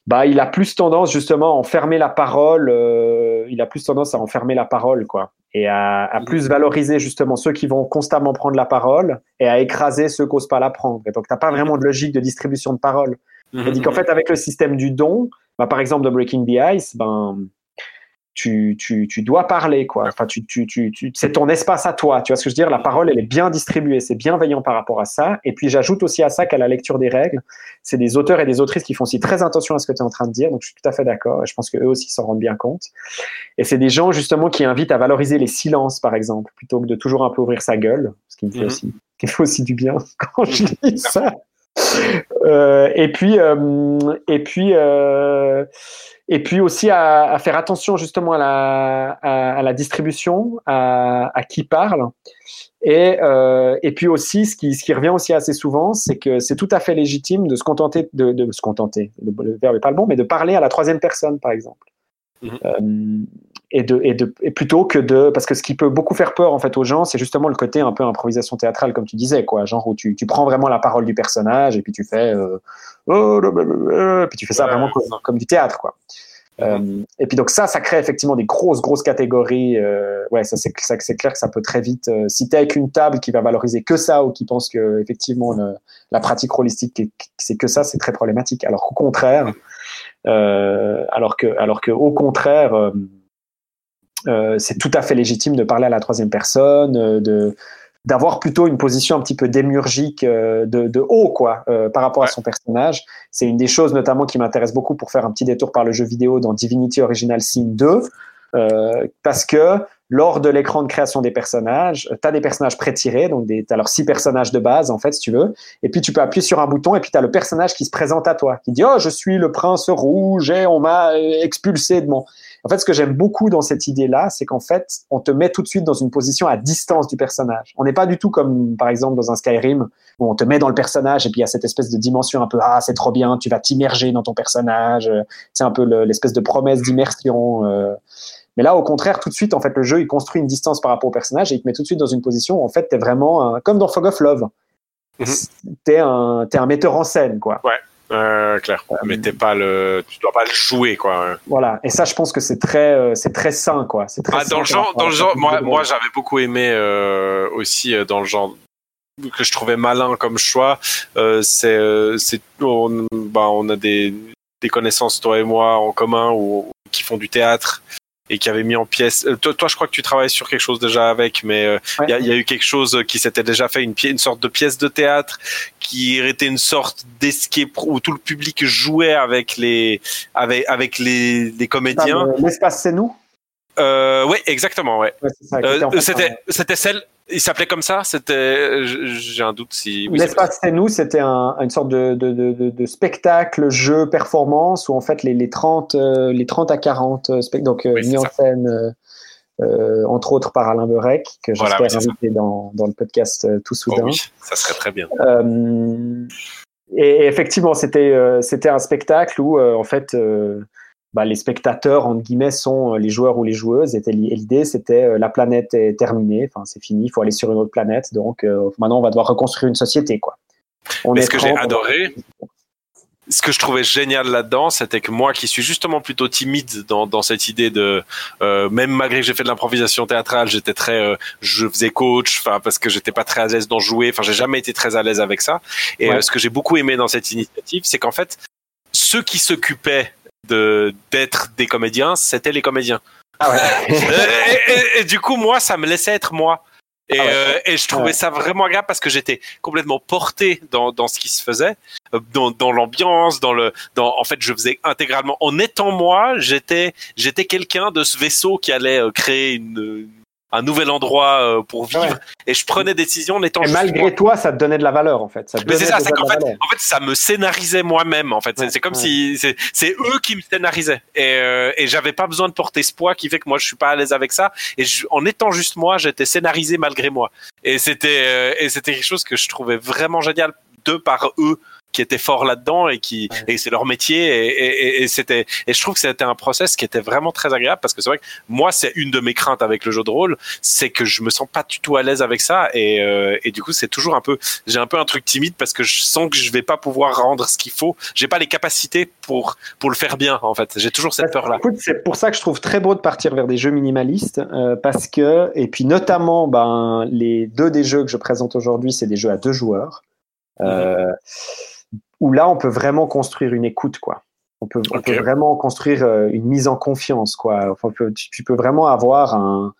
bah, il a plus tendance justement à enfermer la parole, euh, il a plus tendance à enfermer la parole, quoi, et à, à plus valoriser justement ceux qui vont constamment prendre la parole et à écraser ceux qui n'osent pas la prendre. Et donc, tu n'as pas vraiment de logique de distribution de parole. Mhm. C'est-à-dire qu'en fait, avec le système du don, bah, par exemple de Breaking the Ice, ben, tu, tu, tu dois parler, quoi. Enfin, tu, tu, c'est ton espace à toi. Tu vois ce que je veux dire? La parole, elle est bien distribuée, c'est bienveillant par rapport à ça. Et puis, j'ajoute aussi à ça qu'à la lecture des règles, c'est des auteurs et des autrices qui font aussi très attention à ce que tu es en train de dire. Donc, je suis tout à fait d'accord. Je pense qu'eux aussi s'en rendent bien compte. Et c'est des gens, justement, qui invitent à valoriser les silences, par exemple, plutôt que de toujours un peu ouvrir sa gueule, ce qui me fait, Mhm. aussi, qui me fait aussi du bien [laughs] quand je lis ça. Euh, et puis, euh, et puis, euh, et puis aussi à, à faire attention justement à la, à, à la distribution, à, qui parle. Et, euh, et puis aussi, ce qui, ce qui revient aussi assez souvent, c'est que c'est tout à fait légitime de se contenter, de, de se contenter, le, le verbe n'est pas le bon, mais de parler à la troisième personne, par exemple. Euh, et, de, et, de, et plutôt que de. Parce que ce qui peut beaucoup faire peur en fait aux gens, c'est justement le côté un peu improvisation théâtrale, comme tu disais, quoi. Genre où tu, tu prends vraiment la parole du personnage et puis tu fais. Euh, oh, blablabla, puis tu fais ça vraiment comme, comme du théâtre, quoi. Euh, et puis donc ça, ça crée effectivement des grosses, grosses catégories. Euh, ouais, ça c'est ça, c'est clair que ça peut très vite. euh, si t'es avec une table qui va valoriser que ça ou qui pense que effectivement le- la pratique holistique c'est que ça, c'est très problématique. Alors qu'au contraire, euh, alors que alors que au contraire, euh, c'est tout à fait légitime de parler à la troisième personne, euh, de d'avoir plutôt une position un petit peu démiurgique euh, de, de haut quoi euh, par rapport à son personnage c'est une des choses notamment qui m'intéresse beaucoup pour faire un petit détour par le jeu vidéo dans Divinity Original Sin 2 euh, parce que lors de l'écran de création des personnages, tu as des personnages pré-tirés, donc tu as leurs six personnages de base, en fait, si tu veux. Et puis tu peux appuyer sur un bouton et puis tu as le personnage qui se présente à toi, qui dit Oh, je suis le prince rouge et on m'a expulsé de mon. En fait, ce que j'aime beaucoup dans cette idée-là, c'est qu'en fait, on te met tout de suite dans une position à distance du personnage. On n'est pas du tout comme, par exemple, dans un Skyrim, où on te met dans le personnage et puis il y a cette espèce de dimension un peu Ah, c'est trop bien, tu vas t'immerger dans ton personnage. C'est un peu le- l'espèce de promesse d'immersion. euh. Mais là, au contraire, tout de suite, en fait, le jeu, il construit une distance par rapport au personnage et il te met tout de suite dans une position où, en fait, t'es vraiment un- comme dans Fog of Love. Mhm. T'es un, t'es un metteur en scène, quoi. Euh, clair. Mais t'es pas le, tu dois pas le jouer, quoi. Voilà. Et ça, je pense que c'est très, euh, c'est très sain, quoi. C'est très Ah, dans le genre, dans le la genre, moi, moi, j'avais beaucoup aimé euh, aussi euh, dans le genre que je trouvais malin comme choix. Euh, c'est, euh, c'est, on, bah, on a des, des connaissances toi et moi en commun ou qui font du théâtre et qui avaient mis en pièce. euh, toi, toi, je crois que tu travailles sur quelque chose déjà avec, mais euh, il Ouais. y, a, y a eu quelque chose qui s'était déjà fait, une, une sorte de pièce de théâtre qui était une sorte d'escape où tout le public jouait avec les, avec, avec les, les comédiens. le- L'espace, c'est nous. Euh, oui, exactement, ouais. Euh, c'était, c'était celle. Il s'appelait comme ça. C'était. J'ai un doute si. oui, L'espace c'est nous, c'était un, une sorte de, de, de, de- de spectacle, jeu, performance, où en fait les, les, 30, euh, les 30 à 40 euh, donc Oui, mis en scène, euh, entre autres par Alain Berec, que Voilà, j'espère ça. inviter dans, dans le podcast tout Oh soudain. oui, ça serait très bien. Et effectivement, c'était c'était un spectacle où en fait bah, les spectateurs entre guillemets sont euh, les joueurs ou les joueuses. Et li- et l'idée c'était euh, la planète est terminée, enfin c'est fini, il faut aller sur une autre planète. Donc euh, maintenant on va devoir reconstruire une société quoi. On Mais est ce que j'ai 30, on va- adoré, ce que je trouvais génial là-dedans, c'était que moi, qui suis justement plutôt timide dans, dans cette idée de, euh, même malgré que j'ai fait de l'improvisation théâtrale, j'étais très, euh, je faisais coach, enfin parce que j'étais pas très à l'aise d'en jouer, enfin j'ai jamais été très à l'aise avec ça. Et Ouais. ce que j'ai beaucoup aimé dans cette initiative, c'est qu'en fait, ceux qui s'occupaient de d'être des comédiens, c'était les comédiens. Ah ouais. [laughs] et, et- et- et du coup, moi, ça me laissait être moi. Et, Ah ouais. euh, et je trouvais Ouais. ça vraiment agréable parce que j'étais complètement porté dans, dans ce qui se faisait, euh, dans, dans l'ambiance, dans le, dans, en fait, je faisais intégralement. En étant moi, j'étais, j'étais quelqu'un de ce vaisseau qui allait euh, créer une, un nouvel endroit euh, pour vivre. Ouais. Et je prenais des décisions en étant Et moi. malgré toi, ça te donnait de la valeur en fait. Ça Mais c'est ça, c'est qu'en fait, valeur. en fait, ça me scénarisait moi-même. En fait, C'est- Ouais, c'est comme ouais. si c'est c'est eux qui me scénarisaient. Et, euh, et j'avais pas besoin de porter ce poids qui fait que moi je suis pas à l'aise avec ça. Et je- en étant juste moi, j'étais scénarisé malgré moi. Et c'était euh, et c'était quelque chose que je trouvais vraiment génial de par eux qui étaient forts là-dedans et qui et c'est leur métier et, et, et- c'était et je trouve que c'était un process qui était vraiment très agréable parce que c'est vrai que moi c'est une de mes craintes avec le jeu de rôle c'est que je me sens pas du tout à l'aise avec ça et, euh, et du coup c'est toujours un peu j'ai un peu un truc timide parce que je sens que je vais pas pouvoir rendre ce qu'il faut. J'ai pas les capacités pour pour le faire bien en fait. J'ai toujours cette peur là Écoute, c'est pour ça que je trouve très beau de partir vers des jeux minimalistes, euh, parce que, et puis notamment, ben, les deux des jeux que je présente aujourd'hui, c'est des jeux à deux joueurs, euh, où là, on peut vraiment construire une écoute, quoi. On peut, on Ok. peut vraiment construire euh, une mise en confiance, quoi. Enfin, on peut- tu, tu peux vraiment avoir un.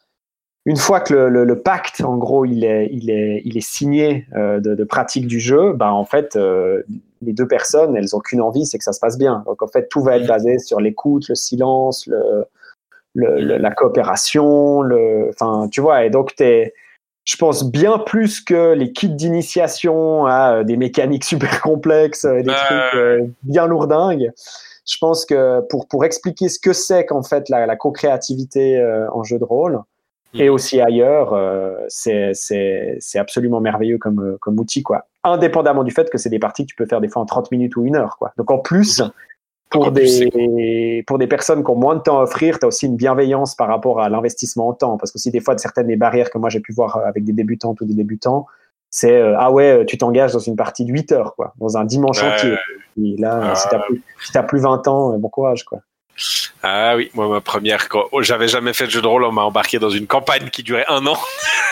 Une fois que le, le- le pacte, en gros, il est, il est, il est signé euh, de, de pratique du jeu, ben en fait, euh, les deux personnes, elles ont qu'une envie, c'est que ça se passe bien. Donc en fait, tout va être Mhm. basé sur l'écoute, le silence, le, le- le- la coopération, le, enfin, tu vois. Et donc t'es, je pense bien plus que les kits d'initiation à euh, des mécaniques [laughs] super complexes, euh, des trucs euh, bien lourdingues. Je pense que pour pour expliquer ce que c'est qu'en fait la, la co-créativité euh, en jeu de rôle et Mhm. aussi ailleurs, euh, c'est c'est c'est absolument merveilleux comme comme outil quoi. Indépendamment du fait que c'est des parties que tu peux faire des fois en 30 minutes ou une heure quoi. Donc en plus pour des pour des personnes qui ont moins de temps à offrir, tu as aussi une bienveillance par rapport à l'investissement en temps parce que aussi des fois certaines des barrières que moi j'ai pu voir euh, avec des débutantes ou des débutants, c'est euh, ah ouais, tu t'engages dans une partie de 8 heures quoi, dans un dimanche entier. Et là, Ah. si t'as plus si plus 20 ans, euh, bon courage quoi. ah oui moi ma première quand oh, j'avais jamais fait de jeu de rôle on m'a embarqué dans une campagne qui durait un an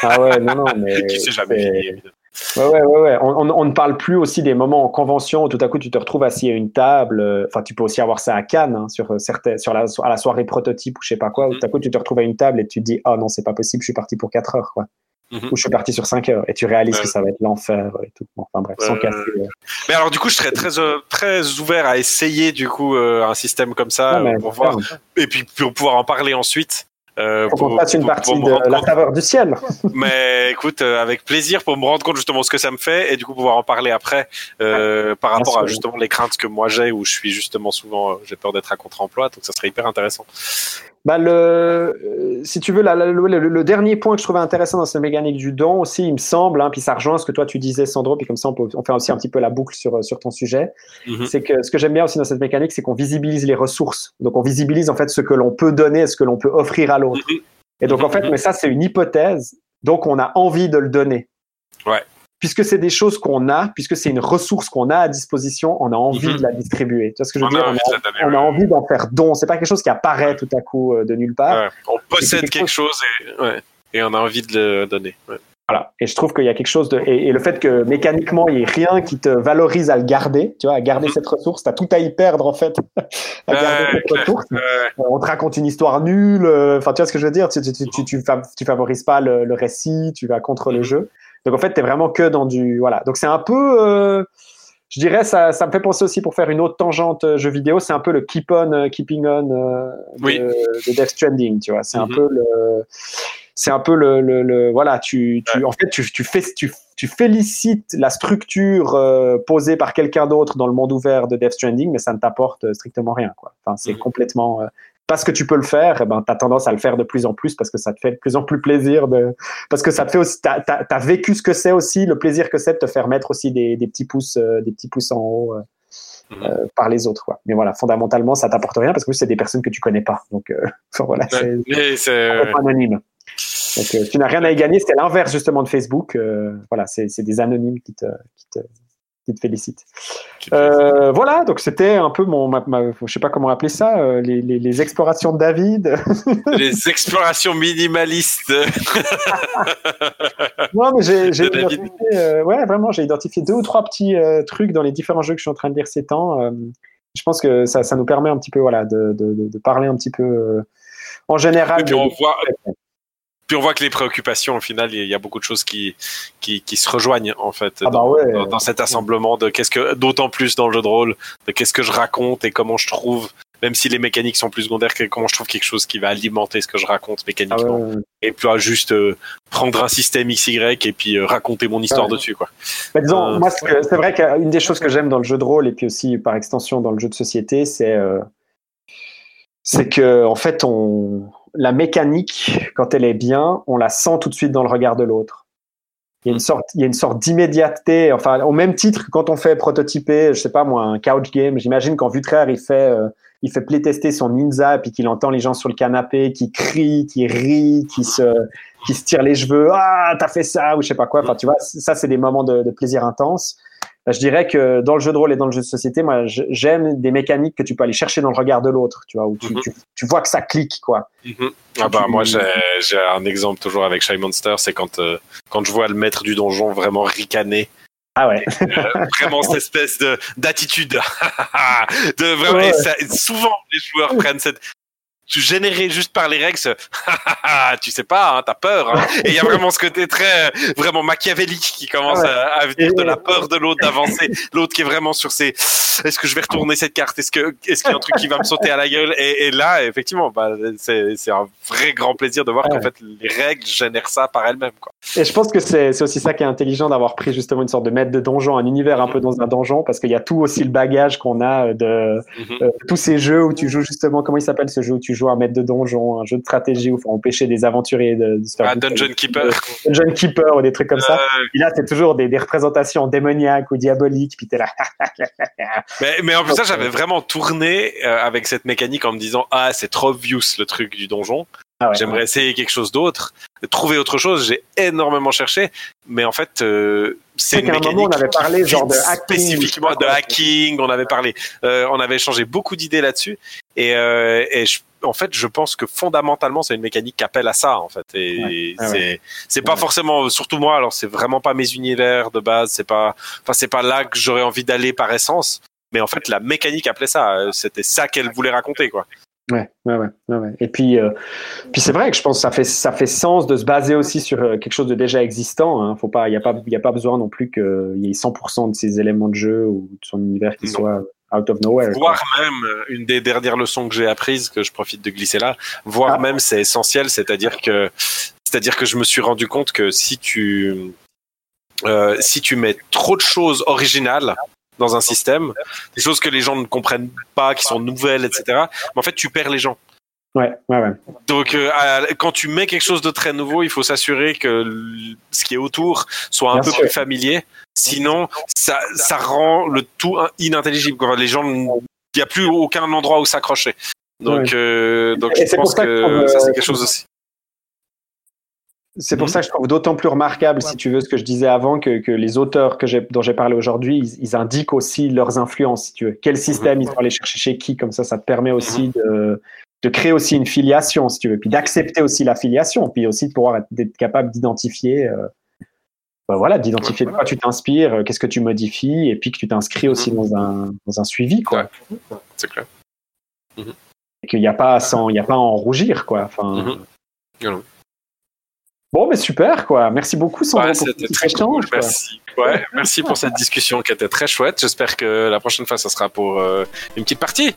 Ah ouais, non non, [laughs] mais jamais c'est- fini évidemment. Ouais, ouais, ouais, ouais. On, on- on ne parle plus aussi des moments en convention où tout à coup tu te retrouves assis à une table. euh, Enfin, tu peux aussi avoir ça à Cannes, hein, sur, euh, certains, sur la, à la soirée prototype ou je sais pas quoi, où tout à coup tu te retrouves à une table et tu te dis, oh non, c'est pas possible, je suis parti pour 4 heures, quoi. Mhm. Ou je suis parti sur 5 heures et tu réalises Ouais. que ça va être l'enfer et tout. Bon, enfin bref, sans euh. Mais alors du coup, je serais très euh, très ouvert à essayer du coup euh, un système comme ça Non, pour voir et puis pour pouvoir en parler ensuite. Euh, pour- qu'on fasse une pour- partie pour de la saveur du ciel. [laughs] Mais écoute, euh, avec plaisir pour me rendre compte justement ce que ça me fait et du coup pouvoir en parler après euh, par rapport sûr. à justement les craintes que moi j'ai où je suis justement souvent euh, j'ai peur d'être à contre-emploi donc ça serait hyper intéressant. Bah le, euh, si tu veux, la- la- le, dernier point que je trouvais intéressant dans cette mécanique du don aussi, il me semble, hein, puis ça rejoint ce que toi tu disais, Sandro, puis comme ça on, peut, on fait aussi un petit peu la boucle sur, sur ton sujet. Mhm. C'est que ce que j'aime bien aussi dans cette mécanique, c'est qu'on visibilise les ressources. Donc on visibilise en fait ce que l'on peut donner ce que l'on peut offrir à l'autre. Mhm. Et donc en Mhm. fait, mais ça c'est une hypothèse, donc on a envie de le donner. Ouais. Puisque c'est des choses qu'on a, puisque c'est une ressource qu'on a à disposition, on a envie Mhm. de la distribuer. Tu vois ce que je veux On dire? a on envie a, on envie d'en faire don. C'est pas quelque chose qui apparaît tout à coup euh, de nulle part. Ouais. On possède quelque quelque chose et, ouais. et on a envie de le donner. Ouais. Voilà. Et je trouve qu'il y a quelque chose de. Et, et le fait que mécaniquement, il n'y ait rien qui te valorise à le garder, tu vois, à garder Mhm. cette ressource, tu as tout à y perdre, en fait, [laughs] à garder cette ressource. Euh, on te raconte une histoire nulle. euh, Enfin, tu vois ce que je veux dire? Tu, tu, tu, tu, tu favorises pas le, le récit, tu vas contre le Mhm. jeu. Donc, en fait, tu es vraiment que dans du. Voilà. Donc, c'est un peu. euh, je dirais, ça, ça me fait penser aussi pour faire une autre tangente euh, jeu vidéo, c'est un peu le keep on, euh, keeping on euh, de, Oui. de Death Stranding, tu vois. C'est un Mhm. peu le. C'est un peu le, le, le- voilà, tu, tu en fait, tu, tu fais, tu, tu félicites la structure euh, posée par quelqu'un d'autre dans le monde ouvert de Death Stranding, mais ça ne t'apporte strictement rien, quoi. Enfin, c'est Mhm. complètement, parce que tu peux le faire, eh ben, tu as tendance à le faire de plus en plus parce que ça te fait de plus en plus plaisir de, parce que ça te fait aussi, t'as, t'as, t'as vécu ce que c'est aussi, le plaisir que c'est de te faire mettre aussi des, des petits pouces, euh, des petits pouces en haut, euh, Mhm. euh, par les autres, quoi. Mais voilà, fondamentalement, ça t'apporte rien parce que c'est des personnes que tu connais pas. Donc, euh, [laughs] voilà, c'est complètement anonyme. Donc, euh, tu n'as rien à y gagner. C'est l'inverse justement de Facebook. Euh, voilà, c'est, c'est des anonymes qui te, qui te, qui te félicitent. Euh, voilà, donc c'était un peu mon, ma, ma- je sais pas comment appeler ça, euh, les, les, les explorations de David. [laughs] les explorations minimalistes. [laughs] non, mais j'ai, identifié, euh, ouais, vraiment, j'ai identifié deux ou trois petits trucs dans les différents jeux que je suis en train de lire ces temps. Je pense que ça, ça nous permet un petit peu, voilà, de, de, parler un petit peu en général. Et puis on voit, puis on voit que les préoccupations, au final, il y a beaucoup de choses qui, qui, qui se rejoignent, en fait, Ah bah dans, ouais. dans, dans cet assemblement de qu'est-ce que, d'autant plus dans le jeu de rôle, de qu'est-ce que je raconte et comment je trouve, même si les mécaniques sont plus secondaires, que- comment je trouve quelque chose qui va alimenter ce que je raconte Ah mécaniquement. ouais. Et puis, juste euh, prendre un système XY et puis euh, raconter mon histoire Ouais. dessus, quoi. Bah, disons, Euh, moi, c'est vrai qu'une des choses que j'aime dans le jeu de rôle et puis aussi par extension dans le jeu de société, c'est euh, c'est que en fait, on la mécanique quand elle est bien, on la sent tout de suite dans le regard de l'autre. Il y a une sorte, il y a une sorte d'immédiateté. Enfin, au même titre que quand on fait prototyper, je sais pas moi, un couch game. J'imagine quand Vutraire il fait euh, il fait playtester son ninja puis qu'il entend les gens sur le canapé qui crient, qui rient, qui se qui se tire les cheveux, ah, t'as fait ça, ou je sais pas quoi. Enfin, tu vois, ça, c'est des moments de, de plaisir intense. Bah, je dirais que dans le jeu de rôle et dans le jeu de société, moi, j'aime des mécaniques que tu peux aller chercher dans le regard de l'autre, tu vois, où tu, Mhm. tu, tu vois que ça clique, quoi. Mhm. Ah bah tu- moi j'ai j'ai un exemple toujours avec Shy Monster, c'est quand euh, quand je vois le maître du donjon vraiment ricaner, Ah ouais. euh, vraiment cette espèce de d'attitude, [laughs] de vraiment. Ouais. et ça- souvent les joueurs prennent cette généré juste par les règles, ce [laughs] tu sais pas, hein, t'as peur. hein. [laughs] Et il y a vraiment ce côté très euh, vraiment machiavélique qui commence Ah ouais. à, à venir de la peur de l'autre d'avancer, [laughs] l'autre qui est vraiment sur ses est-ce que je vais retourner cette carte, est-ce que est-ce qu'il y a un truc qui va me sauter à la gueule? Et, et là effectivement bah, c'est un vrai grand plaisir de voir Ouais. qu'en fait les règles génèrent ça par elles-mêmes. Et je pense que c'est aussi ça qui est intelligent d'avoir pris justement une sorte de maître de donjon, un univers un peu dans un donjon, parce qu'il y a tout aussi le bagage qu'on a de Mhm. euh, tous ces jeux où tu joues justement, comment il s'appelle ce jeu où tu joues? Un maître de donjon, un jeu de stratégie où il faut empêcher des aventuriers de, de se faire Ah. Dungeon Keeper. Dungeon Keeper ou des trucs comme ça. Euh, Et là, c'est toujours des, des représentations démoniaques ou diaboliques, puis t'es là. [laughs] mais, mais en plus ça j'avais vraiment tourné euh, avec cette mécanique en me disant ah c'est trop obvious le truc du donjon. Ah ouais. J'aimerais essayer quelque chose d'autre, trouver autre chose. J'ai énormément cherché, mais en fait, euh, c'est une un mécanique moment, on avait parlé genre de hacking, spécifiquement de hacking. On avait parlé, euh, on avait échangé beaucoup d'idées là-dessus, et, euh, et je- en fait, je pense que fondamentalement, c'est une mécanique qui appelle à ça, en fait. Et Ouais, c'est pas Ouais. forcément, surtout moi. Alors, c'est vraiment pas mes univers de base. C'est pas, enfin, c'est pas là que j'aurais envie d'aller par essence. Mais en fait, la mécanique appelait ça. Euh, C'était ça qu'elle voulait raconter, quoi. Ouais, ouais, ouais. Et puis, euh, puis c'est vrai que je pense que ça fait, ça fait sens de se baser aussi sur euh, quelque chose de déjà existant. Hein. Faut pas, il y a pas, il y a pas besoin non plus qu'il y ait 100% de ces éléments de jeu ou de son univers qui Non. Out of nowhere. quoi. Voire même, euh, une des dernières leçons que j'ai apprises, que je profite de glisser là, voire Ah. même c'est essentiel, c'est-à-dire que, c'est-à-dire que je me suis rendu compte que si tu, euh, si tu mets trop de choses originales dans un système, des choses que les gens ne comprennent pas, qui sont nouvelles, etc., mais en fait, tu perds les gens. Ouais, ouais, ouais. Donc, euh, quand tu mets quelque chose de très nouveau, il faut s'assurer que ce qui est autour soit un Bien peu sûr. plus familier. Sinon, ça, ça rend le tout in- inintelligible. quoi. Les gens, il n'y a plus aucun endroit où s'accrocher. Donc, Ouais. euh, donc Et je c'est pour pense ça que, que euh, ça, c'est quelque chose aussi. C'est pour Mhm. ça que je trouve d'autant plus remarquable, si tu veux, ce que je disais avant, que, que les auteurs que dont j'ai parlé aujourd'hui, ils, ils indiquent aussi leurs influences, si tu veux. Quel système ils vont aller chercher chez qui, comme ça, ça te permet aussi de, de créer aussi une filiation, si tu veux, puis d'accepter aussi la filiation, puis aussi de pouvoir être, capable d'identifier, euh, bah voilà, d'identifier de quoi tu t'inspires, euh, qu'est-ce que tu modifies, et puis que tu t'inscris aussi dans un, dans un suivi, quoi. C'est clair. Et qu'il n'y a pas il y a pas à en rougir, quoi. Enfin. Mhm. Bon, mais super, quoi. Merci beaucoup, Sandro, Ouais, c'était très cool. échange, quoi. Merci. Ouais, merci pour cette discussion qui était très chouette. J'espère que la prochaine fois, ça sera pour euh, une petite partie.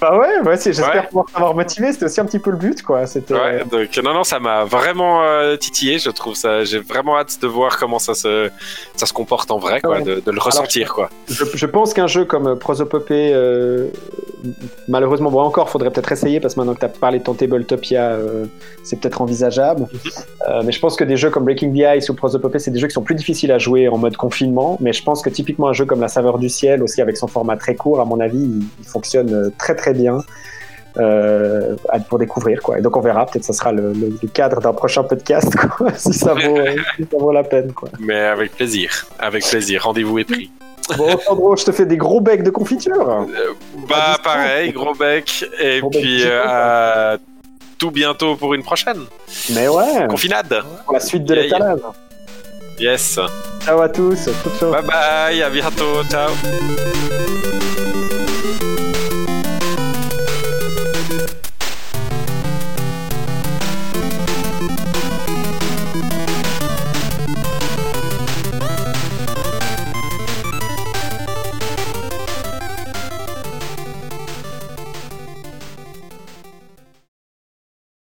Bah ouais, ouais j'espère Ouais. pouvoir t'avoir motivé. C'était aussi un petit peu le but, quoi. C'était. Ouais, donc non, non, ça m'a vraiment euh, titillé. Je trouve ça. J'ai vraiment hâte de voir comment ça se, ça se comporte en vrai, quoi, de, de le ressentir, quoi. Je, je pense qu'un jeu comme Prosopopée, euh, malheureusement, bon, encore, faudrait peut-être essayer parce que maintenant que tu as parlé de ton Tabletopia, euh, c'est peut-être envisageable. Euh, mais je pense que des jeux comme Breaking the Ice ou Prosopopée, c'est des jeux qui sont plus difficiles à jouer en mode confinement. Mais je pense que typiquement un jeu comme La Saveur du Ciel, aussi avec son format très court, à mon avis, il, il fonctionne euh, très très bien. euh, pour découvrir quoi et donc on verra peut-être ça sera le, le- le cadre d'un prochain podcast quoi, [laughs] si ça vaut si ça vaut la peine quoi Mais avec plaisir, avec plaisir. Rendez-vous est pris. bon Sandro je te fais des gros becs de confiture Bah pareil, gros bec. Et Gros puis euh, à tout bientôt pour une prochaine mais ouais confinade. pour la suite de Yeah, l'étalage Yes. ciao à tous ciao, ciao. Bye bye. À bientôt. Ciao.